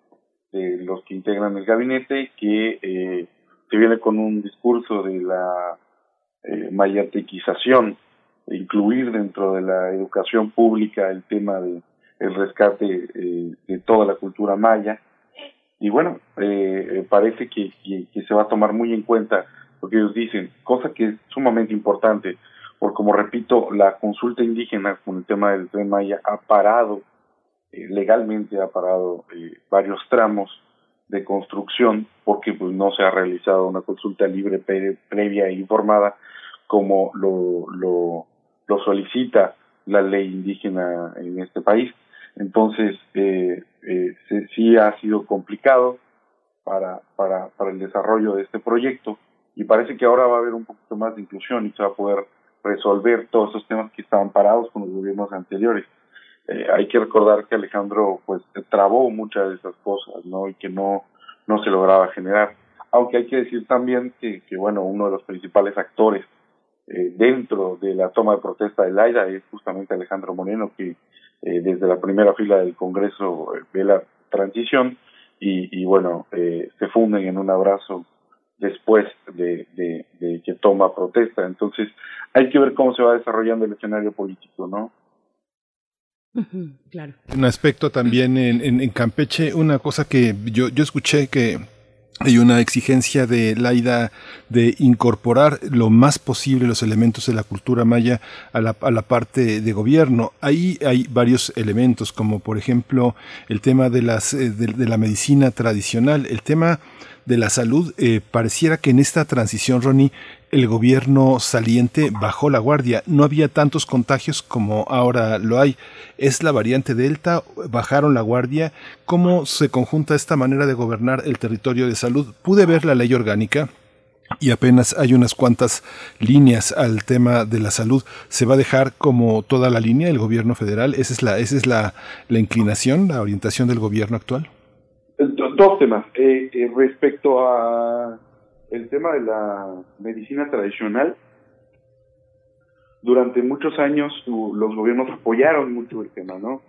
de los que integran el gabinete que eh, se viene con un discurso de la eh, mayatequización, incluir dentro de la educación pública el tema de el rescate eh, de toda la cultura maya. Y bueno, eh, parece que, que, que se va a tomar muy en cuenta lo que ellos dicen, cosa que es sumamente importante por como repito, la consulta indígena con el tema del tren Maya ha parado, eh, legalmente ha parado eh, varios tramos de construcción porque pues no se ha realizado una consulta libre, pre previa e informada como lo, lo, lo solicita la ley indígena en este país. Entonces, eh, eh, se, sí ha sido complicado para, para, para el desarrollo de este proyecto y parece que ahora va a haber un poquito más de inclusión y se va a poder resolver todos esos temas que estaban parados con los gobiernos anteriores. Eh, hay que recordar que Alejandro pues trabó muchas de esas cosas, ¿no? Y que no no se lograba generar. Aunque hay que decir también que, que bueno, uno de los principales actores eh, dentro de la toma de protesta del AIDA es justamente Alejandro Moreno, que eh, desde la primera fila del Congreso ve la transición y, bueno, eh, se funden en un abrazo después de, de, que toma protesta. Entonces, hay que ver cómo se va desarrollando el escenario político, ¿no? Claro. Un aspecto también en, en, en Campeche, una cosa que yo, yo escuché que hay una exigencia de Laida de incorporar lo más posible los elementos de la cultura maya a la, a la, parte de gobierno. Ahí hay varios elementos, como por ejemplo el tema de, las, eh, de la medicina tradicional, el tema de la salud, eh, pareciera que en esta transición, Ronnie, el gobierno saliente bajó la guardia. No había tantos contagios como ahora lo hay. Es la variante Delta, bajaron la guardia. ¿Cómo se conjunta esta manera de gobernar el territorio de salud? Pude ver la ley orgánica, y apenas hay unas cuantas líneas al tema de la salud. ¿Se va a dejar como toda la línea el gobierno federal? ¿Esa es la, esa es la, la inclinación, la orientación del gobierno actual? Dos temas. Eh, eh, respecto a el tema de la medicina tradicional, durante muchos años los gobiernos apoyaron mucho el tema, ¿no?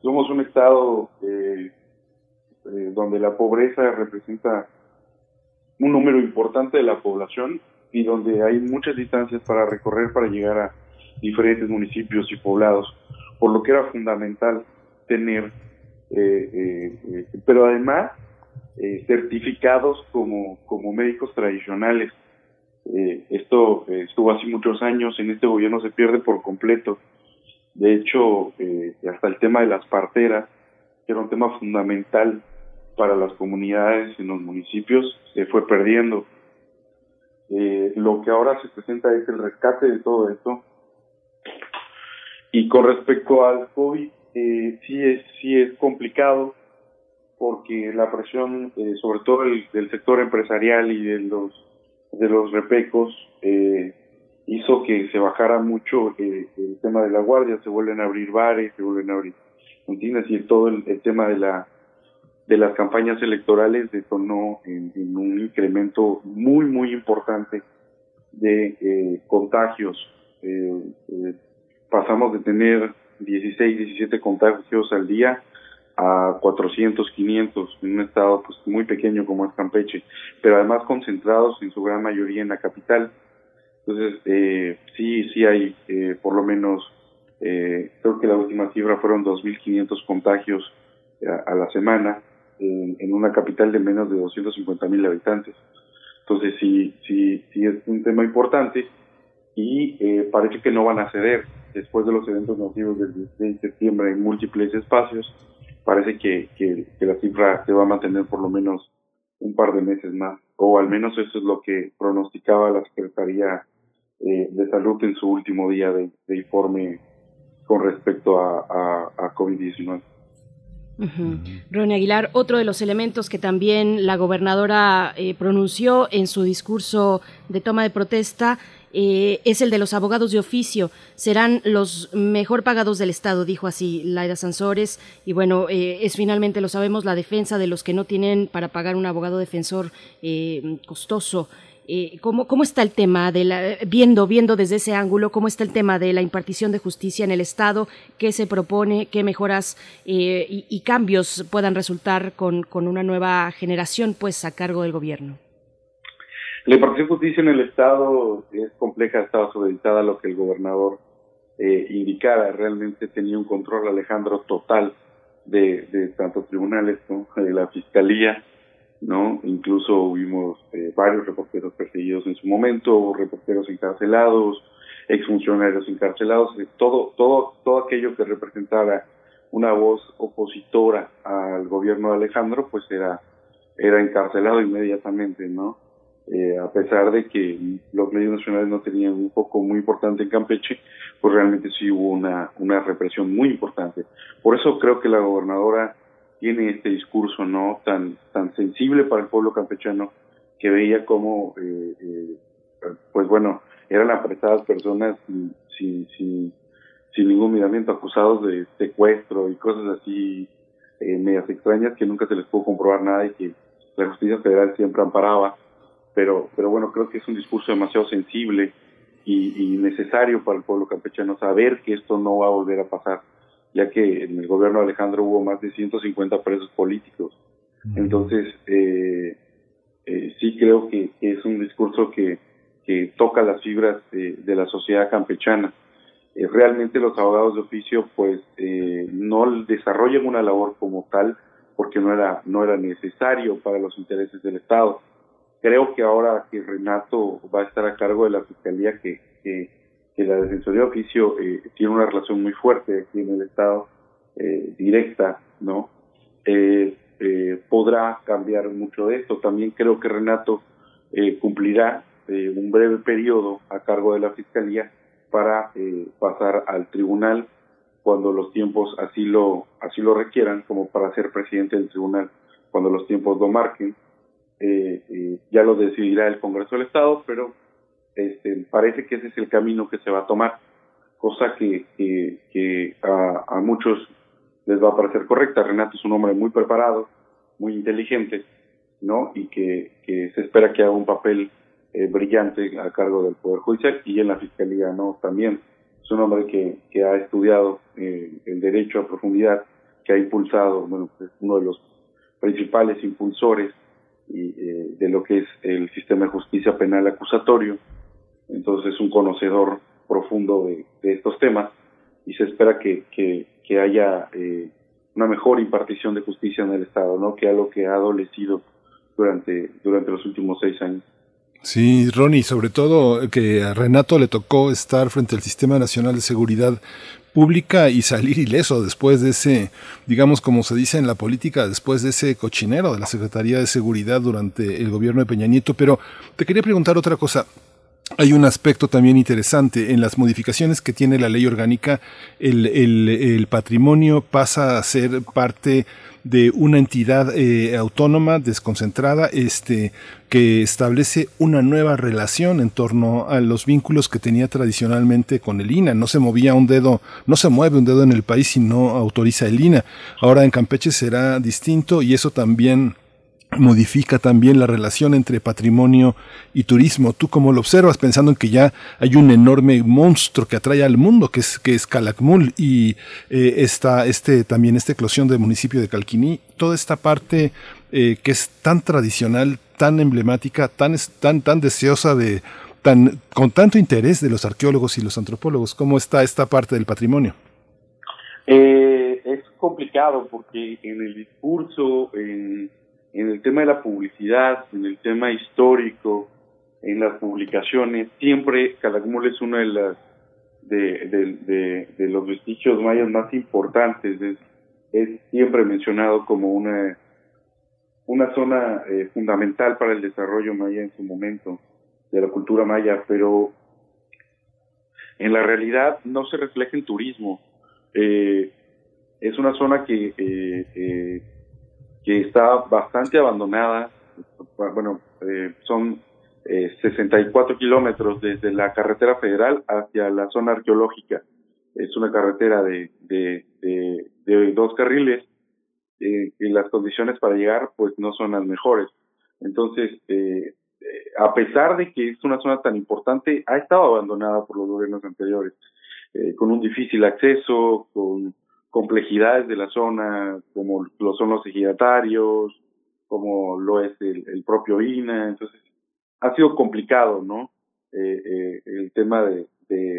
Somos un estado eh, eh, donde la pobreza representa un número importante de la población y donde hay muchas distancias para recorrer para llegar a diferentes municipios y poblados, por lo que era fundamental tener, pero además eh, certificados como, como médicos tradicionales. Eh, esto eh, estuvo hace muchos años, en este gobierno se pierde por completo. De hecho, eh, hasta el tema de las parteras, que era un tema fundamental para las comunidades en los municipios, se fue perdiendo. Eh, lo que ahora se presenta es el rescate de todo esto. Y con respecto al COVID, eh, sí es sí es complicado porque la presión, eh, sobre todo el, del sector empresarial y de los de los repecos, eh, hizo que se bajara mucho eh, el tema de la guardia, se vuelven a abrir bares, se vuelven a abrir cantinas y todo el, tema de la de las campañas electorales detonó en, en un incremento muy muy importante de eh, contagios. Eh, eh, pasamos de tener 16, 17 contagios al día a 400, 500 en un estado pues muy pequeño como es Campeche, pero además concentrados en su gran mayoría en la capital. Entonces, eh, sí, sí hay eh, por lo menos, eh, creo que la última cifra fueron 2.500 contagios a, a, la semana en, una capital de menos de 250 mil habitantes. Entonces, sí, sí, sí es un tema importante y eh, parece que no van a ceder después de los eventos nocivos del 16 de septiembre en múltiples espacios parece que, que, que, la cifra se va a mantener por lo menos un par de meses más, o al menos eso es lo que pronosticaba la Secretaría eh, de Salud en su último día de, de informe con respecto a, a, a COVID-19. Uh -huh. Aguilar, otro de los elementos que también la gobernadora eh, pronunció en su discurso de toma de protesta eh, es el de los abogados de oficio. Serán los mejor pagados del Estado, dijo así Laida Sansores. Y bueno, eh, es finalmente, lo sabemos, la defensa de los que no tienen para pagar un abogado defensor eh, costoso. Eh, ¿cómo, ¿Cómo está el tema de la, viendo, viendo desde ese ángulo, cómo está el tema de la impartición de justicia en el Estado? ¿Qué se propone? ¿Qué mejoras eh, y, cambios puedan resultar con, con una nueva generación pues a cargo del gobierno? La impartición justicia en el Estado es compleja, estaba supeditada a lo que el gobernador eh, indicara. Realmente tenía un control, Alejandro, total de, de tanto tribunales, ¿no? de la fiscalía, ¿no? Incluso hubimos eh, varios reporteros perseguidos en su momento, reporteros encarcelados, exfuncionarios encarcelados, todo, todo, todo aquello que representara una voz opositora al gobierno de Alejandro, pues era, era encarcelado inmediatamente, ¿no? Eh, a pesar de que los medios nacionales no tenían un foco muy importante en Campeche, pues realmente sí hubo una, una represión muy importante. Por eso creo que la gobernadora tiene este discurso no tan tan sensible para el pueblo campechano que veía como eh, eh, pues bueno eran apresadas personas sin, sin ningún miramiento acusados de secuestro y cosas así eh, medias extrañas que nunca se les pudo comprobar nada y que la justicia federal siempre amparaba pero pero bueno creo que es un discurso demasiado sensible y, y necesario para el pueblo campechano saber que esto no va a volver a pasar ya que en el gobierno de Alejandro hubo más de 150 presos políticos. Entonces, eh, eh, sí creo que, es un discurso que, que toca las fibras de, la sociedad campechana. Eh, realmente los abogados de oficio pues eh, no desarrollan una labor como tal porque no era, no era necesario para los intereses del Estado. Creo que ahora que Renato va a estar a cargo de la Fiscalía, que, que, la Defensoría de Oficio eh, tiene una relación muy fuerte aquí en el Estado, eh, directa, ¿no? Eh, eh, podrá cambiar mucho de esto. También creo que Renato eh, cumplirá un breve periodo a cargo de la Fiscalía para pasar al tribunal cuando los tiempos así lo así lo requieran, como para ser presidente del tribunal cuando los tiempos lo marquen. Eh, ya lo decidirá el Congreso del Estado, pero este, parece que ese es el camino que se va a tomar, cosa que, que, que a, a muchos les va a parecer correcta. Renato es un hombre muy preparado, muy inteligente, ¿no? Y que, que se espera que haga un papel eh, brillante a cargo del Poder Judicial y en la Fiscalía, ¿no? También es un hombre que, que ha estudiado eh, el derecho a profundidad, que ha impulsado, bueno, es uno de los principales impulsores y, eh, de lo que es el sistema de justicia penal acusatorio. Entonces es un conocedor profundo de, estos temas y se espera que, que, haya eh, una mejor impartición de justicia en el Estado, ¿no? Que algo que ha adolecido durante, durante los últimos seis años. Sí, Ronnie, sobre todo que a Renato le tocó estar frente al Sistema Nacional de Seguridad Pública y salir ileso después de ese, digamos como se dice en la política, después de ese cochinero de la Secretaría de Seguridad durante el gobierno de Peña Nieto. Pero te quería preguntar otra cosa. Hay un aspecto también interesante. En las modificaciones que tiene la ley orgánica, el, el, el patrimonio pasa a ser parte de una entidad eh, autónoma, desconcentrada, este, que establece una nueva relación en torno a los vínculos que tenía tradicionalmente con el INA. No se movía un dedo, no se mueve un dedo en el país si no autoriza el INA. Ahora en Campeche será distinto y eso también modifica también la relación entre patrimonio y turismo. ¿Tú cómo lo observas pensando en que ya hay un enorme monstruo que atrae al mundo, que es, que es Calakmul y eh, está este, también esta eclosión del municipio de Calquiní? Toda esta parte eh, que es tan tradicional, tan emblemática, tan, tan, tan deseosa de, tan, con tanto interés de los arqueólogos y los antropólogos. ¿Cómo está esta parte del patrimonio? Eh, es complicado porque en el discurso, en en el tema de la publicidad, en el tema histórico, en las publicaciones, siempre Calakmul es uno de las de, los vestigios mayas más importantes, es, es siempre mencionado como una una zona eh, fundamental para el desarrollo maya en su momento, de la cultura maya, pero en la realidad no se refleja en turismo. Eh, es una zona que eh, eh, que está bastante abandonada. Bueno, eh, son eh, 64 kilómetros desde la carretera federal hacia la zona arqueológica. Es una carretera de, de, dos carriles eh, y las condiciones para llegar pues no son las mejores. Entonces, eh, eh, a pesar de que es una zona tan importante, ha estado abandonada por los gobiernos anteriores, con un difícil acceso, con complejidades de la zona, como lo son los ejidatarios, como lo es el, propio INA, entonces ha sido complicado, ¿no? Eh, eh, el tema de,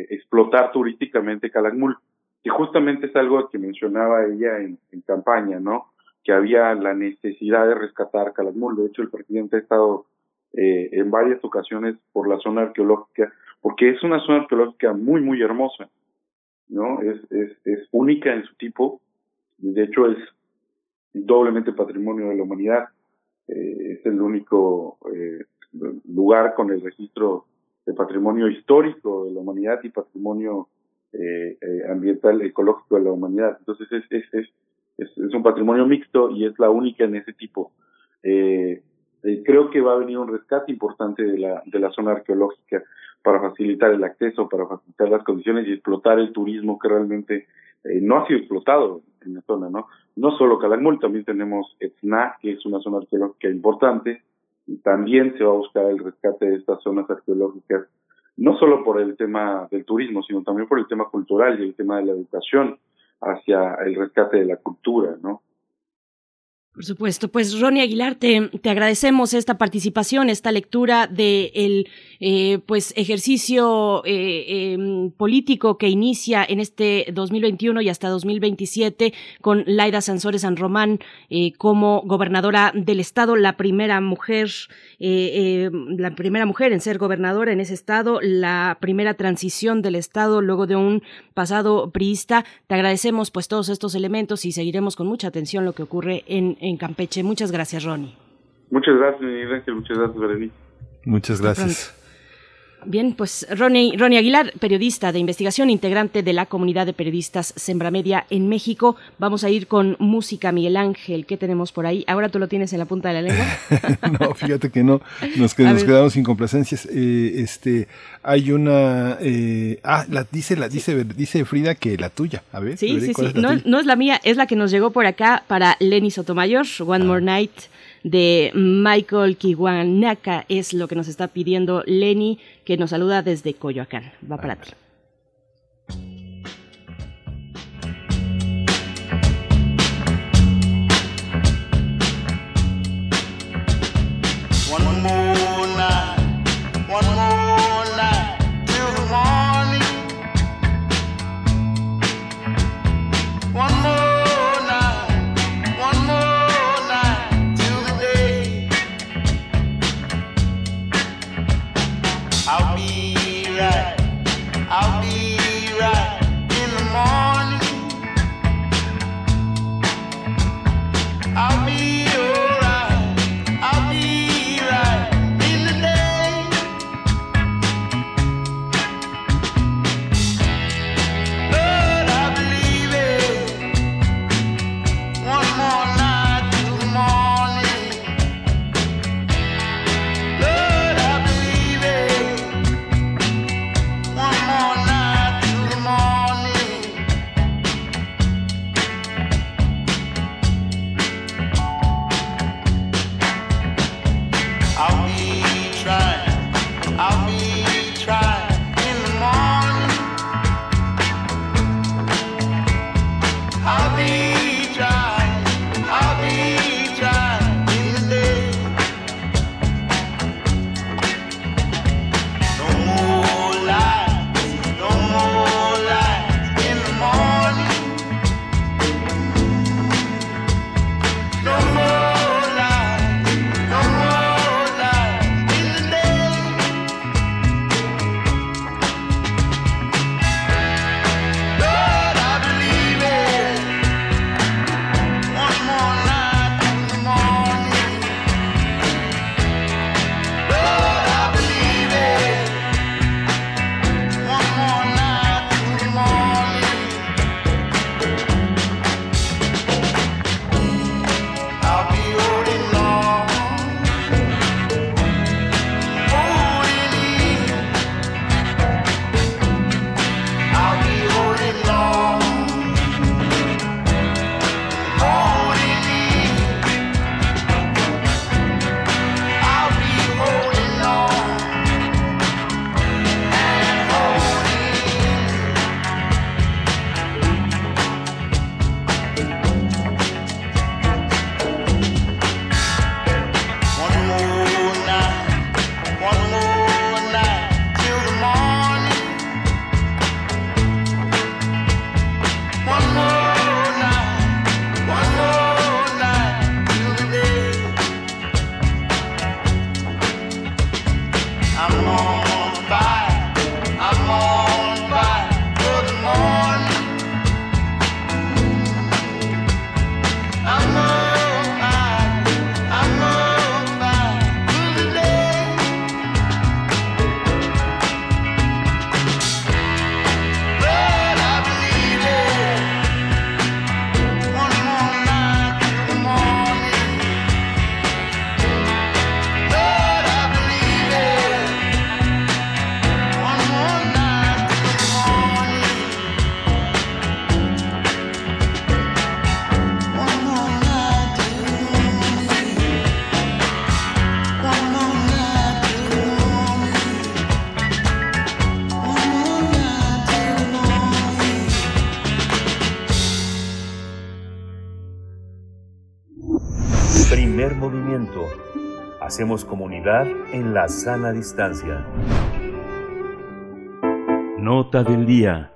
explotar turísticamente Calakmul, que justamente es algo que mencionaba ella en, en, campaña, ¿no? Que había la necesidad de rescatar Calakmul. De hecho, el presidente ha estado eh, en varias ocasiones por la zona arqueológica, porque es una zona arqueológica muy, muy hermosa. ¿No? Es, es, es única en su tipo, de hecho es doblemente patrimonio de la humanidad, eh, es el único eh, lugar con el registro de patrimonio histórico de la humanidad y patrimonio eh, ambiental ecológico de la humanidad. Entonces es, es, es, es, es un patrimonio mixto y es la única en ese tipo. Eh, eh, creo que va a venir un rescate importante de la, de la zona arqueológica para facilitar el acceso, para facilitar las condiciones y explotar el turismo que realmente eh, no ha sido explotado en la zona, ¿no? No solo Calakmul, también tenemos Etzna, que es una zona arqueológica importante, y también se va a buscar el rescate de estas zonas arqueológicas, no solo por el tema del turismo, sino también por el tema cultural y el tema de la educación hacia el rescate de la cultura, ¿no? Por supuesto, pues Ronnie Aguilar, te, agradecemos esta participación, esta lectura de el eh, pues ejercicio eh, em, político que inicia en este 2021 y hasta 2027 con Laida Sansores San Román eh, como gobernadora del estado, la primera mujer, la primera mujer en ser gobernadora en ese estado, la primera transición del estado luego de un pasado priista. Te agradecemos pues todos estos elementos y seguiremos con mucha atención lo que ocurre en en Campeche. Muchas gracias, Ronnie. Muchas gracias, Miguel Ángel. Muchas gracias, Berenice. Muchas gracias. Bien, pues Ronnie, Ronnie Aguilar, periodista de investigación, integrante de la comunidad de periodistas Sembra Media en México. Vamos a ir con música, Miguel Ángel. ¿Qué tenemos por ahí? ¿Ahora tú lo tienes en la punta de la lengua? no, fíjate que no. Nos, quedamos sin complacencias. Eh, este, hay una. Eh, ah, la, dice, la, dice, dice Frida que la tuya. A ver. Sí, sí, sí. no, no, es la mía, es la que nos llegó por acá para Lenny Sotomayor, One More Night de Michael Kiwanaka es lo que nos está pidiendo Lenny, que nos saluda desde Coyoacán. Va para ti. Hacemos comunidad en la sana distancia. Nota del día.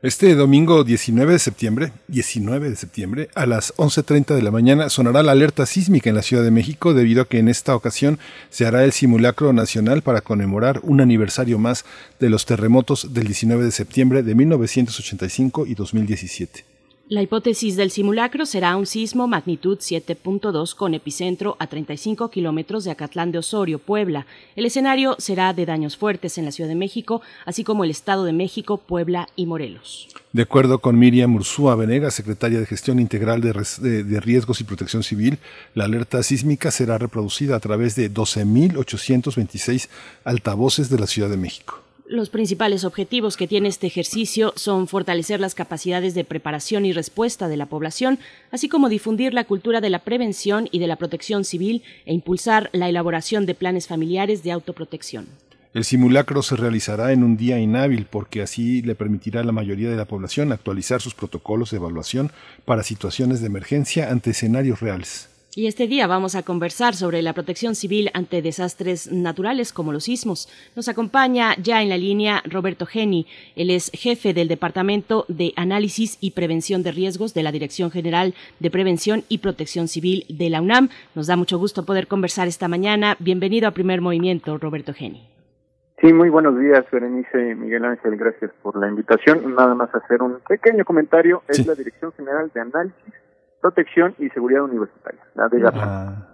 Este domingo 19 de septiembre, 19 de septiembre, a las 11.30 de la mañana sonará la alerta sísmica en la Ciudad de México debido a que en esta ocasión se hará el simulacro nacional para conmemorar un aniversario más de los terremotos del 19 de septiembre de 1985 y 2017. La hipótesis del simulacro será un sismo magnitud 7.2 con epicentro a 35 kilómetros de Acatlán de Osorio, Puebla. El escenario será de daños fuertes en la Ciudad de México, así como el Estado de México, Puebla y Morelos. De acuerdo con Miriam Ursúa Venegas, secretaria de Gestión Integral de, de, de, Riesgos y Protección Civil, la alerta sísmica será reproducida a través de 12.826 altavoces de la Ciudad de México. Los principales objetivos que tiene este ejercicio son fortalecer las capacidades de preparación y respuesta de la población, así como difundir la cultura de la prevención y de la protección civil e impulsar la elaboración de planes familiares de autoprotección. El simulacro se realizará en un día inhábil porque así le permitirá a la mayoría de la población actualizar sus protocolos de evaluación para situaciones de emergencia ante escenarios reales. Y este día vamos a conversar sobre la protección civil ante desastres naturales como los sismos. Nos acompaña ya en la línea Roberto Geni. Él es jefe del Departamento de Análisis y Prevención de Riesgos de la Dirección General de Prevención y Protección Civil de la UNAM. Nos da mucho gusto poder conversar esta mañana. Bienvenido a Primer Movimiento, Roberto Geni. Sí, muy buenos días, Berenice Miguel Ángel. Gracias por la invitación. Nada más hacer un pequeño comentario. Es sí. la Dirección General de Análisis Protección y Seguridad Universitaria, la de GAPS. Ah,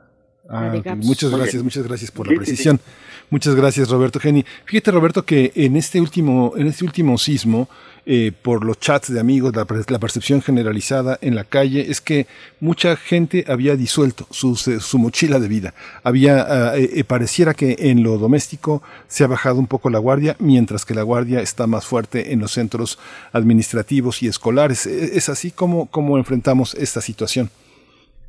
ah, okay. Muchas gracias, muchas gracias por la precisión. Sí, sí. Muchas gracias, Roberto Geni. Fíjate, Roberto, que en este último, en este último sismo, eh, por los chats de amigos, la, la, percepción generalizada en la calle es que mucha gente había disuelto su, su mochila de vida. Había, uh, eh, pareciera que en lo doméstico se ha bajado un poco la guardia, mientras que la guardia está más fuerte en los centros administrativos y escolares. ¿Es así como, enfrentamos esta situación?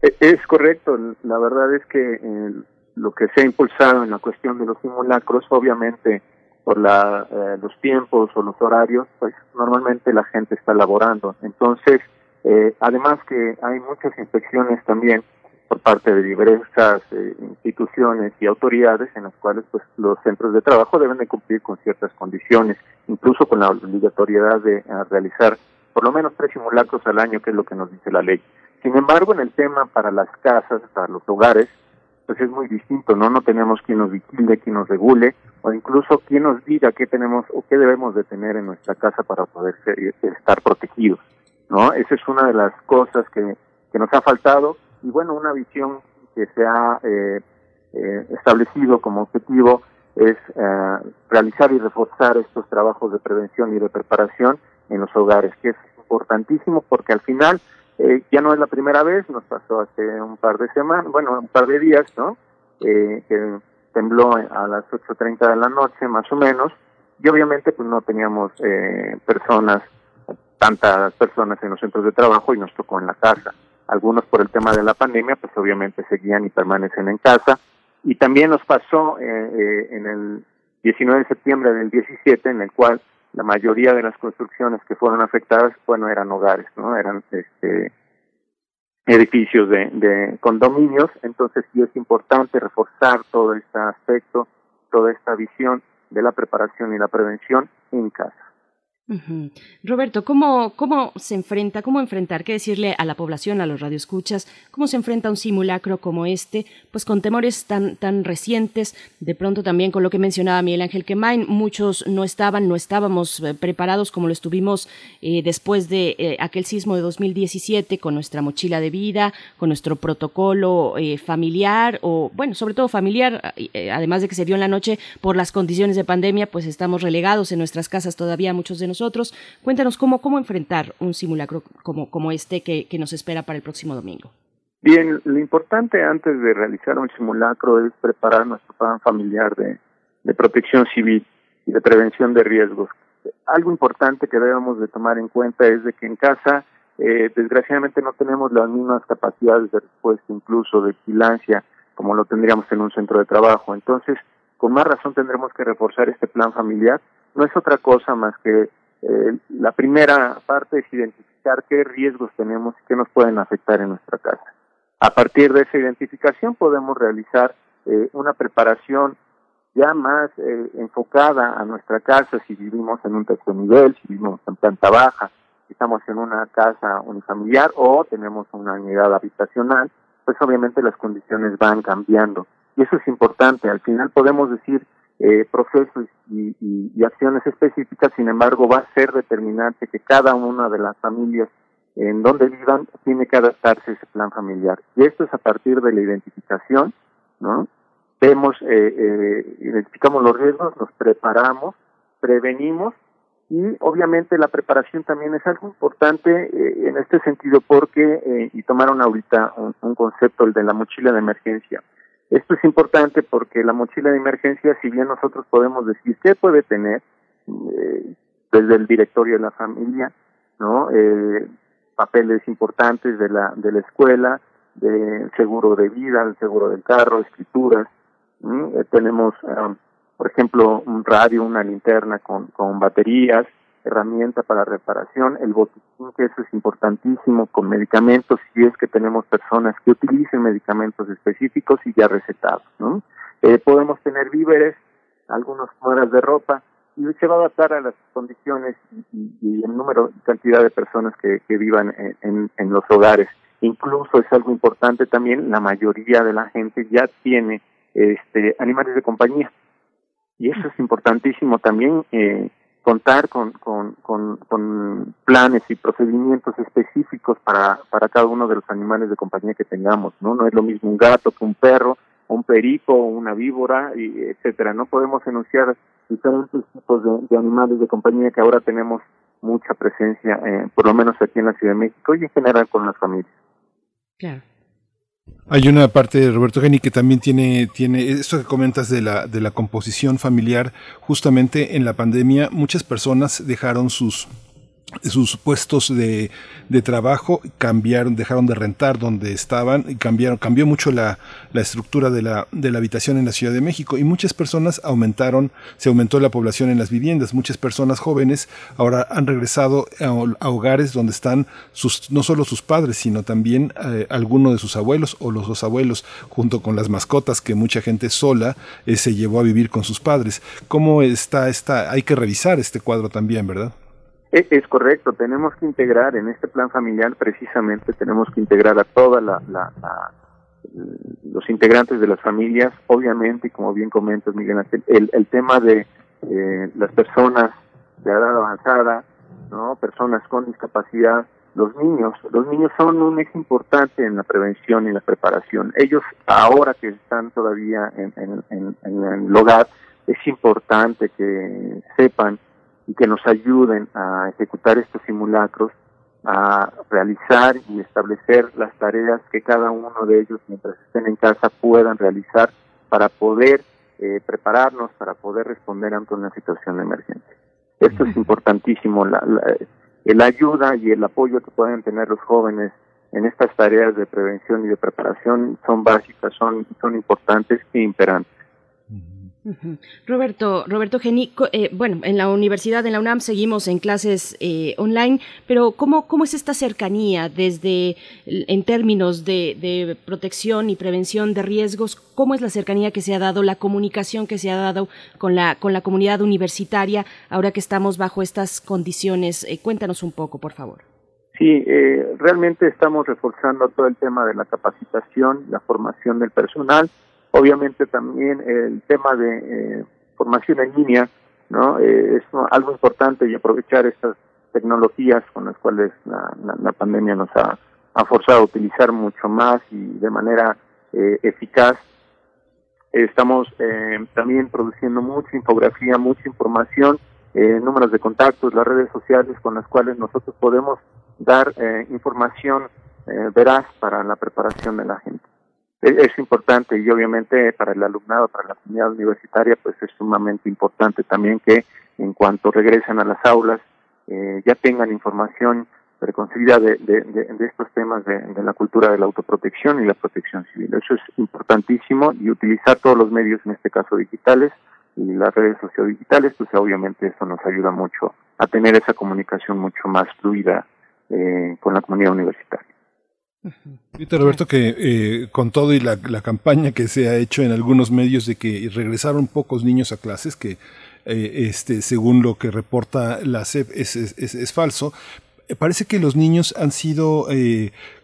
Es correcto. La verdad es que eh, lo que se ha impulsado en la cuestión de los simulacros, obviamente, por la, eh, los tiempos o los horarios, pues normalmente la gente está laborando. Entonces, eh, además que hay muchas inspecciones también por parte de diversas eh, instituciones y autoridades en las cuales pues los centros de trabajo deben de cumplir con ciertas condiciones, incluso con la obligatoriedad de realizar por lo menos tres simulacros al año, que es lo que nos dice la ley. Sin embargo, en el tema para las casas, para los hogares, pues es muy distinto, ¿no? No tenemos quien nos vigile, quien nos regule, o incluso quien nos diga qué tenemos o qué debemos de tener en nuestra casa para poder ser, estar protegidos, ¿no? Esa es una de las cosas que, que nos ha faltado, y bueno, una visión que se ha eh, eh, establecido como objetivo es eh, realizar y reforzar estos trabajos de prevención y de preparación en los hogares, que es importantísimo porque al final eh, ya no es la primera vez, nos pasó hace un par de semanas, bueno, un par de días, ¿no? Eh, que tembló a las 8.30 de la noche, más o menos, y obviamente pues no teníamos eh, personas, tantas personas en los centros de trabajo y nos tocó en la casa. Algunos por el tema de la pandemia, pues obviamente seguían y permanecen en casa. Y también nos pasó eh, eh, en el 19 de septiembre del 17, en el cual la mayoría de las construcciones que fueron afectadas, bueno, eran hogares, ¿no? Eran este edificios de, de condominios, entonces sí es importante reforzar todo este aspecto, toda esta visión de la preparación y la prevención en casa. Roberto, ¿cómo, ¿cómo se enfrenta, cómo enfrentar, qué decirle a la población, a los radioescuchas, cómo se enfrenta un simulacro como este, pues con temores tan, tan recientes, de pronto también con lo que mencionaba Miguel Ángel Quemain, muchos no estaban, no estábamos eh, preparados como lo estuvimos eh, después de eh, aquel sismo de 2017, con nuestra mochila de vida, con nuestro protocolo familiar, o bueno, sobre todo familiar, además de que se dio en la noche por las condiciones de pandemia, pues estamos relegados en nuestras casas todavía muchos de nosotros nosotros. Cuéntanos cómo, cómo enfrentar un simulacro como, como este que, que nos espera para el próximo domingo. Bien, lo importante antes de realizar un simulacro es preparar nuestro plan familiar de, de protección civil y de prevención de riesgos. Algo importante que debemos de tomar en cuenta es de que en casa eh, desgraciadamente no tenemos las mismas capacidades de respuesta, incluso de vigilancia, como lo tendríamos en un centro de trabajo. Entonces, con más razón tendremos que reforzar este plan familiar. No es otra cosa más que eh, la primera parte es identificar qué riesgos tenemos y qué nos pueden afectar en nuestra casa. A partir de esa identificación podemos realizar eh, una preparación ya más eh, enfocada a nuestra casa si vivimos en un tercer nivel, si vivimos en planta baja, estamos en una casa unifamiliar o tenemos una unidad habitacional, pues obviamente las condiciones van cambiando. Y eso es importante. Al final podemos decir eh, procesos y, acciones específicas, sin embargo, va a ser determinante que cada una de las familias en donde vivan tiene que adaptarse a ese plan familiar. Y esto es a partir de la identificación, ¿no? Vemos, eh, eh, identificamos los riesgos, nos preparamos, prevenimos y obviamente la preparación también es algo importante eh, en este sentido porque, eh, y tomaron ahorita un, un, concepto, el de la mochila de emergencia. Esto es importante porque la mochila de emergencia, si bien nosotros podemos decir qué puede tener, eh, desde el directorio de la familia, ¿no? Eh, papeles importantes de la, de la escuela, del seguro de vida, el seguro del carro, escrituras, eh, tenemos, um, por ejemplo, un radio, una linterna con, con baterías, herramienta para reparación, el botiquín, que eso es importantísimo, con medicamentos, si es que tenemos personas que utilicen medicamentos específicos y ya recetados, ¿no? Eh, podemos tener víveres, algunos mueras de ropa, y se va a adaptar a las condiciones y, el número y cantidad de personas que, vivan en, en, en los hogares. Incluso es algo importante también, la mayoría de la gente ya tiene este, animales de compañía. Y eso es importantísimo también, eh, contar con, con, con, con, planes y procedimientos específicos para, para cada uno de los animales de compañía que tengamos, ¿no? No es lo mismo un gato que un perro, un perico, una víbora, y etcétera. No podemos enunciar diferentes tipos de, animales de compañía que ahora tenemos mucha presencia, eh, por lo menos aquí en la Ciudad de México y en general con las familias. Claro. Hay una parte de Roberto Geni que también tiene, tiene esto que comentas de la, de la composición familiar. Justamente en la pandemia muchas personas dejaron sus sus puestos de, de, trabajo cambiaron, dejaron de rentar donde estaban y cambiaron, cambió mucho la, la estructura de la, de la habitación en la Ciudad de México y muchas personas aumentaron, se aumentó la población en las viviendas, muchas personas jóvenes ahora han regresado a, hogares donde están sus, no solo sus padres, sino también eh, alguno de sus abuelos o los dos abuelos, junto con las mascotas que mucha gente sola eh, se llevó a vivir con sus padres. ¿Cómo está esta? Hay que revisar este cuadro también, ¿verdad? Es correcto, tenemos que integrar en este plan familiar precisamente, tenemos que integrar a toda la, la, los integrantes de las familias, obviamente, y como bien comentas Miguel el, el tema de eh, las personas de edad avanzada, no, personas con discapacidad, los niños, los niños son un eje importante en la prevención y la preparación. Ellos ahora que están todavía en, en, en el hogar, es importante que sepan y que nos ayuden a ejecutar estos simulacros, a realizar y establecer las tareas que cada uno de ellos mientras estén en casa puedan realizar para poder eh, prepararnos, para poder responder ante una situación de emergencia. Esto es importantísimo, la, la, la ayuda y el apoyo que pueden tener los jóvenes en estas tareas de prevención y de preparación son básicas, son, son importantes e imperantes. Roberto, Roberto Geni, eh, bueno, en la universidad, en la UNAM, seguimos en clases eh, online, pero ¿cómo, ¿cómo es esta cercanía desde, en términos de, protección y prevención de riesgos? ¿Cómo es la cercanía que se ha dado, la comunicación que se ha dado con la, con la comunidad universitaria ahora que estamos bajo estas condiciones? Eh, cuéntanos un poco, por favor. Sí, realmente estamos reforzando todo el tema de la capacitación, la formación del personal obviamente también el tema de eh, formación en línea, ¿no? Eh, es algo importante y aprovechar estas tecnologías con las cuales la, pandemia nos ha, ha, forzado a utilizar mucho más y de manera eh, eficaz. Estamos eh, también produciendo mucha infografía, mucha información, eh, números de contactos, las redes sociales con las cuales nosotros podemos dar eh, información veraz para la preparación de la gente es, importante y obviamente para el alumnado, para la comunidad universitaria, pues es sumamente importante también que en cuanto regresen a las aulas eh, ya tengan información preconcebida de, de, de, de estos temas de, de, la cultura de la autoprotección y la protección civil. Eso es importantísimo y utilizar todos los medios, en este caso digitales y las redes sociodigitales, pues obviamente eso nos ayuda mucho a tener esa comunicación mucho más fluida eh, con la comunidad universitaria. Fíjate, Roberto, que eh, con todo y la, campaña que se ha hecho en algunos medios de que regresaron pocos niños a clases, que eh, este, según lo que reporta la CEP es, es, falso, eh, parece que los niños han sido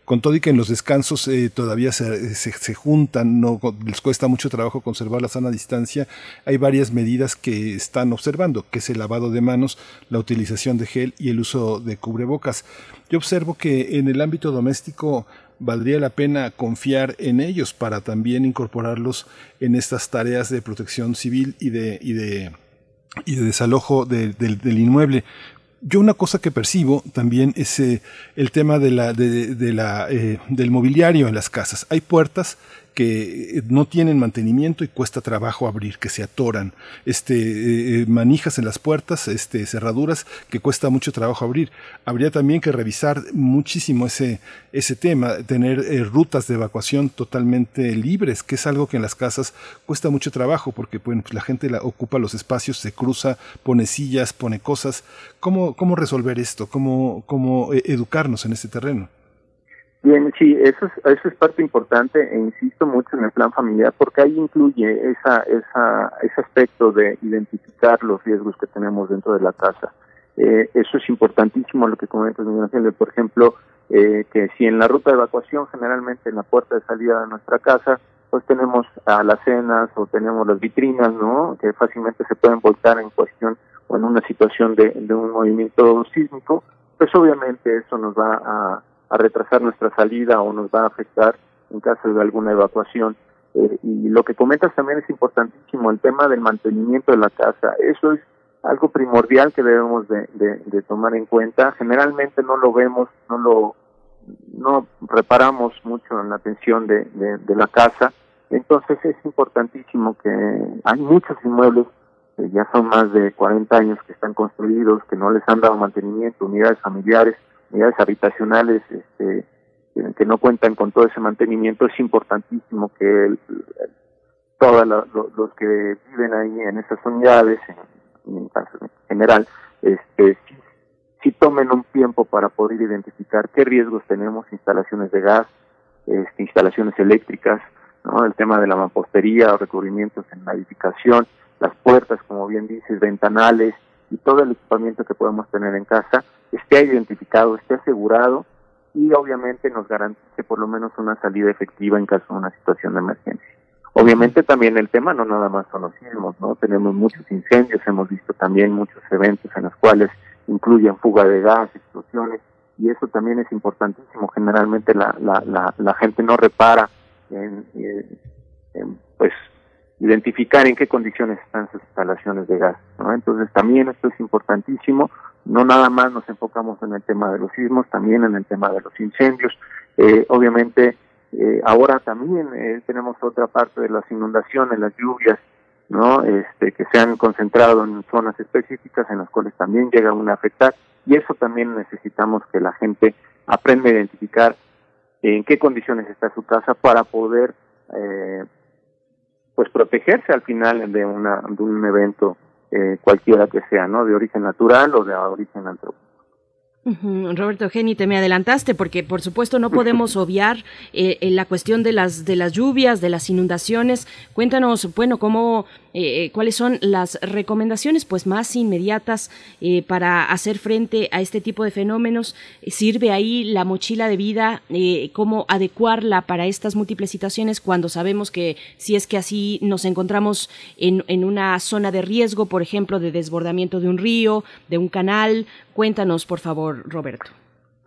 con todo y que en los descansos todavía se, se, juntan, no les cuesta mucho trabajo conservar la sana distancia, hay varias medidas que están observando, que es el lavado de manos, la utilización de gel y el uso de cubrebocas. Yo observo que en el ámbito doméstico valdría la pena confiar en ellos para también incorporarlos en estas tareas de protección civil y de, y de, y de desalojo del inmueble. Yo una cosa que percibo también es eh, el tema de la, de, la, eh, del mobiliario en las casas. Hay puertas que no tienen mantenimiento y cuesta trabajo abrir, que se atoran, este, eh, eh, manijas en las puertas, este, cerraduras que cuesta mucho trabajo abrir. Habría también que revisar muchísimo ese, ese tema, tener eh, rutas de evacuación totalmente libres, que es algo que en las casas cuesta mucho trabajo, porque pues, la gente la, ocupa los espacios, se cruza, pone sillas, pone cosas. ¿Cómo, cómo resolver esto? ¿Cómo, cómo educarnos en este terreno? Bien, sí, eso es, eso es parte importante e insisto mucho en el plan familiar porque ahí incluye esa, esa, ese aspecto de identificar los riesgos que tenemos dentro de la casa. Eh, eso es importantísimo lo que comentas, Miguel por ejemplo, eh, que si en la ruta de evacuación, generalmente en la puerta de salida de nuestra casa, pues tenemos alacenas o tenemos las vitrinas, ¿no? Que fácilmente se pueden voltar en cuestión o en una situación de, de un movimiento sísmico, pues obviamente eso nos va a a retrasar nuestra salida o nos va a afectar en caso de alguna evacuación. Eh, y lo que comentas también es importantísimo, el tema del mantenimiento de la casa. Eso es algo primordial que debemos de, de, tomar en cuenta. Generalmente no lo vemos, no lo no reparamos mucho en la atención de, de, la casa. Entonces es importantísimo que hay muchos inmuebles que ya son más de 40 años que están construidos, que no les han dado mantenimiento, unidades familiares, unidades habitacionales este, que no cuentan con todo ese mantenimiento, es importantísimo que todos los que viven ahí en esas unidades, en, general, este, si, tomen un tiempo para poder identificar qué riesgos tenemos, instalaciones de gas, este, instalaciones eléctricas, ¿no? el tema de la mampostería recubrimientos en la edificación, las puertas, como bien dices, ventanales y todo el equipamiento que podemos tener en casa, esté identificado, esté asegurado y obviamente nos garantice por lo menos una salida efectiva en caso de una situación de emergencia. Obviamente también el tema no nada más son los sismos, ¿no? Tenemos muchos incendios, hemos visto también muchos eventos en los cuales incluyen fuga de gas, explosiones, y eso también es importantísimo. Generalmente la, la, la, la gente no repara en, en, pues identificar en qué condiciones están sus instalaciones de gas, ¿no? Entonces también esto es importantísimo no nada más nos enfocamos en el tema de los sismos, también en el tema de los incendios. Eh, obviamente, eh, ahora también eh, tenemos otra parte de las inundaciones, las lluvias, ¿no? Este, que se han concentrado en zonas específicas en las cuales también llegan a afectar. Y eso también necesitamos que la gente aprenda a identificar en qué condiciones está su casa para poder, pues, protegerse al final de, una, de un evento eh, cualquiera que sea, ¿no? De origen natural o de origen antropológico. Roberto Geni, te me adelantaste porque por supuesto no podemos obviar eh, la cuestión de las de las lluvias, de las inundaciones. Cuéntanos, bueno, cómo eh, cuáles son las recomendaciones pues más inmediatas eh, para hacer frente a este tipo de fenómenos. ¿Sirve ahí la mochila de vida? Eh, ¿Cómo adecuarla para estas múltiples situaciones cuando sabemos que si es que así nos encontramos en, en una zona de riesgo, por ejemplo, de desbordamiento de un río, de un canal? Cuéntanos, por favor, Roberto.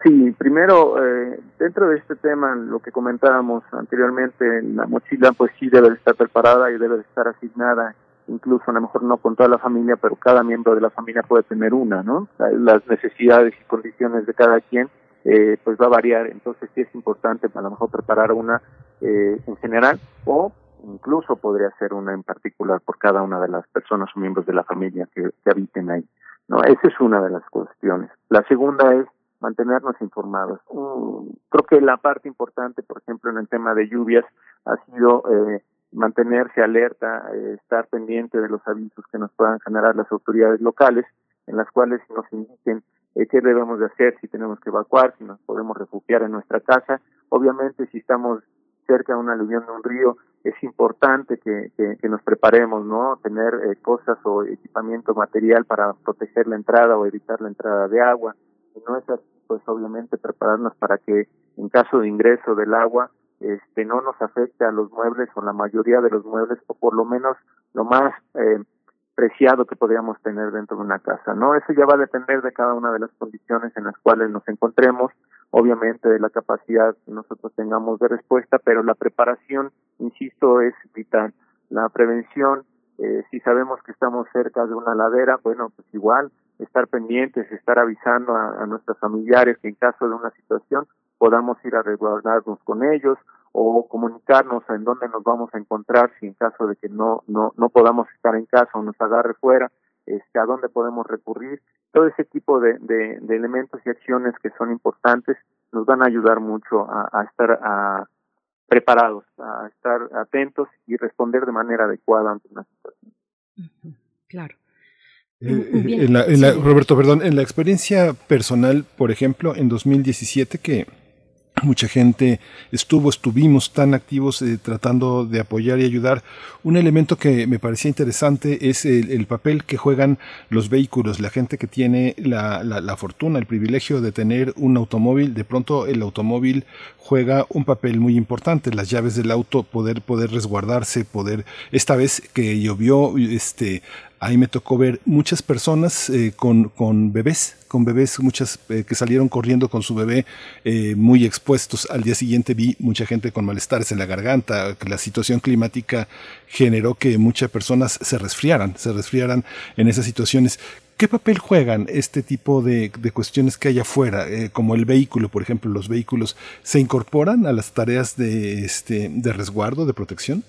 Sí, primero, eh, dentro de este tema, lo que comentábamos anteriormente, la mochila pues sí debe de estar preparada y debe de estar asignada, incluso a lo mejor no con toda la familia, pero cada miembro de la familia puede tener una, ¿no? Las necesidades y condiciones de cada quien eh, pues va a variar, entonces sí es importante a lo mejor preparar una eh, en general o incluso podría ser una en particular por cada una de las personas o miembros de la familia que, que habiten ahí, ¿no? Esa es una de las cuestiones. La segunda es mantenernos informados. creo que la parte importante, por ejemplo, en el tema de lluvias, ha sido eh, mantenerse alerta, eh, estar pendiente de los avisos que nos puedan generar las autoridades locales, en las cuales nos indiquen eh, qué debemos de hacer si tenemos que evacuar, si nos podemos refugiar en nuestra casa. Obviamente, si estamos cerca de una aluvión de un río, es importante que, que, nos preparemos, ¿no? Tener eh, cosas o equipamiento material para proteger la entrada o evitar la entrada de agua. Si no es así, pues obviamente prepararnos para que en caso de ingreso del agua, este, no nos afecte a los muebles o la mayoría de los muebles, o por lo menos lo más eh, preciado que podríamos tener dentro de una casa, ¿no? Eso ya va a depender de cada una de las condiciones en las cuales nos encontremos, obviamente de la capacidad que nosotros tengamos de respuesta, pero la preparación, insisto, es vital. La prevención, eh, si sabemos que estamos cerca de una ladera, bueno, pues igual, estar pendientes, estar avisando a, a nuestros familiares que en caso de una situación podamos ir a resguardarnos con ellos o comunicarnos en dónde nos vamos a encontrar si en caso de que no no no podamos estar en casa o nos agarre fuera este a dónde podemos recurrir. Todo ese tipo de, de, de elementos y acciones que son importantes nos van a ayudar mucho a, a estar a, preparados a estar atentos y responder de manera adecuada ante una situación. Claro. Eh, en la, en la, Roberto, perdón, en la experiencia personal, por ejemplo, en 2017 que Mucha gente estuvo, estuvimos tan activos eh, tratando de apoyar y ayudar. Un elemento que me parecía interesante es el, papel que juegan los vehículos, la gente que tiene la, la, fortuna, el privilegio de tener un automóvil. De pronto el automóvil juega un papel muy importante, las llaves del auto, poder, poder resguardarse, poder, esta vez que llovió, este, ahí me tocó ver muchas personas eh, con, con bebés, con bebés, muchas eh, que salieron corriendo con su bebé eh, muy expuestos. Al día siguiente vi mucha gente con malestares en la garganta, la situación climática generó que muchas personas se resfriaran, se resfriaran en esas situaciones. ¿Qué papel juegan este tipo de, de cuestiones que hay afuera, como el vehículo, por ejemplo, los vehículos, se incorporan a las tareas de, este, de resguardo, de protección?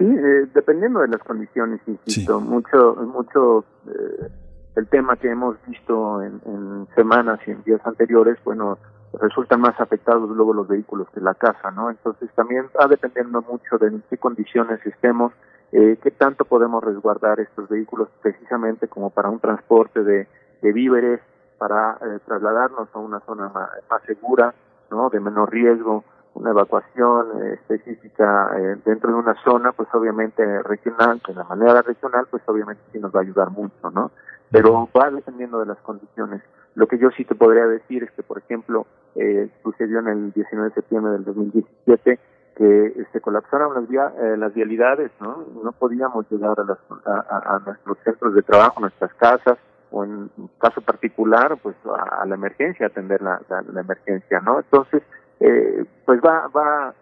Sí, eh, dependiendo de las condiciones, insisto, mucho, mucho eh, el tema que hemos visto en, en, semanas y en días anteriores, bueno, resultan más afectados luego los vehículos que la casa, ¿no? Entonces también va dependiendo mucho de en qué condiciones estemos, eh, qué tanto podemos resguardar estos vehículos precisamente como para un transporte de, de víveres, para eh, trasladarnos a una zona más, más segura, ¿no? De menor riesgo, una evacuación eh, específica eh, dentro de una zona, pues obviamente regional, de la manera regional, pues obviamente sí nos va a ayudar mucho, ¿no? Pero va dependiendo de las condiciones. Lo que yo sí te podría decir es que, por ejemplo, eh, sucedió en el 19 de septiembre del 2017 que se colapsaron las, via eh, las vialidades, ¿no? No podíamos llegar a, las, a, nuestros centros de trabajo, nuestras casas, o en caso particular, pues a, la emergencia, atender la emergencia, ¿no? Entonces, eh, pues va, va,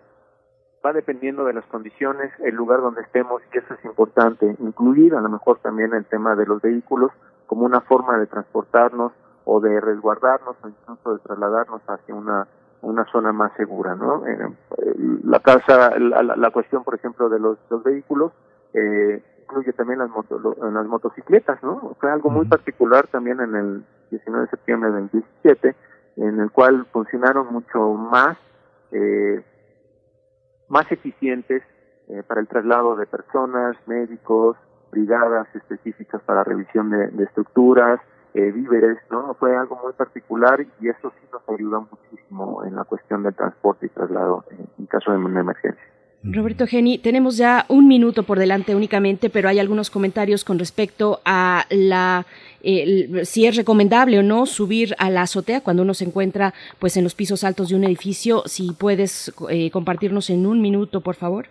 va dependiendo de las condiciones, el lugar donde estemos, y eso es importante, incluir a lo mejor también el tema de los vehículos como una forma de transportarnos o de resguardarnos o incluso de trasladarnos hacia una una zona más segura, ¿no? Eh, la casa, la, la, cuestión, por ejemplo, de los, los vehículos, eh, incluye también las, moto, las motocicletas, ¿no? Fue algo muy particular también en el 19 de septiembre del 17, en el cual funcionaron mucho más, eh, más eficientes eh, para el traslado de personas, médicos, brigadas específicas para revisión de, estructuras, eh, víveres, ¿no? Fue algo muy particular y eso sí nos ayuda muchísimo en la cuestión del transporte y traslado en, en caso de una emergencia. Roberto Geni, tenemos ya un minuto por delante únicamente, pero hay algunos comentarios con respecto a la eh, si es recomendable o no subir a la azotea cuando uno se encuentra pues en los pisos altos de un edificio. Si puedes eh, compartirnos en un minuto, por favor.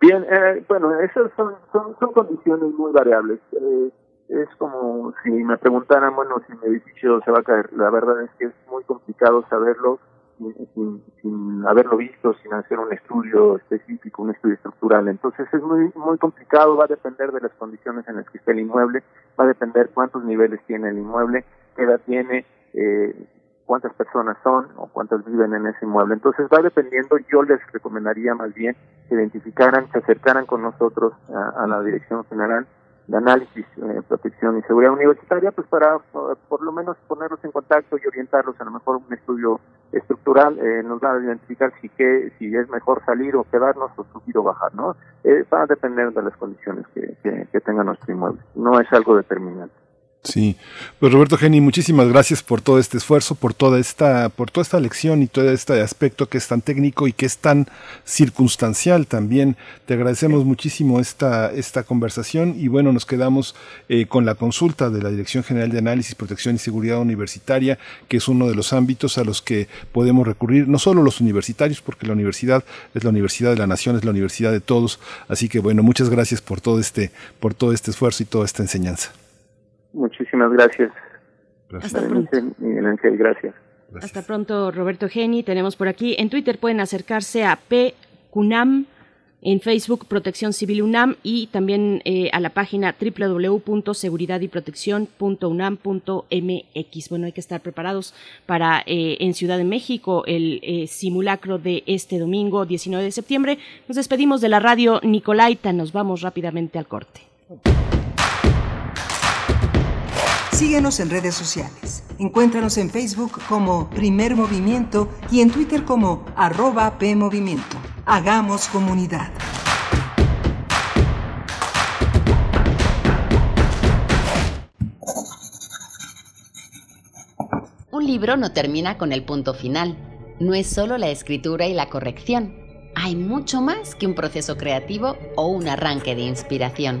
Bien, eh, bueno, esas son, son, son, condiciones muy variables. Eh, es como si me preguntaran, bueno, si mi edificio se va a caer. La verdad es que es muy complicado saberlo sin, haberlo visto, sin hacer un estudio específico, un estudio estructural. Entonces es muy muy complicado, va a depender de las condiciones en las que esté el inmueble, va a depender cuántos niveles tiene el inmueble, qué edad tiene, eh, cuántas personas son o cuántas viven en ese inmueble. Entonces va dependiendo, yo les recomendaría más bien que identificaran, se acercaran con nosotros a la Dirección General de análisis, eh, protección y seguridad universitaria, pues para por, lo menos ponerlos en contacto y orientarlos a lo mejor un estudio estructural eh, nos va a identificar si que si es mejor salir o quedarnos o subir o bajar, ¿no? Eh, va a depender de las condiciones que, que, que tenga nuestro inmueble. No es algo determinante. Sí, pues Roberto Geni, muchísimas gracias por todo este esfuerzo, por toda esta, por toda esta lección y todo este aspecto que es tan técnico y que es tan circunstancial también. Te agradecemos muchísimo esta, esta conversación y bueno, nos quedamos eh, con la consulta de la Dirección General de Análisis, Protección y Seguridad Universitaria, que es uno de los ámbitos a los que podemos recurrir, no solo los universitarios, porque la universidad es la universidad de la nación, es la universidad de todos. Así que bueno, muchas gracias por todo este, por todo este esfuerzo y toda esta enseñanza. Muchísimas gracias. Hasta pronto. Miguel Ángel, gracias. Hasta pronto, Roberto Geni. Tenemos por aquí. En Twitter pueden acercarse a PCUNAM, en Facebook Protección Civil UNAM y también eh, a la página www.seguridadyprotección.unam.mx. Bueno, hay que estar preparados para eh, en Ciudad de México el eh, simulacro de este domingo 19 de septiembre. Nos despedimos de la radio Nicolaita. Nos vamos rápidamente al corte. Síguenos en redes sociales. Encuéntranos en Facebook como Primer Movimiento y en Twitter como arroba PMovimiento. Hagamos comunidad. Un libro no termina con el punto final. No es solo la escritura y la corrección. Hay mucho más que un proceso creativo o un arranque de inspiración.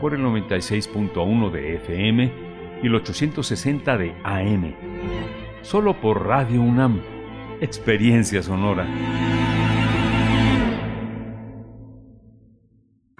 por el 96.1 de FM y el 860 de AM. Solo por Radio UNAM. Experiencia sonora.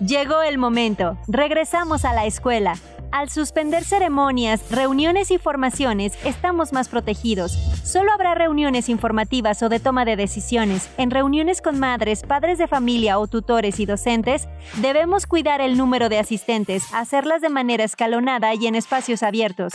Llegó el momento. Regresamos a la escuela. Al suspender ceremonias, reuniones y formaciones, estamos más protegidos. Solo habrá reuniones informativas o de toma de decisiones. En reuniones con madres, padres de familia o tutores y docentes, debemos cuidar el número de asistentes, hacerlas de manera escalonada y en espacios abiertos.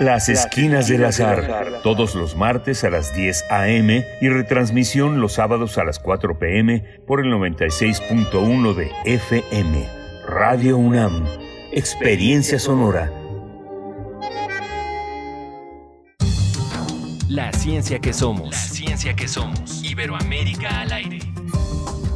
Las Esquinas del Azar, todos los martes a las 10 a.m. y retransmisión los sábados a las 4 p.m. por el 96.1 de FM. Radio UNAM, Experiencia Sonora. La ciencia que somos. La ciencia que somos. Iberoamérica al aire.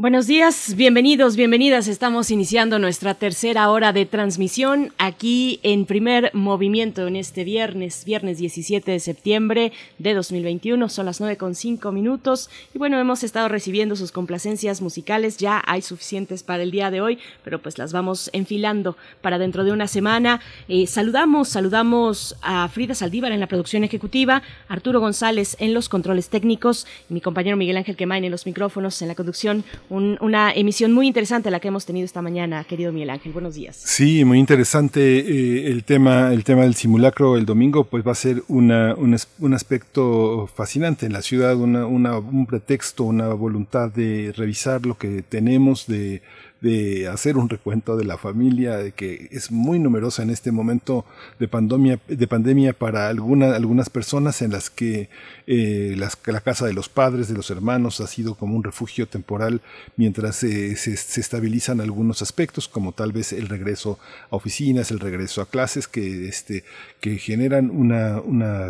Buenos días, bienvenidos, bienvenidas. Estamos iniciando nuestra tercera hora de transmisión aquí en primer movimiento en este viernes, viernes 17 de septiembre de 2021. Son las nueve con cinco minutos y bueno, hemos estado recibiendo sus complacencias musicales. Ya hay suficientes para el día de hoy, pero pues las vamos enfilando para dentro de una semana. Eh, saludamos, saludamos a Frida Saldívar en la producción ejecutiva, Arturo González en los controles técnicos y mi compañero Miguel Ángel Quemain en los micrófonos en la conducción una emisión muy interesante la que hemos tenido esta mañana, querido Miguel Ángel. Buenos días. Sí, muy interesante eh, el tema, el tema del simulacro el domingo, pues va a ser una, un, un aspecto fascinante en la ciudad, una, una, un pretexto, una voluntad de revisar lo que tenemos, de de hacer un recuento de la familia, de que es muy numerosa en este momento de pandemia, de pandemia para alguna, algunas personas en las que eh, la casa de los padres, de los hermanos, ha sido como un refugio temporal mientras se, se, estabilizan algunos aspectos, como tal vez el regreso a oficinas, el regreso a clases, que, este, que generan una, una,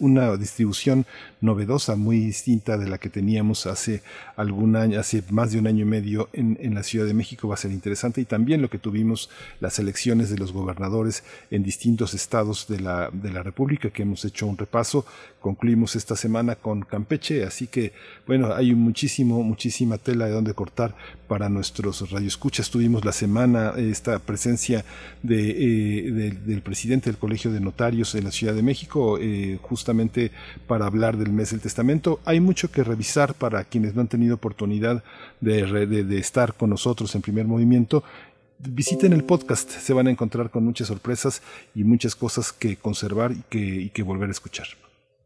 una distribución novedosa, muy distinta de la que teníamos hace algún año, hace más de un año y medio en, en la Ciudad de México va a ser interesante y también lo que tuvimos las elecciones de los gobernadores en distintos estados de la, de la República, que hemos hecho un repaso. Concluimos esta semana con Campeche, así que bueno, hay muchísimo, muchísima tela de donde cortar para nuestros radioescuchas. Tuvimos la semana esta presencia de, eh, de, del presidente del Colegio de Notarios en la Ciudad de México, eh, justamente para hablar del mes del testamento. Hay mucho que revisar para quienes no han tenido oportunidad de, de estar con nosotros en primer movimiento visiten el podcast, se van a encontrar con muchas sorpresas y muchas cosas que conservar y que, volver a escuchar.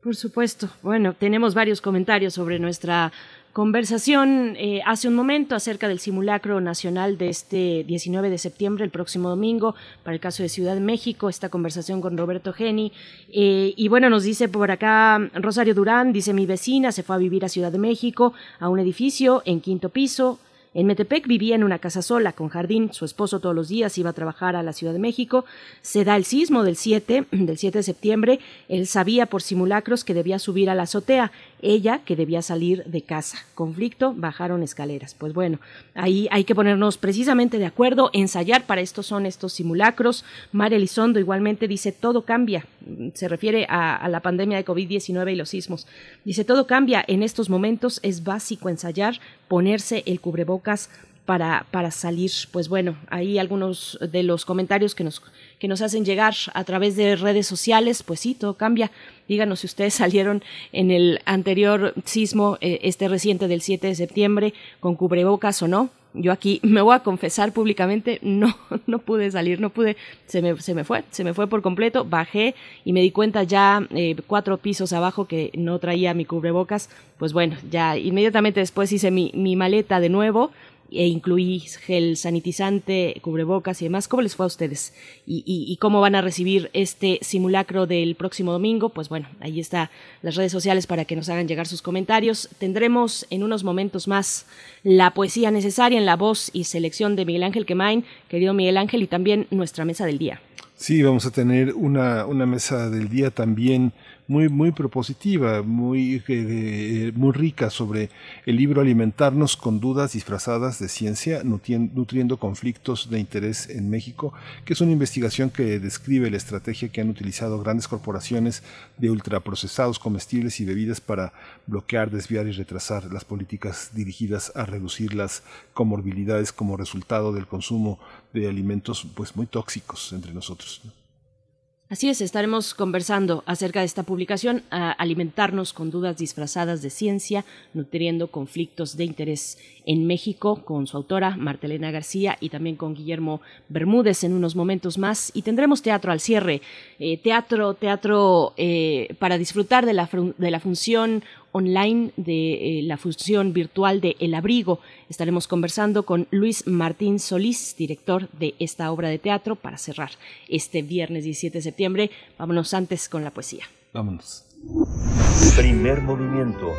Por supuesto. Bueno, tenemos varios comentarios sobre nuestra conversación eh, hace un momento acerca del simulacro nacional de este 19 de septiembre, el próximo domingo, para el caso de Ciudad de México, esta conversación con Roberto Geni. Eh, y bueno, nos dice por acá Rosario Durán, dice mi vecina se fue a vivir a Ciudad de México, a un edificio en quinto piso, en Metepec vivía en una casa sola, con jardín. Su esposo todos los días iba a trabajar a la Ciudad de México. Se da el sismo del 7, del 7 de septiembre. Él sabía por simulacros que debía subir a la azotea ella que debía salir de casa. Conflicto, bajaron escaleras. Pues bueno, ahí hay que ponernos precisamente de acuerdo, ensayar para esto son estos simulacros. María Elizondo igualmente dice todo cambia, se refiere a, a la pandemia de COVID-19 y los sismos. Dice todo cambia, en estos momentos es básico ensayar, ponerse el cubrebocas para, para salir. Pues bueno, ahí algunos de los comentarios que nos que nos hacen llegar a través de redes sociales, pues sí, todo cambia. Díganos si ustedes salieron en el anterior sismo, eh, este reciente del 7 de septiembre, con cubrebocas o no. Yo aquí me voy a confesar públicamente, no, no pude salir, no pude, se me, se me fue, se me fue por completo, bajé y me di cuenta ya eh, cuatro pisos abajo que no traía mi cubrebocas, pues bueno, ya inmediatamente después hice mi, mi maleta de nuevo, e incluí gel sanitizante, cubrebocas y demás. ¿Cómo les fue a ustedes? ¿Y, cómo van a recibir este simulacro del próximo domingo? Pues bueno, ahí está las redes sociales para que nos hagan llegar sus comentarios. Tendremos en unos momentos más la poesía necesaria en la voz y selección de Miguel Ángel Quemain, querido Miguel Ángel, y también nuestra mesa del día. Sí, vamos a tener una, una mesa del día también muy, muy propositiva, muy, eh, muy rica sobre el libro Alimentarnos con dudas disfrazadas de ciencia, nutriendo conflictos de interés en México, que es una investigación que describe la estrategia que han utilizado grandes corporaciones de ultraprocesados comestibles y bebidas para bloquear, desviar y retrasar las políticas dirigidas a reducir las comorbilidades como resultado del consumo de alimentos pues muy tóxicos entre nosotros. Así es, estaremos conversando acerca de esta publicación, a alimentarnos con dudas disfrazadas de ciencia, nutriendo conflictos de interés en México, con su autora Martelena García y también con Guillermo Bermúdez en unos momentos más. Y tendremos teatro al cierre, eh, teatro, teatro eh, para disfrutar de la, de la función online de eh, la función virtual de El Abrigo. Estaremos conversando con Luis Martín Solís, director de esta obra de teatro, para cerrar este viernes 17 de septiembre. Vámonos antes con la poesía. Vámonos. Primer movimiento.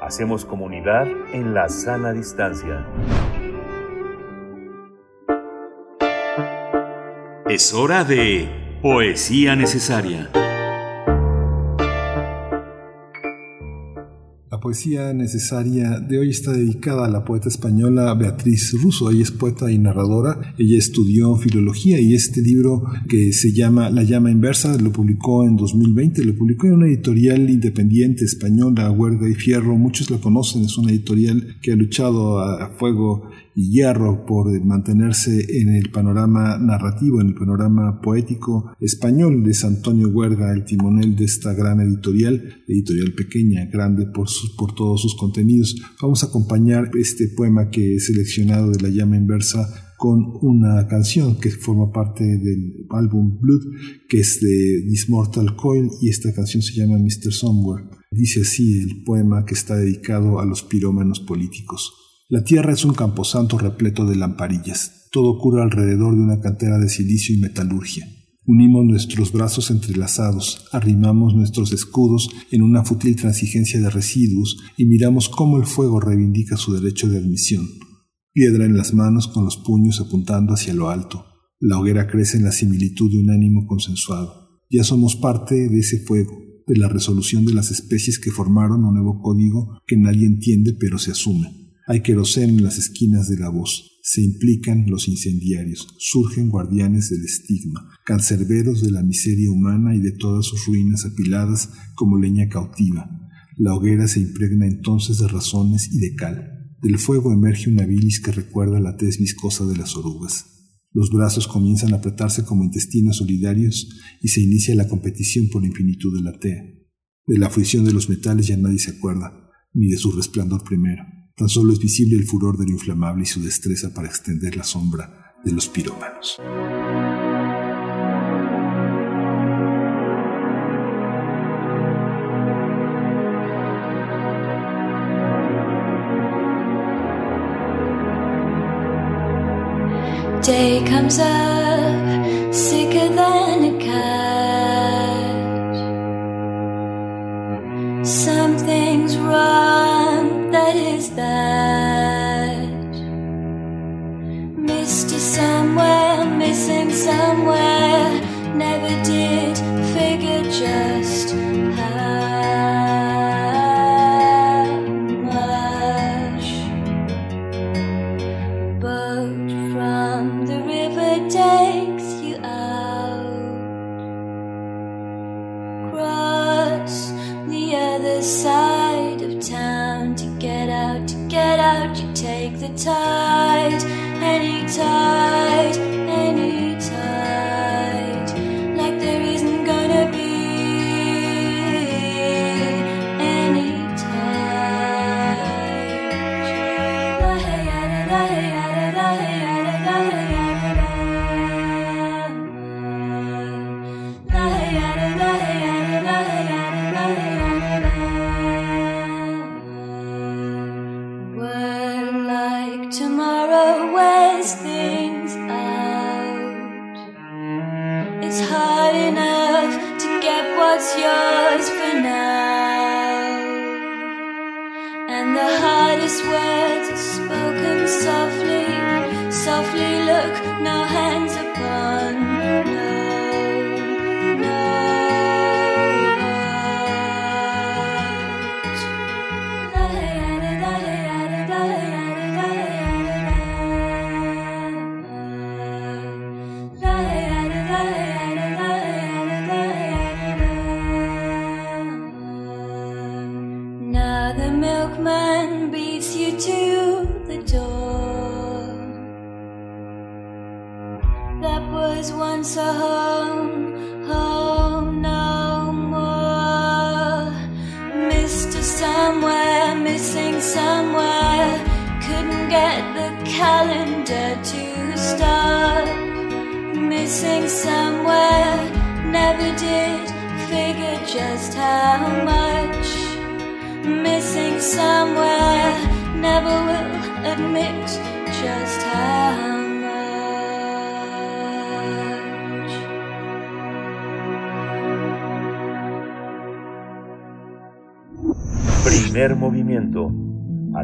Hacemos comunidad en la sana distancia. Es hora de poesía necesaria. La poesía necesaria de hoy está dedicada a la poeta española Beatriz Russo. Ella es poeta y narradora. Ella estudió filología y este libro que se llama La llama inversa lo publicó en 2020. Lo publicó en una editorial independiente española, Huerga y Fierro. Muchos la conocen. Es una editorial que ha luchado a fuego y hierro por mantenerse en el panorama narrativo, en el panorama poético español. Es Antonio Huerga el timonel de esta gran editorial, editorial pequeña, grande por, por todos sus contenidos. Vamos a acompañar este poema que he seleccionado de la llama inversa con una canción que forma parte del álbum Blood, que es de This Mortal Coil, y esta canción se llama Mr. Somewhere. Dice así el poema que está dedicado a los pirómanos políticos. La tierra es un camposanto repleto de lamparillas. Todo ocurre alrededor de una cantera de silicio y metalurgia. Unimos nuestros brazos entrelazados, arrimamos nuestros escudos en una fútil transigencia de residuos y miramos cómo el fuego reivindica su derecho de admisión. Piedra en las manos con los puños apuntando hacia lo alto. La hoguera crece en la similitud de un ánimo consensuado. Ya somos parte de ese fuego, de la resolución de las especies que formaron un nuevo código que nadie entiende pero se asume. Hay queroseno en las esquinas de la voz. Se implican los incendiarios, surgen guardianes del estigma, cancerberos de la miseria humana y de todas sus ruinas apiladas como leña cautiva. La hoguera se impregna entonces de razones y de cal. Del fuego emerge una bilis que recuerda la tez viscosa de las orugas. Los brazos comienzan a apretarse como intestinos solidarios y se inicia la competición por la infinitud de la tea. De la fruición de los metales ya nadie se acuerda, ni de su resplandor primero. Tan solo es visible el furor del inflamable y su destreza para extender la sombra de los pirómanos. Day comes up, sicker than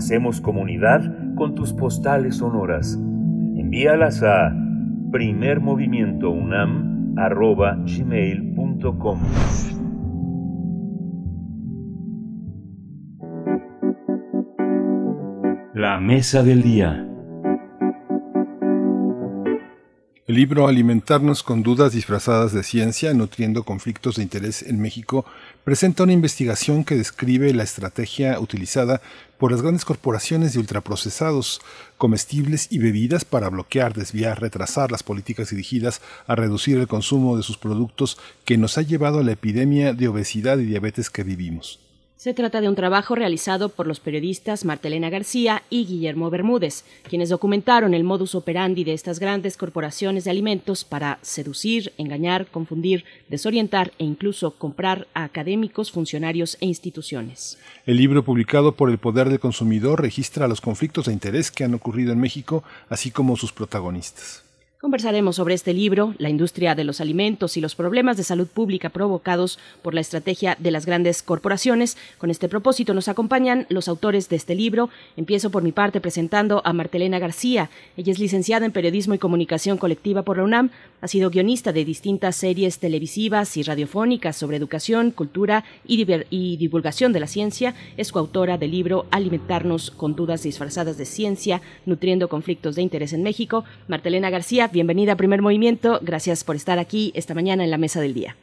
Hacemos comunidad con tus postales sonoras. Envíalas a primermovimientounam.gmail.com La mesa del día. El libro Alimentarnos con dudas disfrazadas de ciencia, nutriendo conflictos de interés en México, presenta una investigación que describe la estrategia utilizada por las grandes corporaciones de ultraprocesados, comestibles y bebidas para bloquear, desviar, retrasar las políticas dirigidas a reducir el consumo de sus productos que nos ha llevado a la epidemia de obesidad y diabetes que vivimos. Se trata de un trabajo realizado por los periodistas Martelena García y Guillermo Bermúdez, quienes documentaron el modus operandi de estas grandes corporaciones de alimentos para seducir, engañar, confundir, desorientar e incluso comprar a académicos, funcionarios e instituciones. El libro publicado por El Poder del Consumidor registra los conflictos de interés que han ocurrido en México, así como sus protagonistas. Conversaremos sobre este libro, la industria de los alimentos y los problemas de salud pública provocados por la estrategia de las grandes corporaciones. Con este propósito nos acompañan los autores de este libro. Empiezo por mi parte presentando a Martelena García. Ella es licenciada en Periodismo y Comunicación Colectiva por la UNAM. Ha sido guionista de distintas series televisivas y radiofónicas sobre educación, cultura y, divulgación de la ciencia. Es coautora del libro Alimentarnos con dudas disfrazadas de ciencia, nutriendo conflictos de interés en México. Martelena García, bienvenida a Primer Movimiento. Gracias por estar aquí esta mañana en la mesa del día.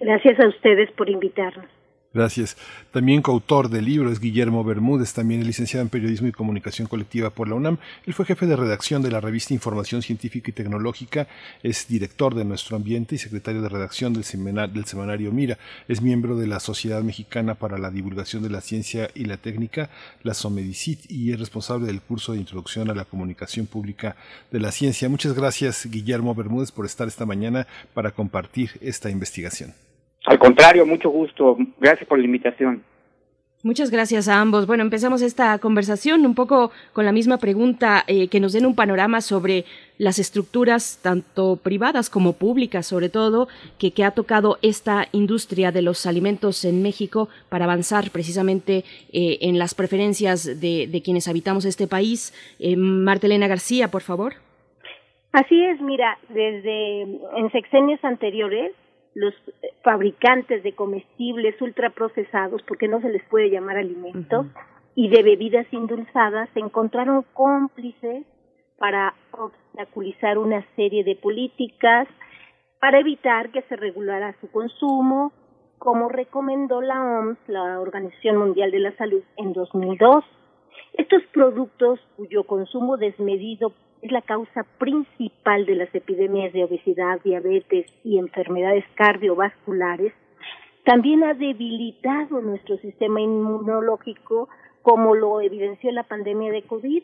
Gracias a ustedes por invitarnos. Gracias. También coautor del libro es Guillermo Bermúdez, también licenciado en Periodismo y Comunicación Colectiva por la UNAM. Él fue jefe de redacción de la revista Información Científica y Tecnológica, es director de Nuestro Ambiente y secretario de redacción del, del semanario Mira. Es miembro de la Sociedad Mexicana para la Divulgación de la Ciencia y la Técnica, la SOMEDICIT, y es responsable del curso de Introducción a la Comunicación Pública de la Ciencia. Muchas gracias, Guillermo Bermúdez, por estar esta mañana para compartir esta investigación. Al contrario, mucho gusto. Gracias por la invitación. Muchas gracias a ambos. Bueno, empezamos esta conversación un poco con la misma pregunta, eh, que nos den un panorama sobre las estructuras, tanto privadas como públicas, sobre todo, que, que ha tocado esta industria de los alimentos en México para avanzar precisamente eh, en las preferencias de, de, quienes habitamos este país. Eh, Martelena García, por favor. Así es, mira, desde en sexenios anteriores los fabricantes de comestibles ultraprocesados, porque no se les puede llamar alimentos, y de bebidas indulzadas, se encontraron cómplices para obstaculizar una serie de políticas para evitar que se regulara su consumo, como recomendó la OMS, la Organización Mundial de la Salud, en 2002. Estos productos cuyo consumo desmedido es la causa principal de las epidemias de obesidad, diabetes y enfermedades cardiovasculares, también ha debilitado nuestro sistema inmunológico, como lo evidenció la pandemia de COVID.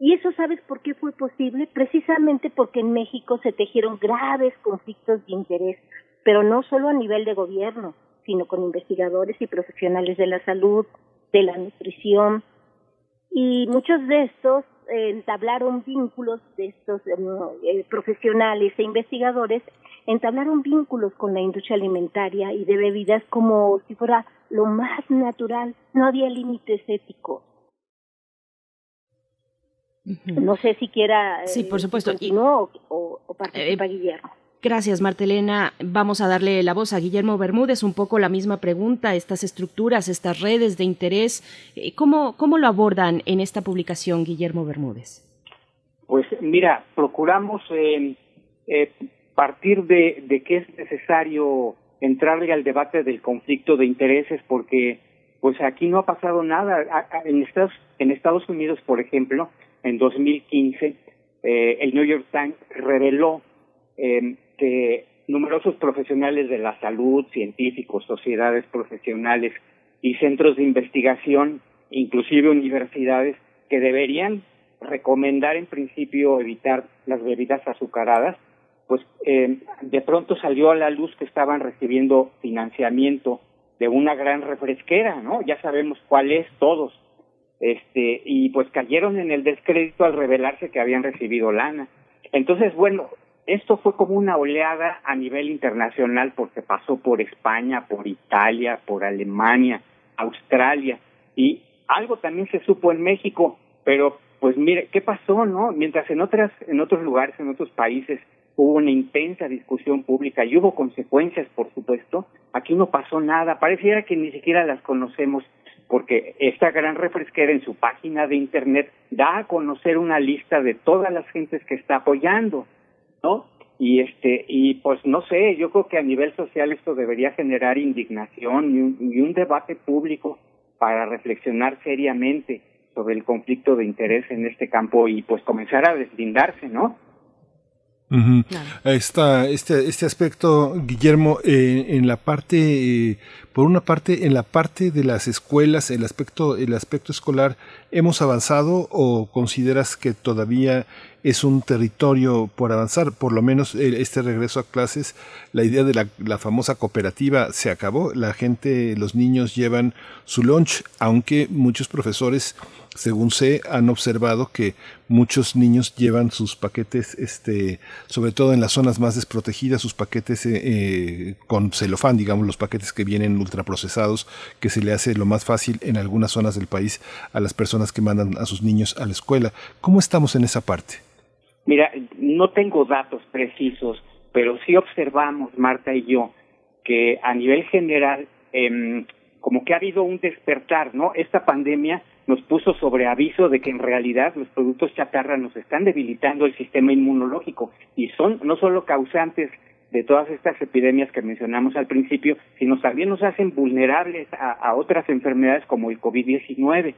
Y eso sabes por qué fue posible? Precisamente porque en México se tejieron graves conflictos de interés, pero no solo a nivel de gobierno, sino con investigadores y profesionales de la salud, de la nutrición. Y muchos de estos entablaron vínculos de estos eh, profesionales e investigadores, entablaron vínculos con la industria alimentaria y de bebidas como si fuera lo más natural, no había límites éticos. No sé si quiera. Sí, por supuesto. o, o, o participa eh, Guillermo. Gracias, Martelena. Vamos a darle la voz a Guillermo Bermúdez. Un poco la misma pregunta, estas estructuras, estas redes de interés, eh, ¿cómo, cómo lo abordan en esta publicación, Guillermo Bermúdez? Pues mira, procuramos eh, eh, partir de, de que es necesario entrarle al debate del conflicto de intereses porque pues aquí no ha pasado nada. En Estados, en Estados Unidos, por ejemplo, en 2015, eh, el New York Times reveló eh, que numerosos profesionales de la salud, científicos, sociedades profesionales y centros de investigación, inclusive universidades, que deberían recomendar en principio evitar las bebidas azucaradas, pues eh, de pronto salió a la luz que estaban recibiendo financiamiento de una gran refresquera, ¿no? Ya sabemos cuál es todos. Este, y pues cayeron en el descrédito al revelarse que habían recibido lana. Entonces, bueno, esto fue como una oleada a nivel internacional porque pasó por España, por Italia, por Alemania, Australia y algo también se supo en México, pero pues mire, ¿qué pasó, no? Mientras en otras en otros lugares, en otros países hubo una intensa discusión pública y hubo consecuencias, por supuesto, aquí no pasó nada, pareciera que ni siquiera las conocemos. porque esta gran refresquera en su página de internet da a conocer una lista de todas las gentes que está apoyando, ¿no? Y este y pues no sé, yo creo que a nivel social esto debería generar indignación y un, y un debate público para reflexionar seriamente sobre el conflicto de interés en este campo y pues comenzar a deslindarse, ¿no? Uh Esta, este, este aspecto, Guillermo, eh, en la parte, eh, por una parte, en la parte de las escuelas, el aspecto, el aspecto escolar, ¿hemos avanzado o consideras que todavía es un territorio por avanzar? Por lo menos eh, este regreso a clases, la idea de la, la famosa cooperativa se acabó. La gente, los niños llevan su lunch, aunque muchos profesores según sé, han observado que muchos niños llevan sus paquetes, este, sobre todo en las zonas más desprotegidas, sus paquetes eh, eh, con celofán, digamos, los paquetes que vienen ultraprocesados, que se le hace lo más fácil en algunas zonas del país a las personas que mandan a sus niños a la escuela. ¿Cómo estamos en esa parte? Mira, no tengo datos precisos, pero sí observamos, Marta y yo, que a nivel general, eh, como que ha habido un despertar, ¿no? Esta pandemia nos puso sobre aviso de que en realidad los productos chatarra nos están debilitando el sistema inmunológico y son no solo causantes de todas estas epidemias que mencionamos al principio, sino también nos hacen vulnerables a, a otras enfermedades como el COVID-19.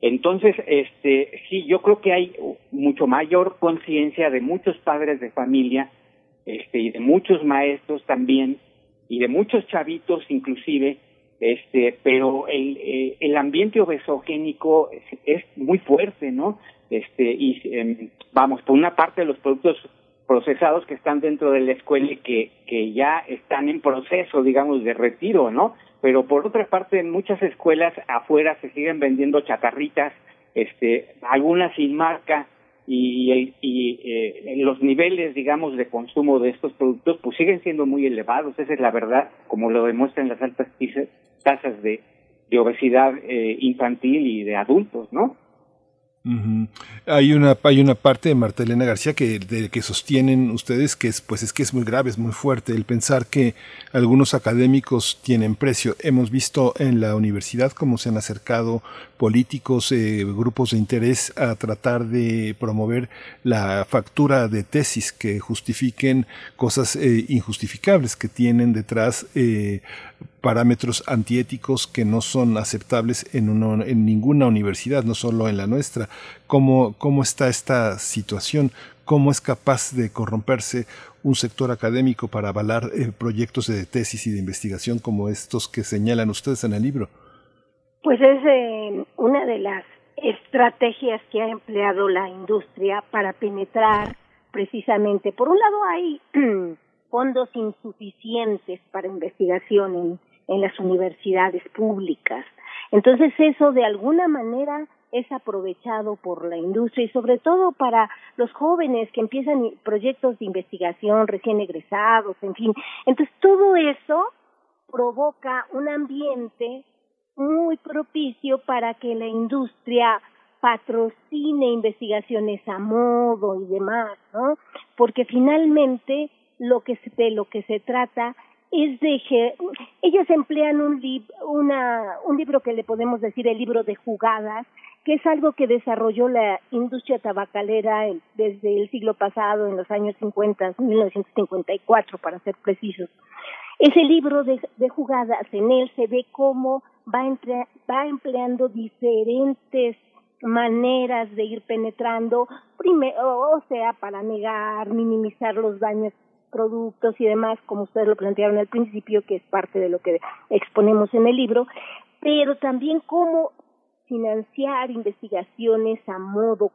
Entonces, este, sí, yo creo que hay mucho mayor conciencia de muchos padres de familia, este, y de muchos maestros también, y de muchos chavitos inclusive, este pero el eh, el ambiente obesogénico es, es, muy fuerte no este y eh, vamos por una parte los productos procesados que están dentro de la escuela y que que ya están en proceso digamos de retiro no pero por otra parte en muchas escuelas afuera se siguen vendiendo chatarritas este algunas sin marca y, y eh, los niveles, digamos, de consumo de estos productos, pues siguen siendo muy elevados. Esa es la verdad, como lo demuestran las altas tasas de, obesidad eh, infantil y de adultos, ¿no? Hay una hay una parte de Marta Elena García que de, que sostienen ustedes que es pues es que es muy grave, es muy fuerte el pensar que algunos académicos tienen precio. Hemos visto en la universidad cómo se han acercado políticos, eh, grupos de interés a tratar de promover la factura de tesis que justifiquen cosas eh, injustificables que tienen detrás eh, parámetros antiéticos que no son aceptables en, uno, en ninguna universidad, no solo en la nuestra. ¿Cómo, ¿Cómo está esta situación? ¿Cómo es capaz de corromperse un sector académico para avalar proyectos de tesis y de investigación como estos que señalan ustedes en el libro? Pues es eh, una de las estrategias que ha empleado la industria para penetrar precisamente. Por un lado hay fondos insuficientes para investigación en, en las universidades públicas. Entonces eso de alguna manera es aprovechado por la industria y sobre todo para los jóvenes que empiezan proyectos de investigación recién egresados, en fin. Entonces todo eso provoca un ambiente muy propicio para que la industria patrocine investigaciones a modo y demás, ¿no? Porque finalmente lo que se, de lo que se trata es de que ellos emplean un, una, un libro que le podemos decir el libro de jugadas, que es algo que desarrolló la industria tabacalera desde el siglo pasado, en los años 50, 1954 para ser precisos. Ese libro de, de jugadas, en él se ve cómo va, entre, va empleando diferentes maneras de ir penetrando, primero, o sea, para negar, minimizar los daños productos y demás, como ustedes lo plantearon al principio, que es parte de lo que exponemos en el libro, pero también cómo financiar investigaciones a modo,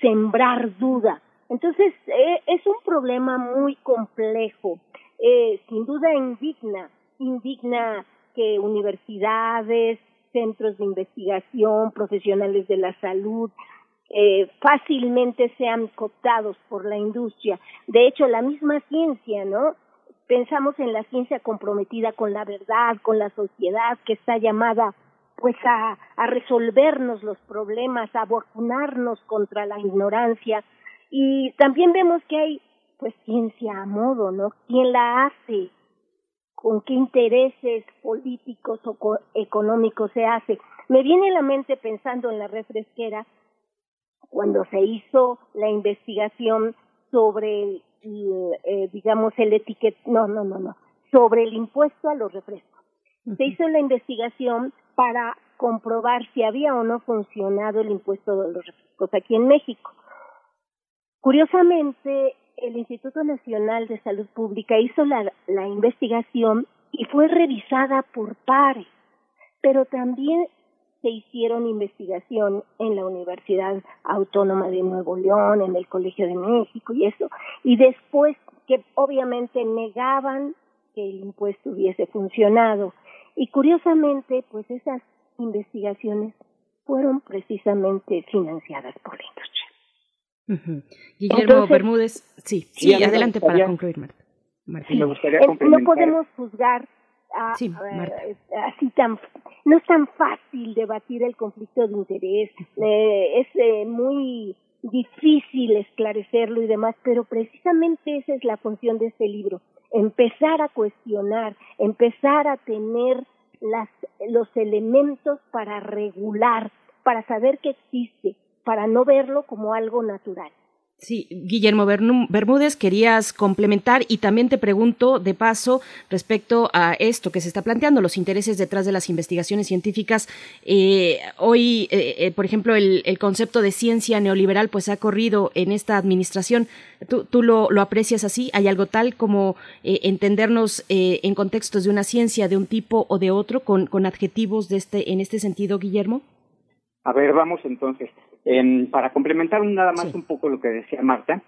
sembrar duda. Entonces, eh, es un problema muy complejo, eh, sin duda indigna, indigna que universidades, centros de investigación, profesionales de la salud, eh, fácilmente sean cooptados por la industria. De hecho, la misma ciencia, ¿no? Pensamos en la ciencia comprometida con la verdad, con la sociedad, que está llamada pues a, a resolvernos los problemas, a vacunarnos contra la ignorancia. Y también vemos que hay pues ciencia a modo, ¿no? ¿Quién la hace? con qué intereses políticos o co- económicos se hace. Me viene a la mente pensando en la refresquera cuando se hizo la investigación sobre el, eh, digamos el etiquet no no no no sobre el impuesto a los refrescos se hizo la investigación para comprobar si había o no funcionado el impuesto de los refrescos aquí en México curiosamente el Instituto Nacional de Salud Pública hizo la, la investigación y fue revisada por pares pero también se hicieron investigación en la Universidad Autónoma de Nuevo León, en el Colegio de México y eso, y después que obviamente negaban que el impuesto hubiese funcionado. Y curiosamente, pues esas investigaciones fueron precisamente financiadas por la industria. Guillermo Entonces- Bermúdez, sí, Sí, sí, adelante para concluir, Marta. Martín. Me gustaría no podemos juzgar a- a- eh, así tan no es tan fácil debatir el conflicto de interés eh, es eh, muy difícil esclarecerlo y demás pero precisamente esa es la función de este libro empezar a cuestionar empezar a tener las los elementos para regular para saber que existe para no verlo como algo natural Sí, Guillermo Bermúdez, querías complementar y también te pregunto de paso respecto a esto que se está planteando, los intereses detrás de las investigaciones científicas. Eh, hoy, eh, eh, por ejemplo, el, el concepto de ciencia neoliberal pues ha corrido en esta administración. ¿Tú, tú lo, lo aprecias así? ¿Hay algo tal como eh, entendernos eh, en contextos de una ciencia de un tipo o de otro con, con adjetivos de este, en este sentido, Guillermo? A ver, vamos entonces. Em, para complementar nada más un poco lo que decía Marta,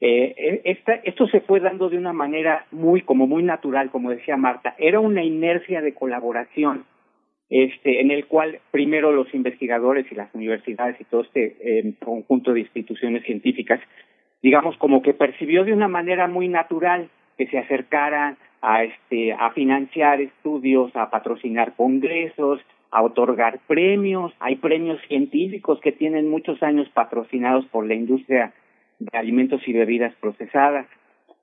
eh, eh, esta, esto se fue dando de una manera muy, como muy natural, como decía Marta. Era una inercia de colaboración, este, en el cual primero los investigadores y las universidades y todo este eh, conjunto de instituciones científicas, digamos, como que percibió de una manera muy natural que se acercaran a, este, a financiar estudios, a patrocinar congresos, a otorgar premios. Hay premios científicos que tienen muchos años patrocinados por la industria de alimentos y bebidas procesadas.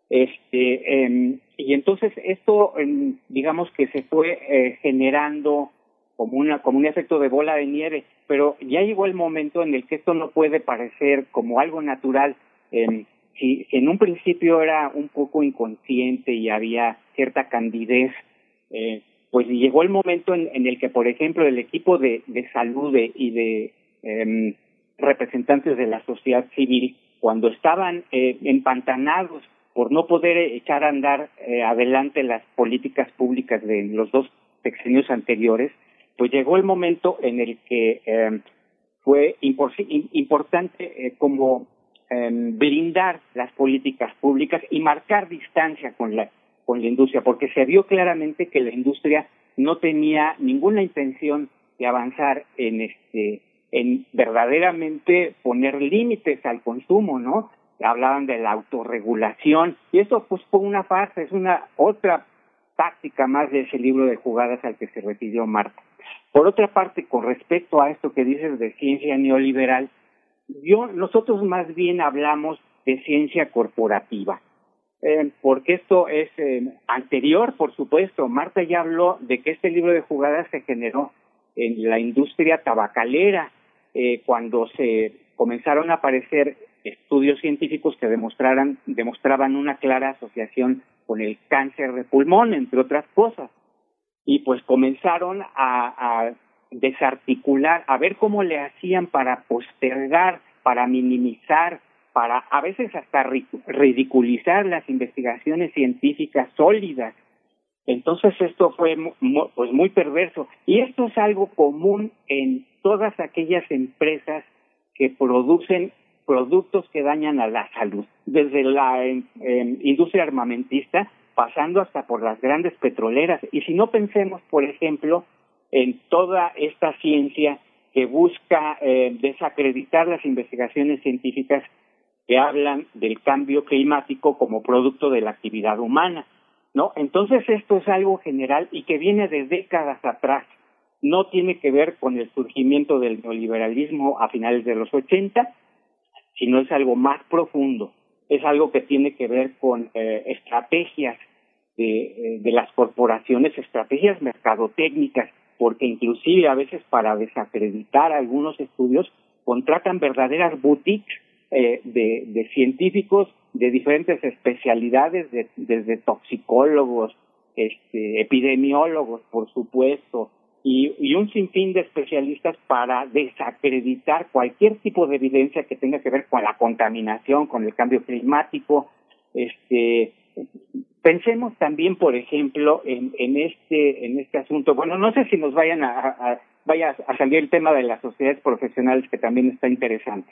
Este, em, y entonces esto, em, digamos que se fue eh, generando como una como un efecto de bola de nieve, pero ya llegó el momento en el que esto no puede parecer como algo natural. Em, si, si en un principio era un poco inconsciente y había cierta candidez, eh, pues llegó el momento en, en el que, por ejemplo, el equipo de, salud y de em, representantes de la sociedad civil, cuando estaban eh, empantanados por no poder echar a andar eh, adelante las políticas públicas de los dos sexenios anteriores, pues llegó el momento en el que em, fue impor- im- importante eh, como em, blindar las políticas públicas y marcar distancia con la con la industria, porque se vio claramente que la industria no tenía ninguna intención de avanzar en este en verdaderamente poner límites al consumo, ¿no? Hablaban de la autorregulación y eso pues fue una farsa, es una otra táctica más de ese libro de jugadas al que se refirió Marta. Por otra parte, con respecto a esto que dices de ciencia neoliberal, yo nosotros más bien hablamos de ciencia corporativa. Eh, porque esto es eh, anterior, por supuesto. Marta ya habló de que este libro de jugadas se generó en la industria tabacalera, eh, cuando se comenzaron a aparecer estudios científicos que demostraran, demostraban una clara asociación con el cáncer de pulmón, entre otras cosas. Y pues comenzaron a, a desarticular, a ver cómo le hacían para postergar, para minimizar, para a veces hasta ri- ridiculizar las investigaciones científicas sólidas. Entonces esto fue pues muy perverso y esto es algo común en todas aquellas empresas que producen productos que dañan a la salud, desde la em, em, industria armamentista pasando hasta por las grandes petroleras. Y si no pensemos, por ejemplo, en toda esta ciencia que busca eh, desacreditar las investigaciones científicas que hablan del cambio climático como producto de la actividad humana, ¿no? Entonces esto es algo general y que viene de décadas atrás. No tiene que ver con el surgimiento del neoliberalismo a finales de los 80, sino es algo más profundo. Es algo que tiene que ver con eh, estrategias de, de las corporaciones, estrategias mercadotécnicas, porque inclusive a veces para desacreditar algunos estudios contratan verdaderas boutiques eh, de, de científicos de diferentes especialidades, de, desde toxicólogos, este, epidemiólogos, por supuesto, y, un sinfín de especialistas para desacreditar cualquier tipo de evidencia que tenga que ver con la contaminación, con el cambio climático. Este, pensemos también, por ejemplo, en, en este en este asunto. Bueno, no sé si nos vayan a vaya a salir el tema de las sociedades profesionales que también está interesante.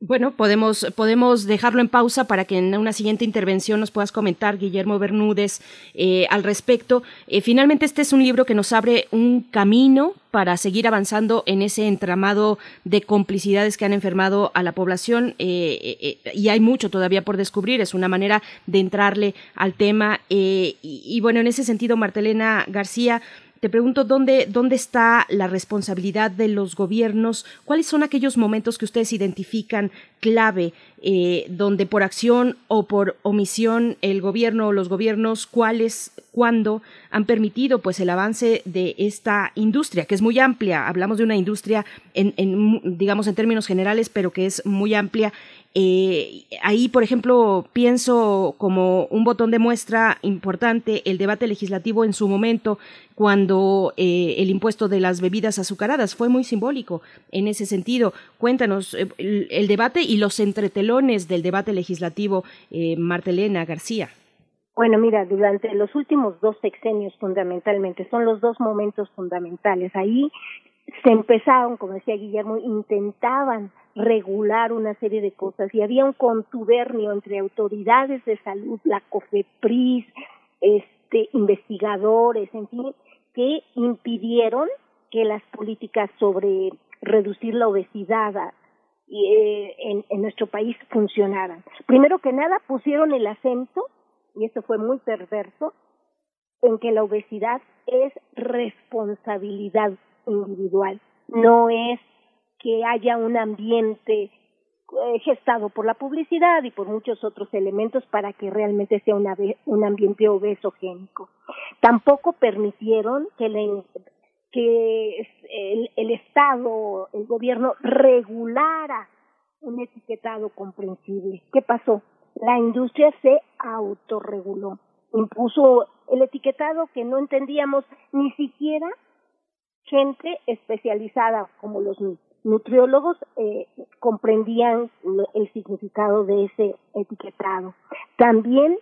Bueno, podemos, podemos dejarlo en pausa para que en una siguiente intervención nos puedas comentar, Guillermo Bermúdez, eh, al respecto. Eh, finalmente, este es un libro que nos abre un camino para seguir avanzando en ese entramado de complicidades que han enfermado a la población eh, y hay mucho todavía por descubrir. Es una manera de entrarle al tema. Y, y, bueno, en ese sentido, Martelena García, te pregunto dónde, dónde está la responsabilidad de los gobiernos, cuáles son aquellos momentos que ustedes identifican clave, eh, donde por acción o por omisión el gobierno o los gobiernos, cuáles, cuándo han permitido pues el avance de esta industria, que es muy amplia. Hablamos de una industria en, digamos en términos generales, pero que es muy amplia eh, ahí, por ejemplo, pienso como un botón de muestra importante el debate legislativo en su momento, cuando eh, el impuesto de las bebidas azucaradas fue muy simbólico en ese sentido. Cuéntanos eh, el, el, debate y los entretelones del debate legislativo, Martelena García. Bueno, mira, durante los últimos dos sexenios fundamentalmente, son los dos momentos fundamentales. Ahí se empezaron, como decía Guillermo, intentaban regular una serie de cosas y había un contubernio entre autoridades de salud, la COFEPRIS, este, investigadores, en fin, que impidieron que las políticas sobre reducir la obesidad eh, en, en nuestro país funcionaran. Primero que nada pusieron el acento, y esto fue muy perverso, en que la obesidad es responsabilidad individual, no es que haya un ambiente eh, gestado por la publicidad y por muchos otros elementos para que realmente sea un ambiente obesogénico. Tampoco permitieron que, le, que el, el Estado, el gobierno regulara un etiquetado comprensible. ¿Qué pasó? La industria se autorreguló, impuso el etiquetado que no entendíamos ni siquiera gente especializada como los nutriólogos eh, comprendían el significado de ese etiquetado. También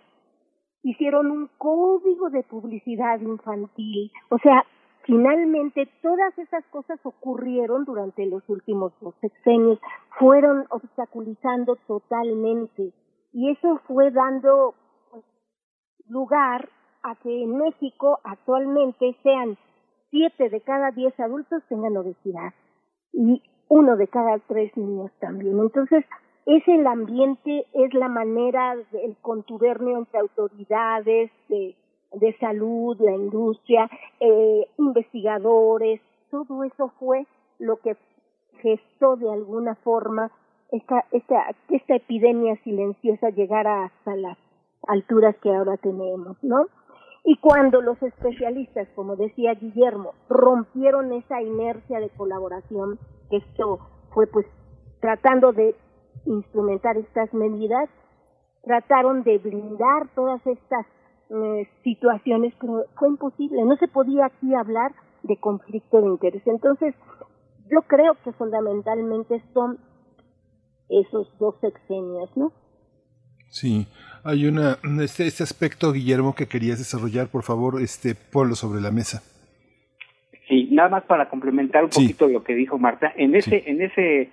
hicieron un código de publicidad infantil. O sea, finalmente todas esas cosas ocurrieron durante los últimos dos sexenios, fueron obstaculizando totalmente y eso fue dando pues, lugar a que en México actualmente sean siete de cada diez adultos tengan obesidad y uno de cada tres niños también. Entonces, es el ambiente, es la manera del contubernio entre autoridades de, de salud, la industria, eh, investigadores, todo eso fue lo que gestó de alguna forma esta, esta, esta epidemia silenciosa llegara hasta las alturas que ahora tenemos, ¿no? Y cuando los especialistas, como decía Guillermo, rompieron esa inercia de colaboración, que esto fue pues tratando de instrumentar estas medidas, trataron de blindar todas estas eh, situaciones, pero fue imposible, no se podía aquí hablar de conflicto de interés. Entonces, yo creo que fundamentalmente son esos dos sexenios, ¿no? Sí, hay una este, este aspecto, Guillermo, que querías desarrollar, por favor, este ponlo sobre la mesa. Sí, nada más para complementar un poquito lo que dijo Marta, en ese en ese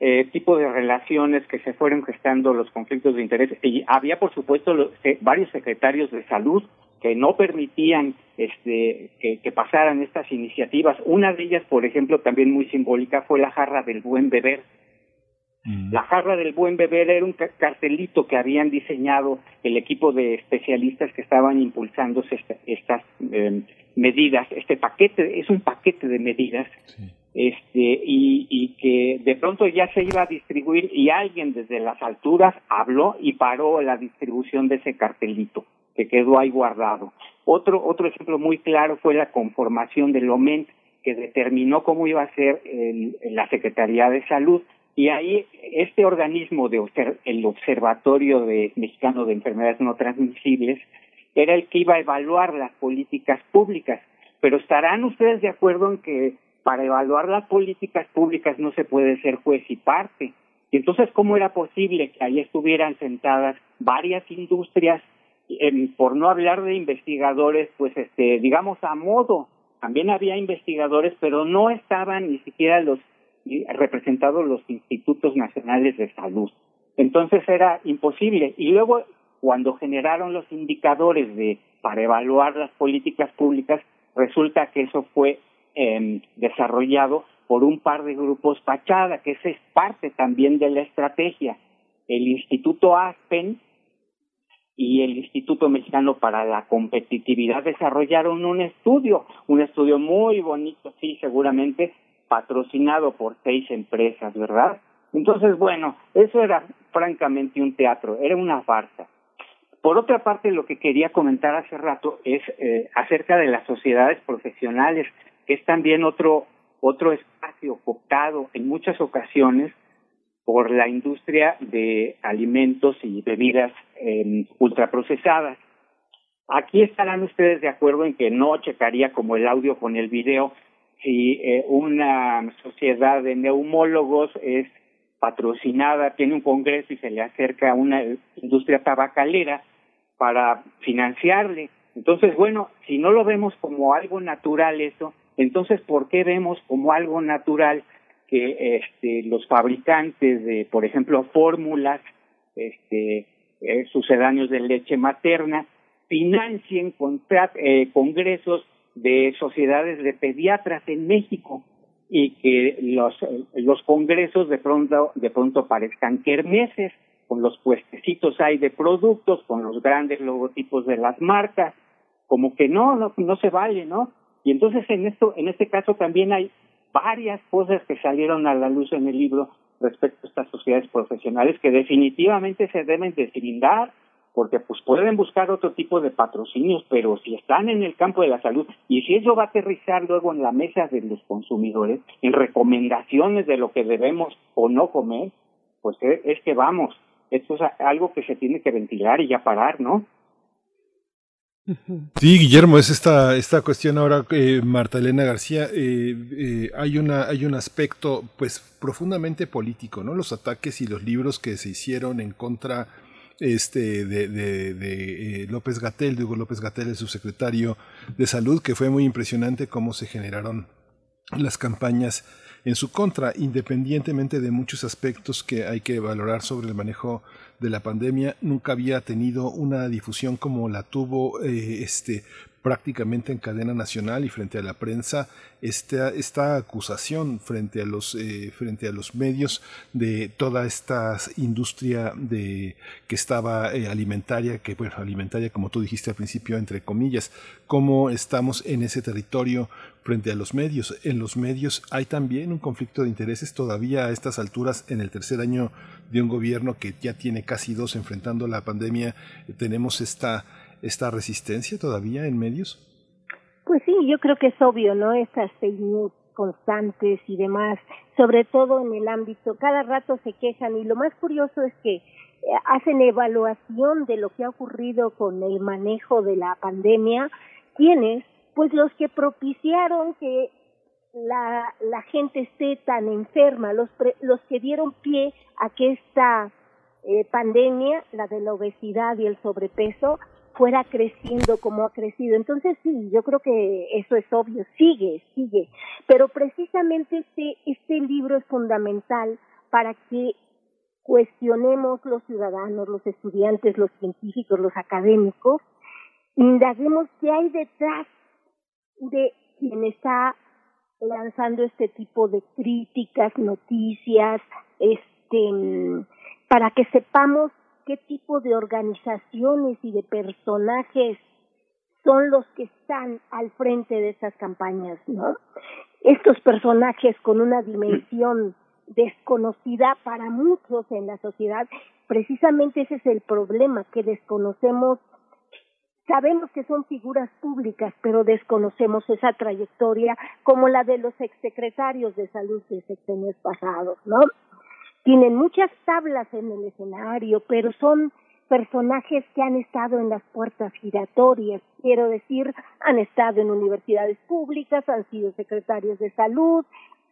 eh, tipo de relaciones que se fueron gestando los conflictos de interés, y había por supuesto los, eh, varios secretarios de salud que no permitían este que, que pasaran estas iniciativas. Una de ellas, por ejemplo, también muy simbólica fue la jarra del buen beber la jarra del buen beber era un cartelito que habían diseñado el equipo de especialistas que estaban impulsando estas eh, medidas. Este paquete es un paquete de medidas este y, y que de pronto ya se iba a distribuir y alguien desde las alturas habló y paró la distribución de ese cartelito. que quedó ahí guardado. Otro, otro ejemplo muy claro fue la conformación del OMENT, que determinó cómo iba a ser el, la Secretaría de Salud. Y ahí este organismo de el Observatorio de Mexicano de Enfermedades No Transmisibles era el que iba a evaluar las políticas públicas. Pero estarán ustedes de acuerdo en que para evaluar las políticas públicas no se puede ser juez y parte. Y entonces, ¿cómo era posible que ahí estuvieran sentadas varias industrias, por no hablar de investigadores, pues, este, digamos, a modo? También había investigadores, pero no estaban ni siquiera los representados los institutos nacionales de salud. Entonces era imposible. Y luego, cuando generaron los indicadores de para evaluar las políticas públicas, resulta que eso fue eh, desarrollado por un par de grupos fachada, que esa es parte también de la estrategia. El Instituto Aspen y el Instituto Mexicano para la Competitividad desarrollaron un estudio, un estudio muy bonito, sí, seguramente patrocinado por seis empresas, ¿verdad? Entonces, bueno, eso era francamente un teatro, era una farsa. Por otra parte, lo que quería comentar hace rato es eh, acerca de las sociedades profesionales, que es también otro otro espacio cooptado en muchas ocasiones por la industria de alimentos y bebidas eh, ultraprocesadas. Aquí estarán ustedes de acuerdo en que no checaría como el audio con el video si eh, una sociedad de neumólogos es patrocinada, tiene un congreso y se le acerca a una industria tabacalera para financiarle. Entonces, bueno, si no lo vemos como algo natural eso, entonces, ¿por qué vemos como algo natural que este, los fabricantes de, por ejemplo, fórmulas, este, eh, sucedáneos de leche materna, financien eh, congresos de sociedades de pediatras en México y que los, los congresos de pronto, de pronto parezcan kermeses, con los puestecitos hay de productos, con los grandes logotipos de las marcas, como que no, no, no se vale, ¿no? Y entonces en esto, en este caso también hay varias cosas que salieron a la luz en el libro respecto a estas sociedades profesionales que definitivamente se deben deslindar porque pues pueden buscar otro tipo de patrocinios, pero si están en el campo de la salud y si eso va a aterrizar luego en la mesa de los consumidores, en recomendaciones de lo que debemos o no comer, pues es que vamos, esto es algo que se tiene que ventilar y ya parar, ¿no? Sí, Guillermo, es esta, esta cuestión ahora, eh, Marta Elena García, eh, eh, hay, una, hay un aspecto pues profundamente político, ¿no? Los ataques y los libros que se hicieron en contra este, de, de, de López Gatel, Hugo López Gatel, el subsecretario de Salud, que fue muy impresionante cómo se generaron las campañas en su contra, independientemente de muchos aspectos que hay que valorar sobre el manejo de la pandemia, nunca había tenido una difusión como la tuvo eh, este prácticamente en cadena nacional y frente a la prensa esta, esta acusación frente a los eh, frente a los medios de toda esta industria de que estaba eh, alimentaria que bueno alimentaria como tú dijiste al principio entre comillas cómo estamos en ese territorio frente a los medios. En los medios hay también un conflicto de intereses todavía a estas alturas en el tercer año de un gobierno que ya tiene casi dos enfrentando la pandemia tenemos esta esta resistencia todavía en medios? Pues sí, yo creo que es obvio, ¿no? Estas fake news constantes y demás, sobre todo en el ámbito, cada rato se quejan y lo más curioso es que eh, hacen evaluación de lo que ha ocurrido con el manejo de la pandemia, ¿quiénes? Pues los que propiciaron que la, gente esté tan enferma, los, los que dieron pie a que esta eh, pandemia, la de la obesidad y el sobrepeso, fuera creciendo como ha crecido. Entonces sí, yo creo que eso es obvio, sigue, sigue. Pero precisamente este, este libro es fundamental para que cuestionemos los ciudadanos, los estudiantes, los científicos, los académicos, indaguemos qué hay detrás de quien está lanzando este tipo de críticas, noticias, este, para que sepamos qué tipo de organizaciones y de personajes son los que están al frente de estas campañas, ¿no? Estos personajes con una dimensión desconocida para muchos en la sociedad, precisamente ese es el problema, que desconocemos sabemos que son figuras públicas, pero desconocemos esa trayectoria como la de los exsecretarios de salud de sexenios pasados, ¿no? Tienen muchas tablas en el escenario, pero son personajes que han estado en las puertas giratorias, quiero decir, han estado en universidades públicas, han sido secretarios de salud,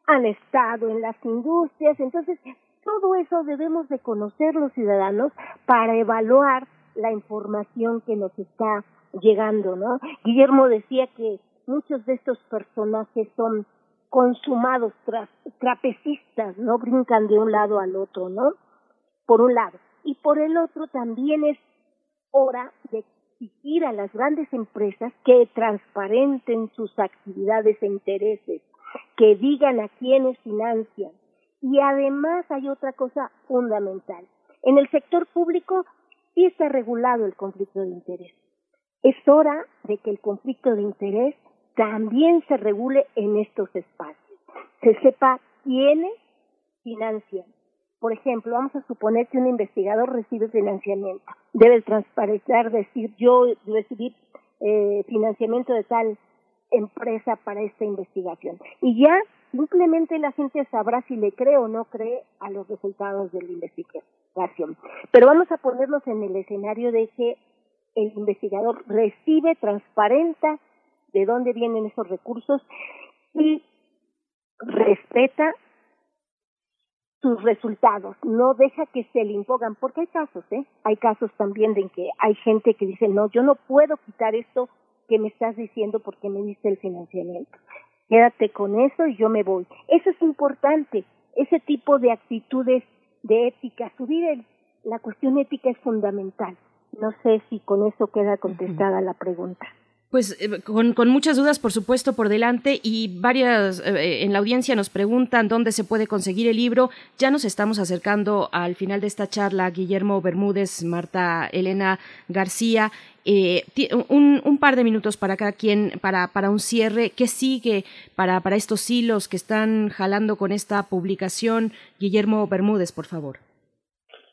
han estado en las industrias, entonces todo eso debemos de conocer los ciudadanos para evaluar la información que nos está llegando, ¿no? Guillermo decía que muchos de estos personajes son consumados trapecistas, ¿no? Brincan de un lado al otro, ¿no? Por un lado. Y por el otro también es hora de exigir a las grandes empresas que transparenten sus actividades e intereses, que digan a quiénes financian. Y además hay otra cosa fundamental. En el sector público sí está regulado el conflicto de interés. Es hora de que el conflicto de interés también se regule en estos espacios. Se sepa quiénes financian. Por ejemplo, vamos a suponer que un investigador recibe financiamiento. Debe transparentar, decir, yo recibí eh, financiamiento de tal empresa para esta investigación. Y ya simplemente la gente sabrá si le cree o no cree a los resultados de la investigación. Pero vamos a ponernos en el escenario de que el investigador recibe, transparenta de dónde vienen esos recursos y respeta sus resultados, no deja que se le impongan, porque hay casos, ¿eh? Hay casos también de en que hay gente que dice, no, yo no puedo quitar esto que me estás diciendo porque me diste el financiamiento. Quédate con eso y yo me voy. Eso es importante, ese tipo de actitudes de ética, subir el, la cuestión ética es fundamental. No sé si con eso queda contestada la pregunta. Pues eh, con, con, muchas dudas, por supuesto, por delante y varias eh, en la audiencia nos preguntan dónde se puede conseguir el libro. Ya nos estamos acercando al final de esta charla, Guillermo Bermúdez, Marta Elena García. Eh, un, un, par de minutos para cada quien, para, para un cierre. ¿Qué sigue para, para estos hilos que están jalando con esta publicación? Guillermo Bermúdez, por favor.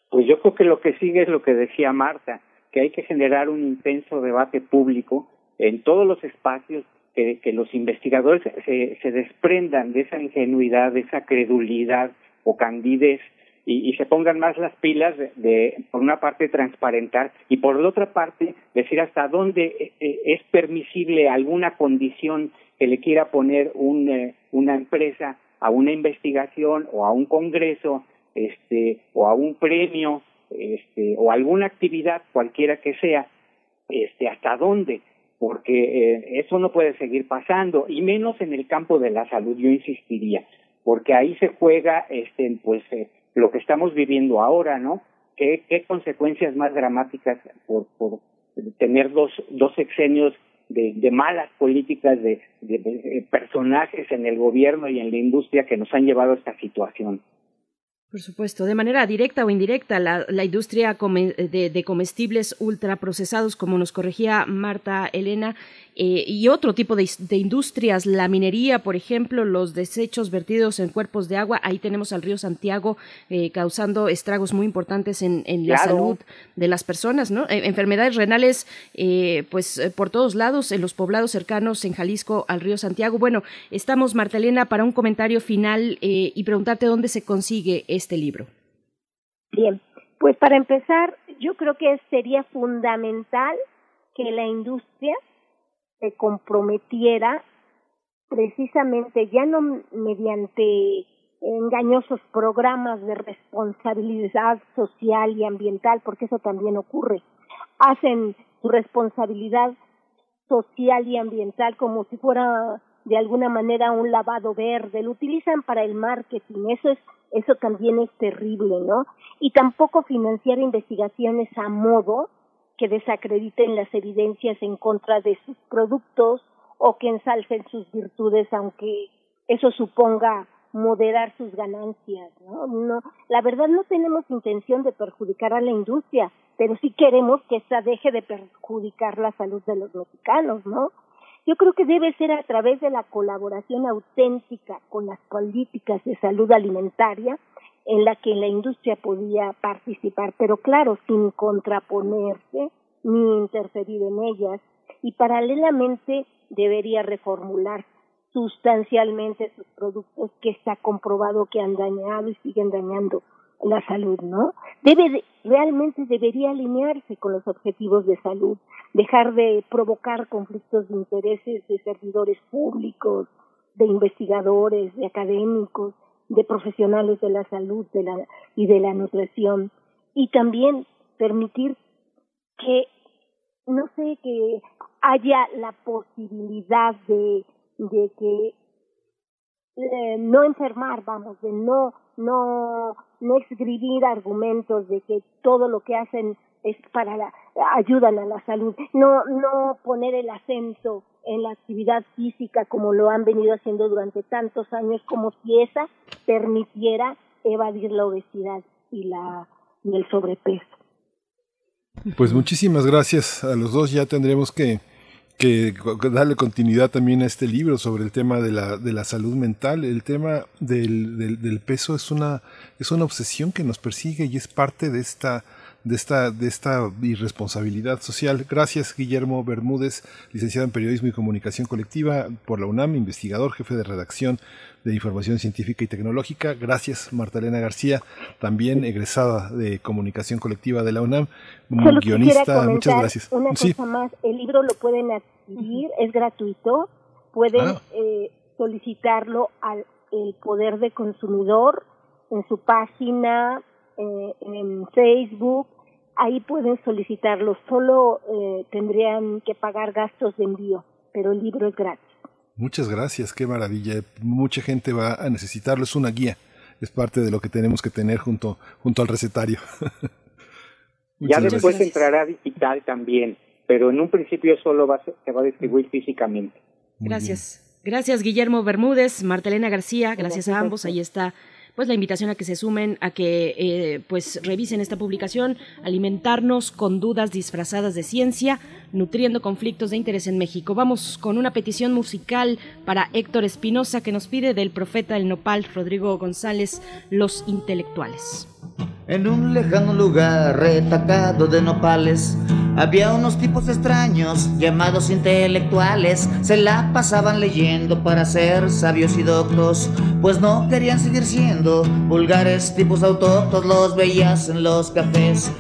Pues yo creo que lo que sigue es lo que decía Marta, que hay que generar un intenso debate público en todos los espacios que, los investigadores se, se, desprendan de esa ingenuidad, de esa credulidad o candidez y, se pongan más las pilas de, por una parte, transparentar y por otra parte, decir hasta dónde eh, eh, es permisible alguna condición que le quiera poner un, eh, una empresa a una investigación o a un congreso este o a un premio este o alguna actividad cualquiera que sea este hasta dónde porque eh, eso no puede seguir pasando y menos en el campo de la salud yo insistiría porque ahí se juega este pues eh, lo que estamos viviendo ahora no qué consecuencias más dramáticas por por tener dos dos sexenios de, malas políticas de, de, de personajes en el gobierno y en la industria que nos han llevado a esta situación por supuesto, de manera directa o indirecta, la, la industria de, de, comestibles ultraprocesados, como nos corregía Marta Elena, eh, y otro tipo de, de, industrias, la minería, por ejemplo, los desechos vertidos en cuerpos de agua, ahí tenemos al río Santiago eh, causando estragos muy importantes en, en claro. la salud de las personas, ¿no? Eh, enfermedades renales, pues por todos lados, en los poblados cercanos en Jalisco al río Santiago. Bueno, estamos, Marta Elena, para un comentario final y preguntarte dónde se consigue este libro? Bien, pues para empezar, yo creo que sería fundamental que la industria se comprometiera precisamente ya no mediante engañosos programas de responsabilidad social y ambiental, porque eso también ocurre. Hacen su responsabilidad social y ambiental como si fuera de alguna manera un lavado verde, lo utilizan para el marketing, eso es eso también es terrible, ¿no? Y tampoco financiar investigaciones a modo que desacrediten las evidencias en contra de sus productos o que ensalcen sus virtudes, aunque eso suponga moderar sus ganancias, ¿no? la verdad no tenemos intención de perjudicar a la industria, pero sí queremos que esta deje de perjudicar la salud de los mexicanos, ¿no? Yo creo que debe ser a través de la colaboración auténtica con las políticas de salud alimentaria en la que la industria podía participar, pero claro, sin contraponerse ni interferir en ellas. Y paralelamente debería reformular sustancialmente sus productos que está comprobado que han dañado y siguen dañando la salud, ¿no? Debe de- realmente debería alinearse con los objetivos de salud, dejar de provocar conflictos de intereses de servidores públicos, de investigadores, de académicos, de profesionales de la salud de la, y de la nutrición y también permitir que no sé que haya la posibilidad de de que eh, no enfermar, vamos, de no no no escribir argumentos de que todo lo que hacen es para la, ayudan a la salud, no no poner el acento en la actividad física como lo han venido haciendo durante tantos años como si esa permitiera evadir la obesidad y la y el sobrepeso. Pues muchísimas gracias a los dos. Ya tendremos que, que darle continuidad también a este libro sobre el tema de la, de la salud mental. El tema del, del, del peso es una, es una obsesión que nos persigue y es parte de esta, de esta, de esta irresponsabilidad social. Gracias, Guillermo Bermúdez, licenciado en Periodismo y Comunicación Colectiva por la UNAM, investigador, jefe de redacción de Información Científica y Tecnológica. Gracias, Marta Elena García, también egresada de Comunicación Colectiva de la UNAM, Solo guionista. Muchas gracias. Una Sí. cosa más, el libro lo pueden adquirir, es gratuito, pueden Ah. eh, solicitarlo al el Poder de Consumidor en su página, eh, en Facebook, ahí pueden solicitarlo, solo eh, tendrían que pagar gastos de envío, pero el libro es gratis. Muchas gracias, qué maravilla. Mucha gente va a necesitarlo, es una guía, es parte de lo que tenemos que tener junto, junto al recetario. Ya después gracias. entrará digital también, pero en un principio solo va a ser- se va a distribuir físicamente. Gracias. Gracias, Guillermo Bermúdez, Martelena García, gracias a ambos. Ahí está pues la invitación a que se sumen, a que eh, pues revisen esta publicación, alimentarnos con dudas disfrazadas de ciencia, nutriendo conflictos de interés en México. Vamos con una petición musical para Héctor Espinosa que nos pide del profeta del nopal Rodrigo González, Los Intelectuales. En un lejano lugar retacado de nopales había unos tipos extraños llamados intelectuales. Se la pasaban leyendo para ser sabios y doctos, pues no querían seguir siendo vulgares tipos autóctonos. Los veías en los cafés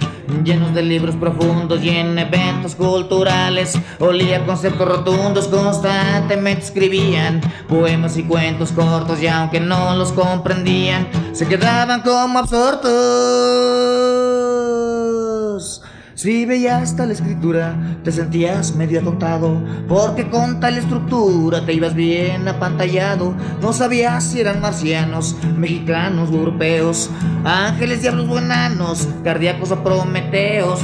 llenos de libros profundos y en eventos culturales. Olía conceptos rotundos, constantemente escribían poemas y cuentos cortos y aunque no los comprendían, se quedaban como absortos. Si veías tal escritura, te sentías medio atontado, porque con tal estructura te ibas bien apantallado. No sabías si eran marcianos, mexicanos o europeos, ángeles, diablos o enanos, cardíacos o prometeos.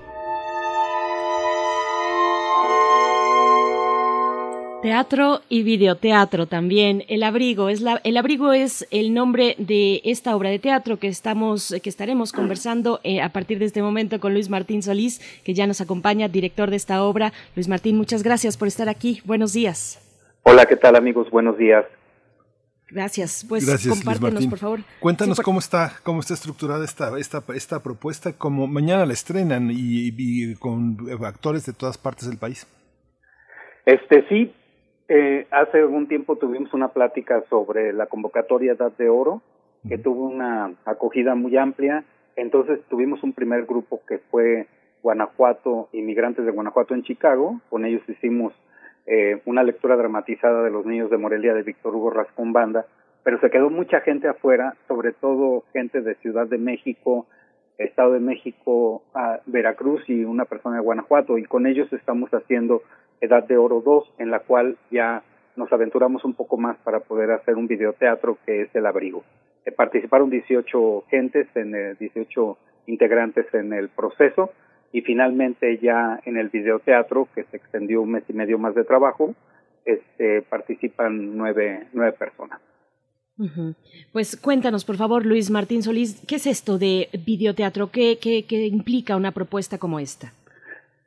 Teatro y videoteatro también. El abrigo es la, el abrigo es el nombre de esta obra de teatro que estamos que estaremos conversando eh, a partir de este momento con Luis Martín Solís, que ya nos acompaña, director de esta obra. Luis Martín, muchas gracias por estar aquí. Buenos días. Hola, ¿qué tal amigos? Buenos días. Gracias. Pues Gracias, Luis compártenos, Martín. por favor. Cuéntanos Sí, por- cómo está, cómo está estructurada esta, esta, esta propuesta, como mañana la estrenan y, y con actores de todas partes del país. Este sí, eh, hace algún tiempo tuvimos una plática sobre la convocatoria Edad de Oro, que tuvo una acogida muy amplia. Entonces tuvimos un primer grupo que fue Guanajuato, inmigrantes de Guanajuato en Chicago. Con ellos hicimos eh, una lectura dramatizada de los niños de Morelia de Víctor Hugo Rascón Banda, pero se quedó mucha gente afuera, sobre todo gente de Ciudad de México, Estado de México, Veracruz y una persona de Guanajuato, y con ellos estamos haciendo Edad de Oro 2, en la cual ya nos aventuramos un poco más para poder hacer un videoteatro que es El Abrigo. Eh, participaron 18 gentes, en el, 18 integrantes en el proceso, y finalmente ya en el videoteatro, que se extendió un mes y medio más de trabajo, este, participan nueve, nueve personas. Pues cuéntanos, por favor, Luis Martín Solís, ¿qué es esto de videoteatro? ¿Qué, qué, qué implica una propuesta como esta?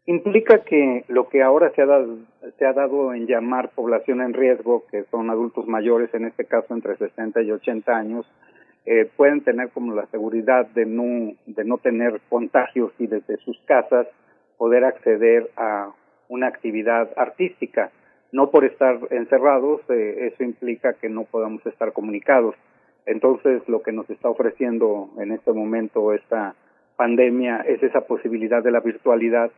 Implica que lo que ahora se ha, dado, se ha dado en llamar población en riesgo, que son adultos mayores, en este caso entre 60 y 80 años, eh, pueden tener como la seguridad de no, de no tener contagios y desde sus casas poder acceder a una actividad artística. No por estar encerrados, eh, eso implica que no podamos estar comunicados. Entonces, lo que nos está ofreciendo en este momento esta pandemia es esa posibilidad de la virtualidad,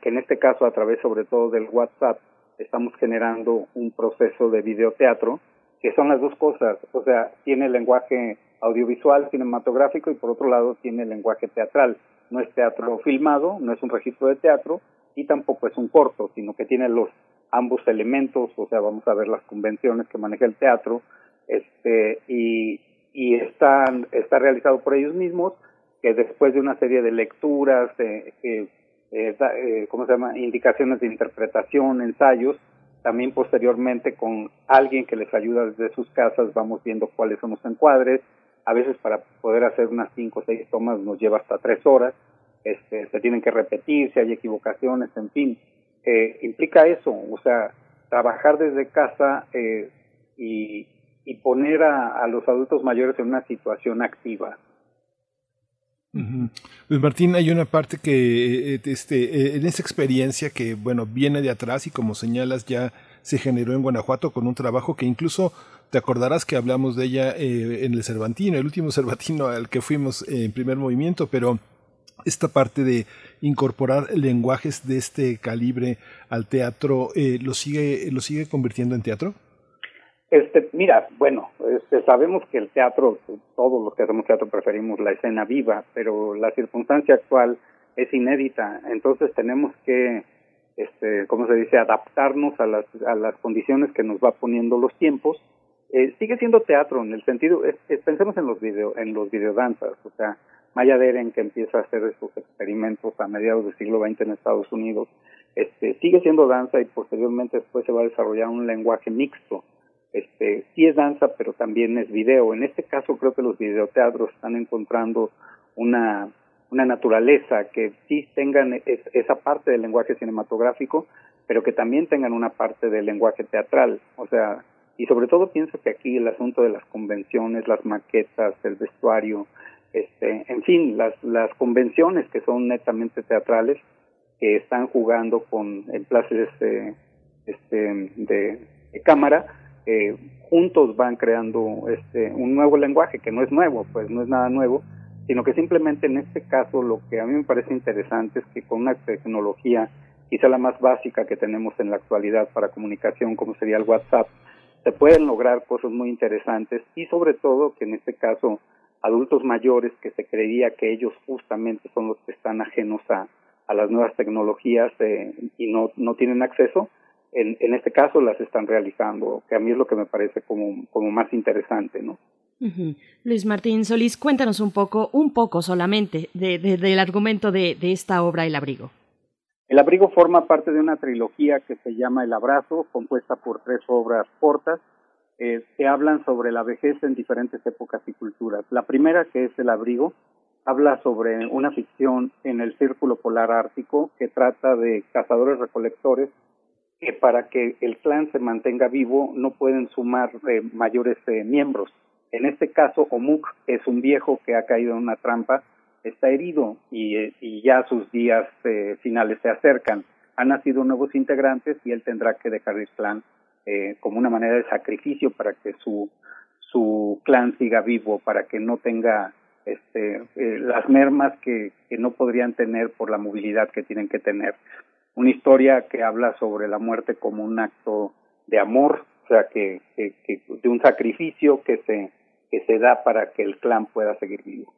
que, en este caso a través sobre todo del WhatsApp estamos generando un proceso de videoteatro, que son las dos cosas, o sea, tiene lenguaje audiovisual, cinematográfico y por otro lado tiene lenguaje teatral. No es teatro filmado, no es un registro de teatro y tampoco es un corto, sino que tiene los ambos elementos, o sea, vamos a ver las convenciones que maneja el teatro, este y y está está realizado por ellos mismos, que después de una serie de lecturas, eh, eh, ¿cómo se llama? Indicaciones de interpretación, ensayos, también posteriormente con alguien que les ayuda desde sus casas vamos viendo cuáles son los encuadres, a veces para poder hacer unas cinco o seis tomas nos lleva hasta tres horas, este, se tienen que repetir, si hay equivocaciones, en fin, eh, implica eso, o sea, trabajar desde casa eh, y, y, poner a, a, los adultos mayores en una situación activa. Luis Martín, hay una parte que eh, este, en esa experiencia que bueno viene de atrás y como señalas ya se generó en Guanajuato con un trabajo que incluso te acordarás que hablamos de ella eh, en el Cervantino, el último Cervantino al que fuimos en primer movimiento, pero esta parte de incorporar lenguajes de este calibre al teatro, eh, ¿lo, sigue, ¿lo sigue convirtiendo en teatro? Este, mira, bueno, este, sabemos que el teatro, todos los que hacemos teatro preferimos la escena viva, pero la circunstancia actual es inédita, entonces tenemos que, este, ¿cómo se dice?, adaptarnos a las, a las condiciones que nos va poniendo los tiempos eh, sigue siendo teatro en el sentido, pensemos en los video, en los videodanzas, o sea, Maya Deren que empieza a hacer estos experimentos a mediados del siglo XX en Estados Unidos, este, sigue siendo danza y posteriormente después se va a desarrollar un lenguaje mixto. Este, sí es danza, pero también es video. En este caso creo que los videoteatros están encontrando una, una naturaleza que sí tengan esa parte del lenguaje cinematográfico, pero que también tengan una parte del lenguaje teatral. O sea, y sobre todo pienso que aquí el asunto de las convenciones, las maquetas, el vestuario, este, en fin, las, las convenciones que son netamente teatrales, que están jugando con en plazas este, este, de, cámara, eh, juntos van creando este, un nuevo lenguaje, que no es nuevo, pues no es nada nuevo, sino que simplemente en este caso lo que a mí me parece interesante es que con una tecnología quizá la más básica que tenemos en la actualidad para comunicación, como sería el WhatsApp, se pueden lograr cosas muy interesantes y sobre todo que en este caso adultos mayores que se creía que ellos justamente son los que están ajenos a, a las nuevas tecnologías eh, y no, no tienen acceso, en, en este caso las están realizando, que a mí es lo que me parece como, como más interesante, ¿no? Luis Martín Solís, cuéntanos un poco, un poco solamente, de, de, del argumento de, de esta obra El Abrigo. El abrigo forma parte de una trilogía que se llama El Abrazo, compuesta por tres obras cortas eh, que hablan sobre la vejez en diferentes épocas y culturas. La primera, que es El Abrigo, habla sobre una ficción en el Círculo Polar Ártico que trata de cazadores recolectores que para que el clan se mantenga vivo no pueden sumar eh, mayores eh, miembros. En este caso, Omuk es un viejo que ha caído en una trampa está herido y, eh, ya sus días eh, finales se acercan. Han nacido nuevos integrantes y él tendrá que dejar el clan eh, como una manera de sacrificio para que su, su clan siga vivo, para que no tenga este, las mermas que, que no podrían tener por la movilidad que tienen que tener. Una historia que habla sobre la muerte como un acto de amor, o sea, que, de un sacrificio que se, que se da para que el clan pueda seguir vivo.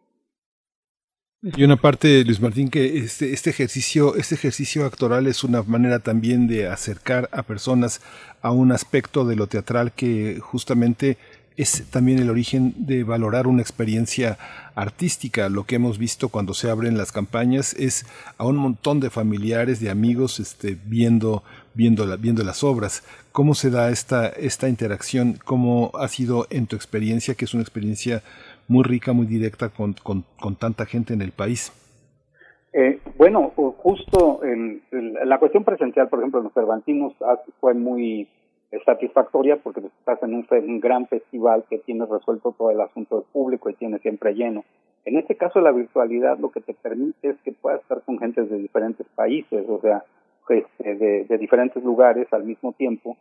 Y una parte, Luis Martín, que este, este ejercicio, este ejercicio actoral es una manera también de acercar a personas a un aspecto de lo teatral que justamente es también el origen de valorar una experiencia artística. Lo que hemos visto cuando se abren las campañas es a un montón de familiares, de amigos, este, viendo, viendo, la, viendo las obras. ¿Cómo se da esta, esta interacción? ¿Cómo ha sido en tu experiencia, que es una experiencia muy rica, muy directa con, con, con tanta gente en el país? Eh, bueno, justo la cuestión presencial, por ejemplo, en los Cervantinos fue muy satisfactoria porque estás en un, gran festival que tiene resuelto todo el asunto del público y tiene siempre lleno. En este caso, la virtualidad lo que te permite es que puedas estar con gente de diferentes países, o sea, este, de, de diferentes lugares al mismo tiempo.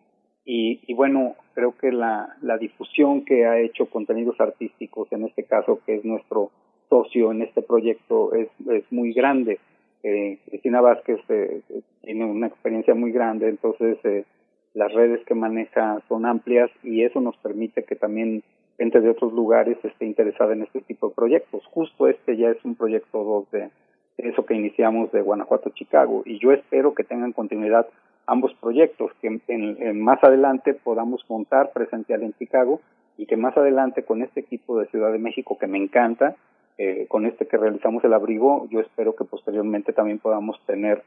Y, y bueno, creo que la, la difusión que ha hecho contenidos artísticos, en este caso, que es nuestro socio en este proyecto, es, es muy grande. Eh, Cristina Vázquez eh, tiene una experiencia muy grande, entonces eh, las redes que maneja son amplias y eso nos permite que también gente de otros lugares esté interesada en este tipo de proyectos. Justo este ya es un proyecto 2 de eso que iniciamos de Guanajuato Chicago y yo espero que tengan continuidad ambos proyectos, que en, en, más adelante podamos montar presencial en Chicago y que más adelante con este equipo de Ciudad de México que me encanta, eh, con este que realizamos el abrigo, yo espero que posteriormente también podamos tener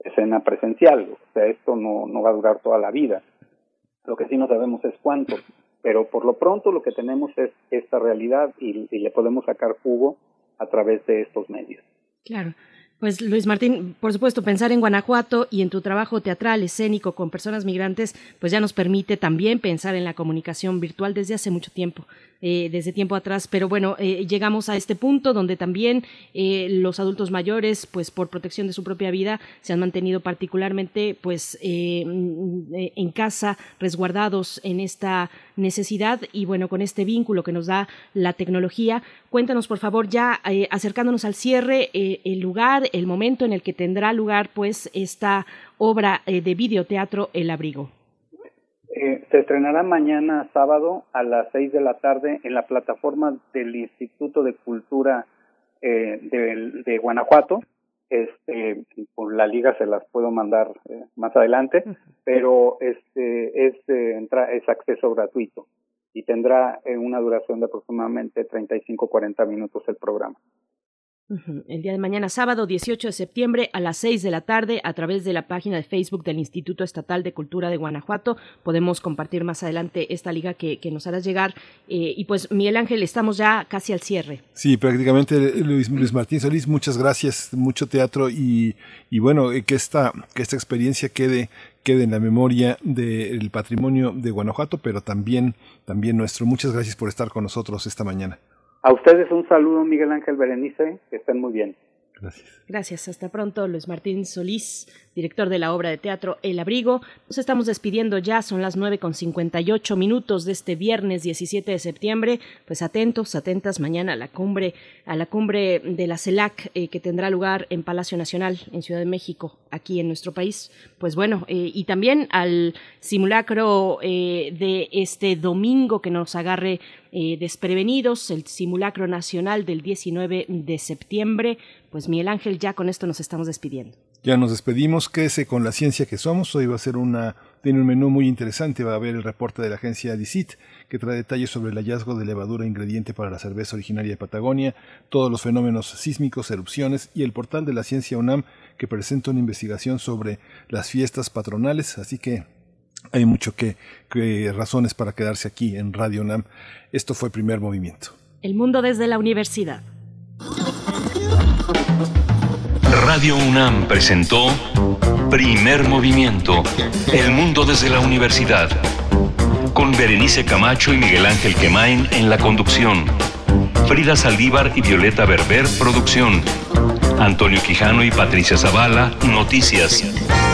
escena presencial. O sea, esto no, no va a durar toda la vida. Lo que sí no sabemos es cuánto. Pero por lo pronto lo que tenemos es esta realidad y, y le podemos sacar jugo a través de estos medios. Claro. Pues Luis Martín, por supuesto, pensar en Guanajuato y en tu trabajo teatral, escénico con personas migrantes, pues ya nos permite también pensar en la comunicación virtual desde hace mucho tiempo eh, desde tiempo atrás, pero bueno, eh, llegamos a este punto donde también eh, los adultos mayores, pues por protección de su propia vida, se han mantenido particularmente, pues en casa, resguardados en esta necesidad y bueno, con este vínculo que nos da la tecnología. Cuéntanos, por favor, ya acercándonos al cierre, el lugar, el momento en el que tendrá lugar, pues, esta obra de videoteatro El Abrigo. Eh, se estrenará mañana sábado a las seis de la tarde en la plataforma del Instituto de Cultura eh, de, de, Guanajuato. Este, por la liga se las puedo mandar eh, más adelante, pero este es entra, es acceso gratuito y tendrá una duración de aproximadamente 35-40 minutos el programa. El día de mañana, sábado 18 de septiembre, a las 6 de la tarde, a través de la página de Facebook del Instituto Estatal de Cultura de Guanajuato, podemos compartir más adelante esta liga que, nos harás llegar. Eh, y pues, Miguel Ángel, estamos ya casi al cierre. Sí, prácticamente, Luis, Luis Martín Solís, muchas gracias, mucho teatro y, y bueno, eh, que esta, que esta experiencia quede quede en la memoria del patrimonio de Guanajuato, pero también, también nuestro. Muchas gracias por estar con nosotros esta mañana. A ustedes un saludo, Miguel Ángel Berenice, que estén muy bien. Gracias. Gracias. Hasta pronto, Luis Martín Solís, director de la obra de teatro El Abrigo. Nos estamos despidiendo ya, son las nueve con cincuenta y ocho minutos de este viernes 17 de septiembre. Pues atentos, atentas mañana a la cumbre, a la cumbre de la CELAC eh, que tendrá lugar en Palacio Nacional, en Ciudad de México, aquí en nuestro país. Pues bueno, eh, y también al simulacro eh, de este domingo que nos agarre eh, desprevenidos, el simulacro nacional del 19 de septiembre. Pues Miguel Ángel, ya con esto nos estamos despidiendo. Ya nos despedimos, quédese con la ciencia que somos. Hoy va a ser una, tiene un menú muy interesante. Va a haber el reporte de la agencia DICIT, que trae detalles sobre el hallazgo de levadura ingrediente para la cerveza originaria de Patagonia, todos los fenómenos sísmicos, erupciones y el portal de la ciencia UNAM, que presenta una investigación sobre las fiestas patronales. Así que hay mucho que, que, razones para quedarse aquí en Radio UNAM. Esto fue Primer Movimiento. El mundo desde la universidad. Radio UNAM presentó Primer Movimiento. El mundo desde la universidad. Con Berenice Camacho y Miguel Ángel Quemain en la conducción. Frida Saldívar y Violeta Berber, producción. Antonio Quijano y Patricia Zavala, noticias.